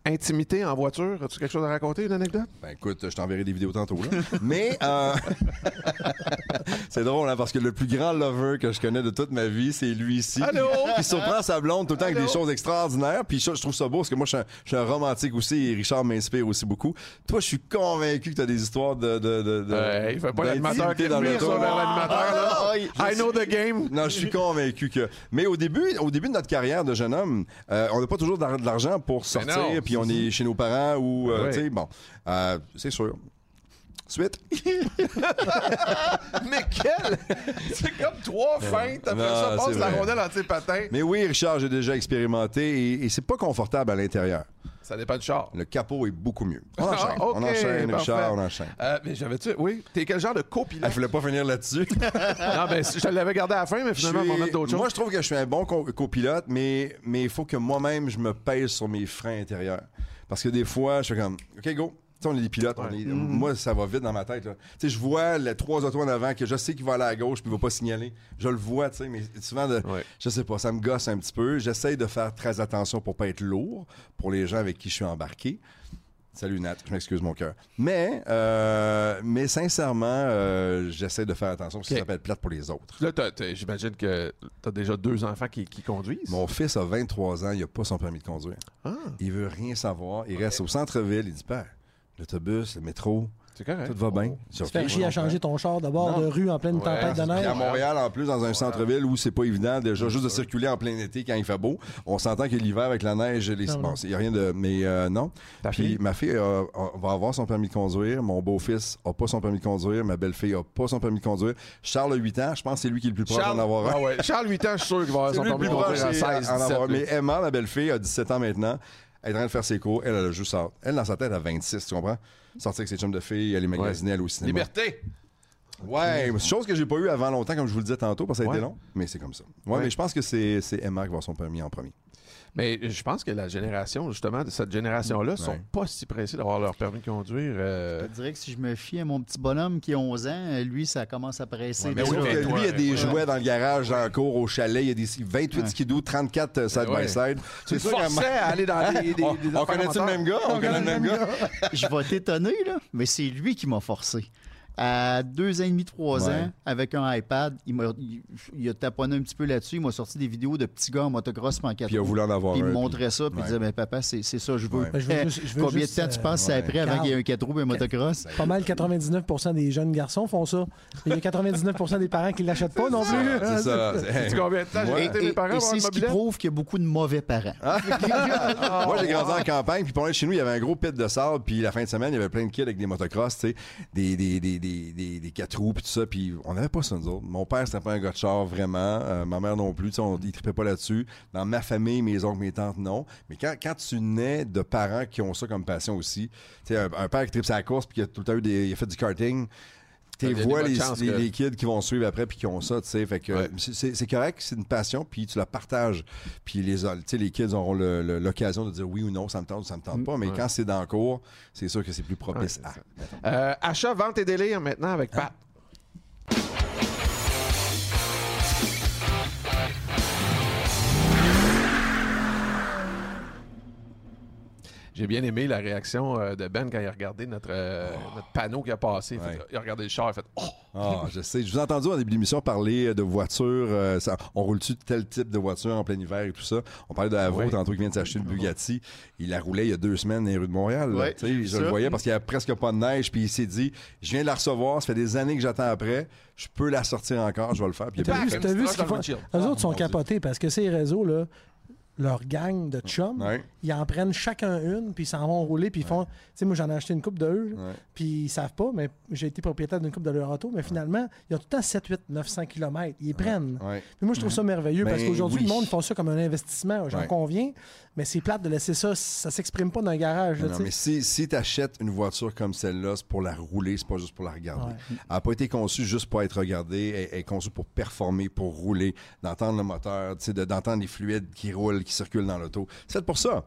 Speaker 1: Intimité en voiture, as-tu quelque chose à raconter, une anecdote?
Speaker 4: Ben écoute, je t'enverrai des vidéos tantôt. Là. Mais euh, c'est drôle, hein, parce que le plus grand lover que je connais de toute ma vie, c'est lui ici.
Speaker 1: Allô?
Speaker 4: Qui surprend sa blonde tout le temps avec des choses extraordinaires. Puis je trouve ça beau, parce que moi, je suis un, romantique aussi, et Richard m'inspire aussi beaucoup. Toi, je suis convaincu que tu as des histoires de... de, de, de
Speaker 1: il fait pas l'animateur qui dans le l'animateur. I know the game.
Speaker 4: Non, je suis convaincu que... Mais au début, au début de notre carrière de jeune homme, euh, on n'a pas toujours de l'argent pour sortir puis on est chez nos parents ou, euh, tu sais, bon, euh, c'est sûr. Suite.
Speaker 1: mais quel! C'est comme trois feintes. Après ça, passe la rondelle en tes patins.
Speaker 4: Mais oui, Richard, j'ai déjà expérimenté et, c'est pas confortable à l'intérieur.
Speaker 1: Ça dépend du char.
Speaker 4: Le capot est beaucoup mieux. On enchaîne. Ah, on enchaîne, Richard, on enchaîne.
Speaker 1: Euh, mais j'avais-tu. Oui. T'es quel genre de copilote?
Speaker 4: Je voulais pas finir là-dessus.
Speaker 1: non, ben, je l'avais gardé à la fin, mais finalement, on va mettre d'autres choses.
Speaker 4: Moi, je trouve que je suis un bon copilote, mais il faut que moi-même, je me pèse sur mes freins intérieurs. Parce que des fois, je suis comme, OK, go. On est des pilotes. Mm-hmm. Moi, ça va vite dans ma tête. sais, Je vois les trois autos en avant que je sais qu'il va aller à gauche puis il va pas signaler. Je le vois, tu sais, mais souvent, de, je sais pas, ça me gosse un petit peu. J'essaye de faire très attention pour pas être lourd pour les gens avec qui je suis embarqué. Salut Nat, je m'excuse mon cœur. Mais, euh, mais sincèrement, euh, j'essaie de faire attention parce que ça peut être plate pour les autres.
Speaker 1: Là, j'imagine que tu as déjà deux enfants qui, conduisent.
Speaker 4: Mon fils a 23 ans, il n'a pas son permis de conduire. Ah. Il veut rien savoir. Il reste au centre-ville. Il dit Père, l'autobus, le métro, c'est correct. Tout va bien.
Speaker 2: Tu fais chier à changer ton char de bord de rue en pleine tempête de neige.
Speaker 4: à Montréal, en plus, dans un centre-ville où c'est pas évident déjà juste de circuler en plein été quand il fait beau. On s'entend que l'hiver avec la neige, les... bon, il n'y a rien de. Mais euh, non. Puis ma fille va avoir son permis de conduire. Mon beau-fils n'a pas son permis de conduire. Ma belle-fille n'a pas son permis de conduire. Charles a 8 ans. Je pense que c'est lui qui est le plus proche d'en avoir un.
Speaker 1: Ah ouais. Charles, 8 ans, je suis sûr qu'il va avoir son permis de conduire à 16.
Speaker 4: Mais Emma, ma belle-fille, a 17 ans maintenant. Elle est en train de faire ses cours. Elle, elle a juste Elle, dans sa tête, a 26, tu comprends? Sortir avec ses chums de filles, aller magasiner, aller au cinéma.
Speaker 1: Liberté!
Speaker 4: Ouais, chose que j'ai pas eu avant longtemps, comme je vous le disais tantôt, parce que ça a été long, mais c'est comme ça. Ouais, mais je pense que c'est Emma qui va avoir son permis en premier.
Speaker 1: Mais je pense que la génération, justement, de cette génération-là, sont pas si pressés d'avoir leur permis de conduire. Euh.
Speaker 3: Je dirais que si je me fie à mon petit bonhomme qui a 11 ans, lui, ça commence à presser. mais
Speaker 4: lui, il y a des jouets dans le garage, en cours, au chalet. Il y a des 28 skidoo, 34 side-by-side.
Speaker 1: C'est forçait à aller dans des, des,
Speaker 4: On, connaît-tu le même gars? On, connaît le même gars?
Speaker 3: je vais t'étonner, là, mais c'est lui qui m'a forcé à deux ans et demi, trois ans, avec un iPad. Il, a, il, a taponné un petit peu là-dessus. Il m'a sorti des vidéos de petits gars en motocross en
Speaker 4: Puis il a voulu en avoir
Speaker 3: Il me montrait ça, puis il disait ben, Papa, c'est ça, je veux. Combien de temps tu penses c'est après avant qu'il y ait un 4 roues et un motocross?
Speaker 2: Pas mal 99% des jeunes garçons font ça. Il y a 99% des parents qui ne l'achètent pas non plus.
Speaker 4: C'est ça.
Speaker 1: C'est combien de temps j'ai été mes parents
Speaker 3: C'est ce qui prouve qu'il y a beaucoup de mauvais parents. Ah.
Speaker 4: Moi, j'ai grandi en campagne, puis pour aller chez nous, il y avait un gros pit de sable, puis la fin de semaine, il y avait plein de kids avec des motocross, tu sais, des des, quatre roues puis tout ça. Puis on n'avait pas ça, nous autres. Mon père, c'était pas un gars de char, vraiment. Euh, ma mère non plus. On, il tripait pas là-dessus. Dans ma famille, mes oncles, mes tantes, non. Mais quand, quand tu nais de parents qui ont ça comme passion aussi, tu sais, un, père qui tripe sa course puis qui a tout le temps eu des, il a fait du karting, tu vois les, les, kids qui vont suivre après puis qui ont ça, tu sais. Fait que c'est correct, c'est une passion, puis tu la partages. Puis les, les kids auront l'occasion de dire oui ou non, ça me tente ou ça me tente pas. Mais quand c'est dans le cours, c'est sûr que c'est plus propice à.
Speaker 1: Euh, achat, vente et délire maintenant avec Pat. J'ai bien aimé la réaction euh, de Ben quand il a regardé notre, euh, oh. notre panneau qui a passé. il a regardé le char, il a fait Oh!
Speaker 4: Ah, je sais. Je vous ai entendu en début d'émission parler de voitures. Euh, on roule-tu tel type de voiture en plein hiver et tout ça? On parlait de la vôtre, tantôt qui vient de s'acheter une Bugatti. Il la roulait il y a deux semaines dans les rues de Montréal. je le voyais parce qu'il n'y a presque pas de neige. Puis il s'est dit Je viens de la recevoir, ça fait des années que j'attends après. Je peux la sortir encore, je vais le faire. Puis
Speaker 2: il vu, vu ce qu'ils font? Les autres sont capotés parce que ces réseaux, là, leur gang de chums, ils en prennent chacun une, puis ils s'en vont rouler, puis ils font. Tu sais, moi, j'en ai acheté une coupe de eux, puis ils savent pas, mais j'ai été propriétaire d'une coupe de leur auto, mais finalement, ils ont tout le temps 7, 8, 900 km. Ils prennent. Puis moi, je trouve ça merveilleux parce ben qu'aujourd'hui, le monde font ça comme un investissement, j'en conviens, mais c'est plate de laisser ça, ça s'exprime pas dans un garage.
Speaker 4: non, mais si, si tu achètes une voiture comme celle-là, c'est pour la rouler, c'est pas juste pour la regarder. Elle n'a pas été conçue juste pour être regardée, elle, est conçue pour performer, pour rouler, d'entendre le moteur, d'entendre les fluides qui roulent, qui circulent dans l'auto. C'est pour ça.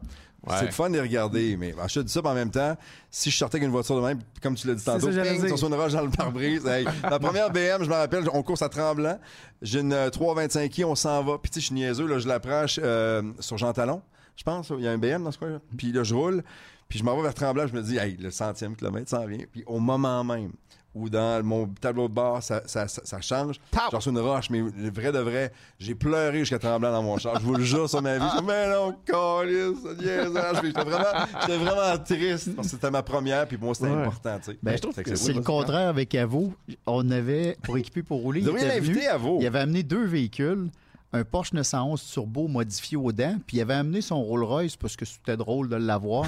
Speaker 4: C'est le fun de les regarder, mais je te dis ça, en même temps, si je sortais avec une voiture de même, comme tu l'as dit tantôt, ping, sur une roche dans le pare-brise. la première BM, je me rappelle, on course à Tremblant. J'ai une 325i, on s'en va. Puis tu sais, je suis niaiseux, là, je la prends euh, sur Jean Talon je pense. Il y a un BM dans ce coin-là. Puis là, je roule. Puis je m'en vais vers Tremblant. Je me dis, hey, le centième kilomètre s'en vient. Puis au moment même ou dans mon tableau de bord, ça, ça, ça, change. J'ai reçu une roche, mais vrai de vrai, j'ai pleuré jusqu'à tremblant dans mon char. Je vous le jure sur ma vie. Je mais non, calice, J'étais vraiment, j'étais vraiment triste parce que c'était ma première, puis pour moi, c'était important. Tu sais.
Speaker 3: Ben, c'est le contraire avec Avo. On avait, pour équiper pour rouler,
Speaker 4: il, avait invité il
Speaker 3: avait amené deux véhicules un Porsche 911 Turbo modifié aux dents, puis il avait amené son Rolls Royce parce que c'était drôle de l'avoir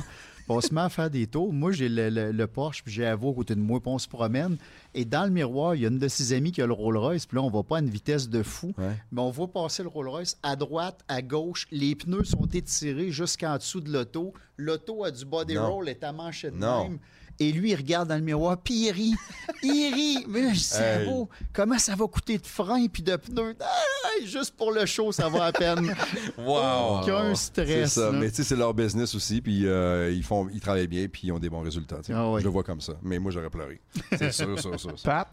Speaker 3: on se met à faire des tours. Moi, j'ai le, Porsche, puis j'ai Avo à côté de moi, puis on se promène. Et dans le miroir, il y a une de ses amies qui a le Rolls-Royce, puis là, on va pas à une vitesse de fou. Mais on voit passer le Rolls-Royce à droite, à gauche. Les pneus sont étirés jusqu'en dessous de l'auto. L'auto a du body roll, est à manchette même. Et lui, il regarde dans le miroir, puis il rit. il rit. Mais je comment ça va coûter de frein puis de pneus? juste pour le show, ça va à peine.
Speaker 4: wow!
Speaker 3: Aucun stress.
Speaker 4: Ça. Mais tu sais, c'est leur business aussi, puis euh, ils, font, ils travaillent bien, puis ils ont des bons résultats. Ah Je le vois comme ça. Mais moi, j'aurais pleuré. C'est sûr, sûr, sûr.
Speaker 2: Pat?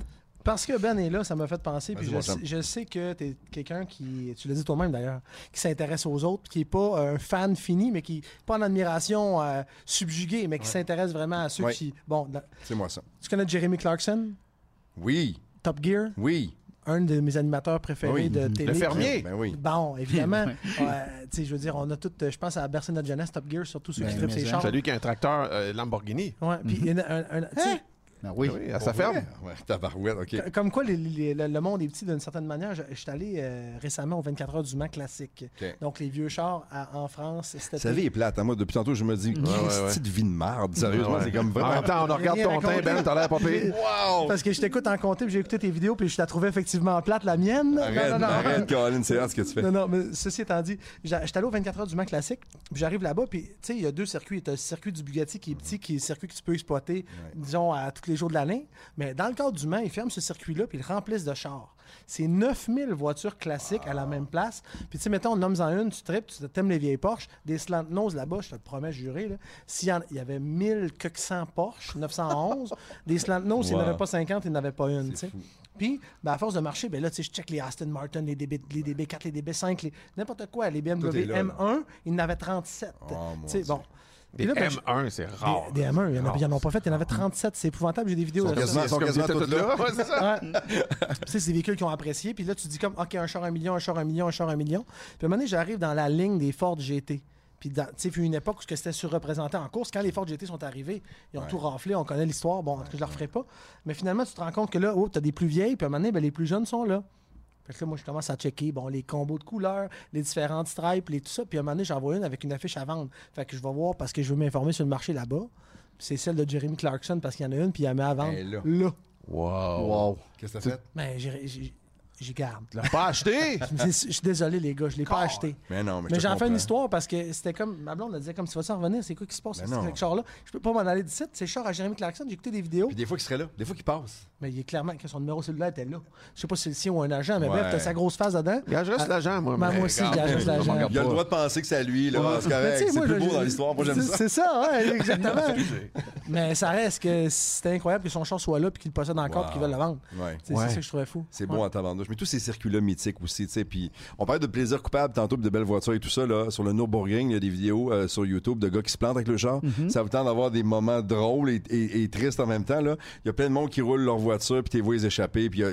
Speaker 2: Parce que Ben est là, ça m'a fait penser. Puis je, sais que tu es quelqu'un qui, tu l'as dit toi-même d'ailleurs, qui s'intéresse aux autres, qui n'est pas un fan fini, mais qui n'est pas en admiration euh, subjuguée, mais qui s'intéresse vraiment à ceux qui. Bon,
Speaker 4: c'est moi ça.
Speaker 2: Tu connais Jeremy Clarkson?
Speaker 4: Oui.
Speaker 2: Top Gear?
Speaker 4: Oui
Speaker 2: un de mes animateurs préférés de télé.
Speaker 1: Le fermier.
Speaker 4: Ben oui.
Speaker 2: Bon, évidemment. je veux dire, on a tout, je pense à Bersen de jeunesse, Top Gear, surtout ceux qui ben, trippent ses chars.
Speaker 1: C'est lui qui a un tracteur euh, Lamborghini.
Speaker 2: Ouais, puis mm -hmm. un, un, hein?
Speaker 4: Ben oui. oui, à sa ferme? Ouais, OK.
Speaker 2: Comme quoi, le, monde est petit d'une certaine manière. Je, suis allé euh, récemment au 24 heures du Mans classique. Donc, les vieux chars en France.
Speaker 4: Sa vie est plate. Hein. Moi, depuis tantôt, je me dis, petite vie de merde. Sérieusement, c'est comme vraiment.
Speaker 1: En même temps, on regarde ton teint, Ben, t'as l'air pas
Speaker 2: wow! Parce que je t'écoute en compté, puis j'ai écouté tes vidéos, puis je la trouvais effectivement plate, la mienne.
Speaker 4: Arrête, non, non, arrête, Colin, c'est ce que tu fais.
Speaker 2: Non, non, mais ceci étant dit, j'étais allé au 24 heures du Mans classique, puis j'arrive là-bas, puis tu sais, il y a deux circuits. Tu as le circuit du Bugatti qui est petit, qui est le circuit que tu peux exploiter, disons, à tous les jours de l'année. Mais dans le cadre du Mans, ils ferment ce circuit-là puis ils le remplissent de chars. C'est 9000 voitures classiques à la même place. Puis, tu sais, mettons, nomme-en une, tu tripes, tu t'aimes les vieilles Porsche, des slant nose là-bas, je te le promets, juré. S'il y, avait 1400 Porsche, 911, des slant nose, s'il n'y en avait pas 50, il n'y en avait pas une, tu sais. Puis, ben, à force de marcher, ben là, tu sais, je check les Aston Martin, les, DB, les DB4, les DB5, n'importe quoi, les BMW M1, il y en avait 37. tu sais, bon.
Speaker 1: Des ben, M1, c'est rare.
Speaker 2: Des, M1, il y en, a, pas fait. Il y en avait 37. C'est épouvant,able. J'ai des vidéos.
Speaker 4: Ils sont quasiment, toutes là. c'est
Speaker 2: des véhicules qui ont apprécié. Puis là, tu dis comme, OK, un char un million, un char un million, un char un million. Puis à un moment donné, j'arrive dans la ligne des Ford GT. Puis, tu sais, une époque où c'était surreprésenté en course. Quand les Ford GT sont arrivés, ils ont tout raflé. On connaît l'histoire. Bon, je ne le referai pas. Mais finalement, tu te rends compte que là, oh, tu as des plus vieilles. Puis à un moment donné, ben, les plus jeunes sont là. Fait que là, moi, je commence à checker bon, les combos de couleurs, les différentes stripes, les tout ça. Puis à un moment donné, j'en vois une avec une affiche à vendre. Fait que je vais voir parce que je veux m'informer sur le marché là-bas. C'est celle de Jeremy Clarkson parce qu'il y en a une, puis il y met à vendre là. là.
Speaker 4: Wow. wow. Qu'est-ce que t'as fait?
Speaker 2: Ben, j'ai j'y garde.
Speaker 1: Tu l'as pas acheté?
Speaker 2: je suis désolé, les gars, je l'ai pas acheté.
Speaker 4: Mais non, mais,
Speaker 2: mais j'en fais une histoire parce que c'était comme. Ma blonde, elle disait comme, tu vas-en revenir, c'est quoi qui se passe avec ce char-là? Je peux pas m'en aller d'ici, c'est le char à Jérémy Clarkson, j'ai écouté des vidéos.
Speaker 4: Puis des fois qu'il serait là, des fois qu'il passe.
Speaker 2: Mais il est clairement que son numéro cellulaire était là. Je sais pas si c'est le sien ou un agent, mais bref, t'as sa grosse face dedans.
Speaker 1: Il a juste l'agent, moi.
Speaker 2: Ben, moi aussi, il a juste l'agent.
Speaker 4: Il a le droit de penser que c'est à lui, là. C'est correct. C'est plus beau dans l'histoire. Moi, j'aime ça.
Speaker 2: C'est ça, ouais, exactement. mais ça reste que c'était incroyable que son char soit là puis qu'il le possède encore et qu'il veut le vendre. C'est ça que je trouvais fou.
Speaker 4: C'est bon à tabarnouche. Mais tous ces circuits-là mythiques aussi, tu sais. Puis on parlait de plaisir coupable tantôt, de belles voitures et tout ça, là. Sur le Nürburgring, il y a des vidéos euh, sur YouTube de gars qui se plantent avec le char. Mm-hmm. Ça vous tente d'avoir des moments drôles et, tristes en même temps, là. Il y a plein de monde qui roule leur voiture puis t'es vois les échapper. Puis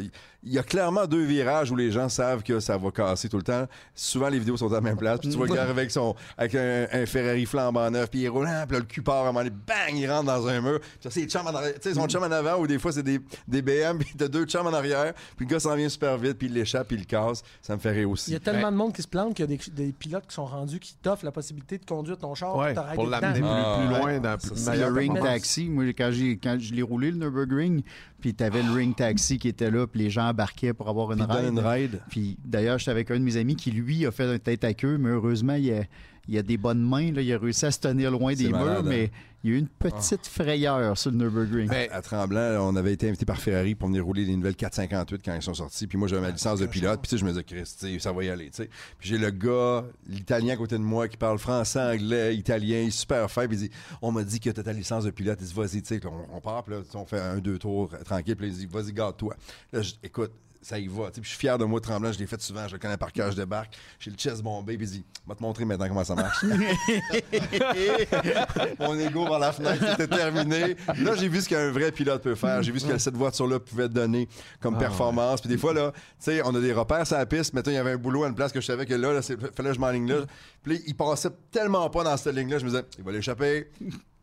Speaker 4: il y, a clairement deux virages où les gens savent que ça va casser tout le temps. Souvent, les vidéos sont à la même place. Puis tu vois le gars avec, son, avec un, Ferrari flambant neuf, puis il roule, puis là, le cul part, à un moment donné, bang, il rentre dans un mur. Puis c'est chum en arrière. Tu sais, son chum en avant, ou des fois, c'est des, des BM, puis t'as deux chums en arrière, puis le gars s'en vient super vite, puis il l'échappe, puis il le casse. Ça me fait rire aussi.
Speaker 2: Il y a tellement de monde qui se plante qu'il y a des, des, pilotes qui sont rendus qui t'offrent la possibilité de conduire ton char
Speaker 1: ouais, pour l'amener plus, plus, loin dans
Speaker 3: Le ring taxi, moi, quand, quand je l'ai roulé, le Nürburgring, puis t'avais le ring taxi qui était là, puis les gens embarquaient pour avoir une ride.
Speaker 4: Une ride.
Speaker 3: Puis d'ailleurs, j'étais avec un de mes amis qui, lui, a fait un tête à queue, mais heureusement, il a, il a des bonnes mains. Là, il a réussi à se tenir loin des murs, mais hein? Il y a eu une petite frayeur sur le Nürburgring.
Speaker 4: Ben, à Tremblant, on avait été invité par Ferrari pour venir rouler les nouvelles 458 quand ils sont sortis. Puis moi, j'avais ma licence de pilote. Puis je me disais, Christ, ça va y aller. Puis j'ai le gars, l'italien à côté de moi, qui parle français, anglais, italien, il est super faible. Il dit, on m'a dit que tu as ta licence de pilote. Il dit, vas-y, on, on part, puis là, on fait un, deux tours tranquille. Puis il dit, vas-y, garde-toi. Là, écoute, ça y va. Puis je suis fier de moi, tremblant. Je l'ai fait souvent. Je le connais par cœur. Je débarque. J'ai le chest bombé. Puis il dit Va te montrer maintenant comment ça marche. Mon ego par la fenêtre, c'était terminé. Là, j'ai vu ce qu'un vrai pilote peut faire. J'ai vu ce que cette voiture-là pouvait donner comme ah, performance. Puis des fois, là, tu sais, on a des repères sur la piste. Maintenant, il y avait un boulot à une place que je savais que là, il fallait que je m'enligne là. Puis il passait tellement pas dans cette ligne-là. Je me disais Il va l'échapper.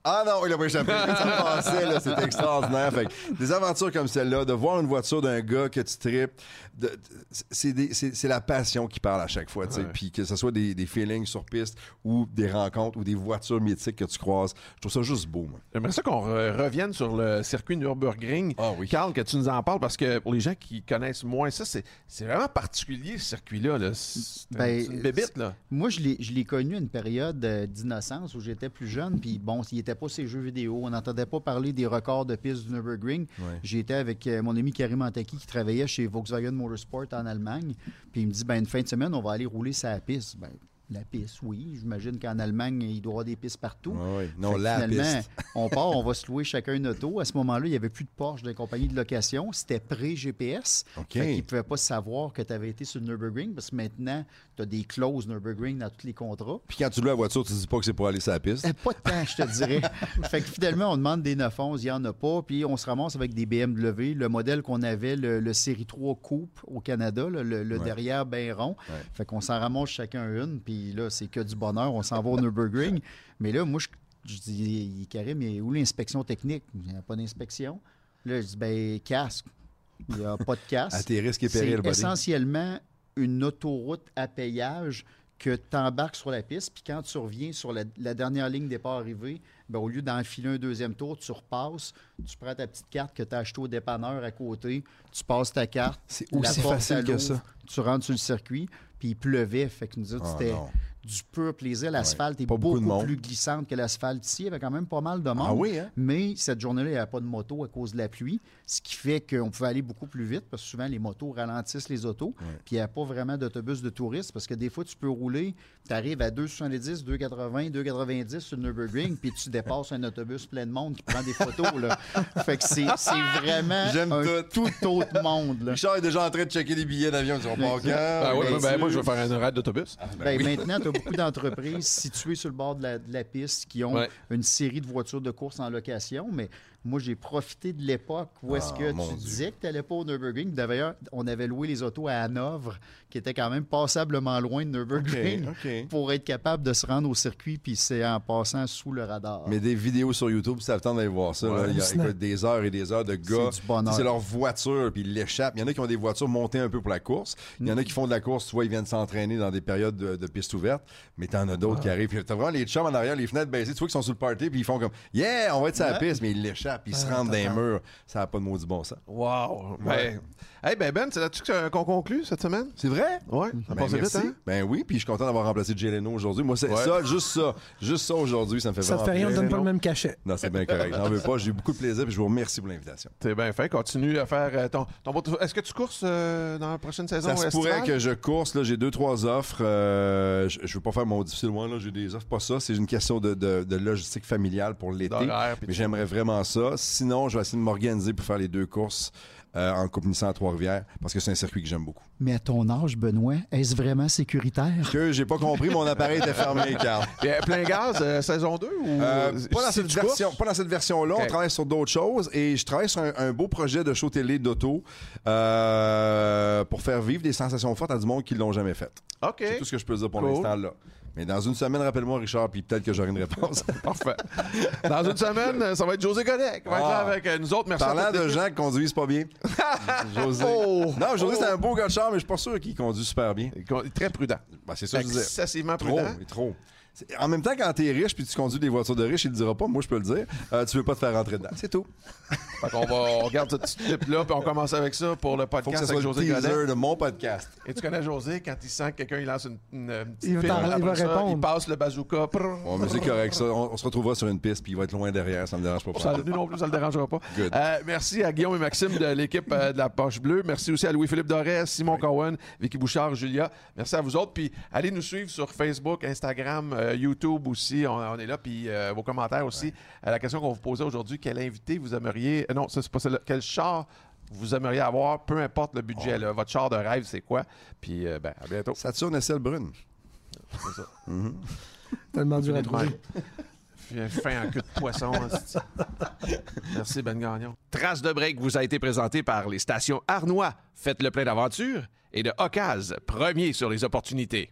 Speaker 4: Ah non, il a pas échappé. ça passait, là, c'était extraordinaire. Fait des aventures comme celle-là, de voir une voiture d'un gars que tu tripes, c'est la passion qui parle à chaque fois. Puis que ce soit des, feelings sur piste ou des rencontres ou des voitures mythiques que tu croises, je trouve ça juste beau.
Speaker 1: J'aimerais ça qu'on revienne sur le circuit Nürburgring.
Speaker 4: Ah oui.
Speaker 1: Carl, que tu nous en parles parce que pour les gens qui connaissent moins ça, c'est vraiment particulier ce circuit-là. C'est ben, une bébite. Là.
Speaker 3: Moi, je l'ai connu à une période euh, d'innocence où j'étais plus jeune. Puis bon, il n'était pas ces jeux vidéo. On n'entendait pas parler des records de piste du Nürburgring. J'étais avec euh, mon ami Karim Antaki qui travaillait chez Volkswagen Motorsport en Allemagne. Puis il me dit, ben, une fin de semaine, on va aller rouler sa piste. Ben, la piste, oui. J'imagine qu'en Allemagne, il doit y avoir des pistes partout.
Speaker 4: Oui, non, la piste.
Speaker 3: on part, on va se louer chacun une auto. À ce moment-là, il n'y avait plus de Porsche de compagnie de location. C'était pré-GPS. OK. Fait ne pouvaient pas savoir que tu avais été sur le Nürburgring parce que maintenant, tu as des clauses Nürburgring dans tous les contrats.
Speaker 4: Puis quand tu loues la voiture, tu ne dis pas que c'est pour aller sur la piste?
Speaker 3: Eh, pas de temps, je te dirais. fait que finalement, on demande des 911, il n'y en a pas. Puis on se ramasse avec des BMW. Le modèle qu'on avait, le, Série 3 Coupe au Canada, le, derrière bien rond. Fait qu'on s'en ramasse chacun une. Puis là, c'est que du bonheur. On s'en va au Nürburgring. Mais là, moi, je, dis, Karim, mais où l'inspection technique? Il n'y a pas d'inspection. Là, je dis, ben, casque. Il n'y a pas de casque.
Speaker 4: à tes risques et périls,
Speaker 3: C'est essentiellement une autoroute à payage que tu embarques sur la piste, puis quand tu reviens sur la, dernière ligne départ arrivée, ben, au lieu d'enfiler un deuxième tour, tu repasses, tu prends ta petite carte que tu as achetée au dépanneur à côté, tu passes ta carte,
Speaker 4: c'est aussi facile que ça.
Speaker 3: Tu rentres sur le circuit, puis il pleuvait, fait que nous autres, ah, c'était du pur plaisir. L'asphalte est beaucoup, plus glissante que l'asphalte ici. Il y avait quand même pas mal de monde.
Speaker 4: Ah oui, hein?
Speaker 3: Mais cette journée-là, il n'y avait pas de moto à cause de la pluie, ce qui fait qu'on pouvait aller beaucoup plus vite parce que souvent, les motos ralentissent les autos. Puis il n'y a pas vraiment d'autobus de touristes parce que des fois, tu peux rouler, tu arrives à 2,70, 2,80, 2,90 sur le Nürburgring, puis tu dépasses un autobus plein de monde qui prend des photos. Là. fait que c'est vraiment un tout. autre monde. Là.
Speaker 4: Richard est déjà en train de checker les billets d'avion. Ben,
Speaker 1: ben, ben, moi, je vais faire un raid d'autobus.
Speaker 3: Ah, ben, maintenant, beaucoup d'entreprises situées sur le bord de la, piste qui ont une série de voitures de course en location, mais moi, j'ai profité de l'époque où est-ce que ah, tu disais que tu n'allais pas au Nürburgring. D'ailleurs, on avait loué les autos à Hanovre, qui était quand même passablement loin de Nürburgring, pour être capable de se rendre au circuit, puis c'est en passant sous le radar.
Speaker 4: Mais des vidéos sur YouTube, ça temps d'aller voir ça. Il y a des heures et des heures de gars. C'est leur voiture, puis ils l'échappent. Il y en a qui ont des voitures montées un peu pour la course. Il y en a qui font de la course, tu vois, ils viennent s'entraîner dans des périodes de, piste ouverte, mais tu en as d'autres qui arrivent. Tu as vraiment les chums en arrière, les fenêtres baissées, tu vois qu'ils sont sur le party, puis ils font comme Yeah, on va être sur la piste, mais ils l'échappent puis ils se ah, dans les murs. Ça n'a pas de maudit bon ça.
Speaker 1: Wow! Ben, hey, ben Ben, c'est là-dessus qu'on conclut cette semaine?
Speaker 4: C'est vrai?
Speaker 1: Oui. Ça ben, vite, hein?
Speaker 4: Ben oui, puis je suis content d'avoir remplacé Jay Leno aujourd'hui. Moi, c'est ça, juste ça. Juste ça aujourd'hui, ça me fait
Speaker 2: ça
Speaker 4: vraiment
Speaker 2: Ça te fait rien, on donne pas le même cachet.
Speaker 4: Non, c'est bien correct. J'en veux pas. J'ai eu beaucoup de plaisir puis je vous remercie pour l'invitation.
Speaker 1: C'est bien fait. Continue à faire euh, ton, ton... Est-ce que tu courses euh, dans la prochaine saison?
Speaker 4: Ça se pourrait que je course. Là, j'ai deux, trois offres. Euh, je, ne veux pas faire mon difficile loin. Là, j'ai des offres, pas ça. C'est une question de, de logistique familiale pour l'été. Mais j'aimerais vraiment ça. Sinon, je vais essayer de m'organiser pour faire les deux courses. Euh, en Coupe Nissan à Trois-Rivières parce que c'est un circuit que j'aime beaucoup.
Speaker 3: Mais à ton âge, Benoît, est-ce vraiment sécuritaire?
Speaker 4: Que j'ai pas compris, mon appareil était fermé, Carl.
Speaker 1: Euh, plein gaz, euh, saison 2 ou.
Speaker 4: pas, dans cette version, pas dans cette version-là. On travaille sur d'autres choses et je travaille sur un, beau projet de show télé d'auto pour faire vivre des sensations fortes à du monde qui l'ont jamais fait.
Speaker 1: OK.
Speaker 4: C'est tout ce que je peux dire pour l'instant là. Mais dans une semaine, rappelle-moi, Richard, puis peut-être que j'aurai une réponse.
Speaker 1: Parfait. Dans une semaine, ça va être José Godet qui va être là ah. avec euh, nous autres. Merci
Speaker 4: Parlant de gens qui conduisent pas bien. José. Oh. Non, José, c'est un beau gars de char, mais je suis pas sûr qu'il conduit super bien.
Speaker 1: Il est très prudent.
Speaker 4: Ben, c'est ça que je disais.
Speaker 1: Excessivement prudent.
Speaker 4: Trop, trop. En même temps, quand t'es riche puis tu conduis des voitures de riches, il le dira pas, moi je peux le dire. Euh, tu veux pas te faire rentrer dedans. C'est tout.
Speaker 1: fait qu'on va, on regarde ce petit clip-là, puis on commence avec ça pour le podcast Faut que avec José
Speaker 4: le de mon podcast.
Speaker 1: Et tu connais José, quand il sent que quelqu'un il lance une, une,
Speaker 2: petite il, va, il va répondre.
Speaker 1: il passe le bazooka.
Speaker 4: Bon, mais c'est correct, ça. On, se retrouvera sur une piste, puis il va être loin derrière, ça me dérange pas.
Speaker 1: Ça, nous non plus, ça le dérangera pas. Euh, merci à Guillaume et Maxime de l'équipe euh, de la Poche Bleue. Merci aussi à Louis-Philippe Doré, Simon Cohen, Vicky Bouchard, Julia. Merci à vous autres. Puis allez nous suivre sur Facebook, Instagram, YouTube aussi on, est là. Puis euh, vos commentaires aussi. à la question qu'on vous posait aujourd'hui, quel invité vous aimeriez. Euh, non, c'est pas celle Quel char vous aimeriez avoir, peu importe le budget. votre char de rêve, c'est quoi? Puis, euh, ben, à bientôt.
Speaker 4: Saturne SL Brune.
Speaker 2: C'est ça. Mm-hmm. Tellement dur à trouver.
Speaker 1: fin en queue de poisson. Merci, Ben Gagnon. Trace de break vous a été présenté par les stations Arnois. Faites le plein d'aventure. Et de Ocaz, premier sur les opportunités.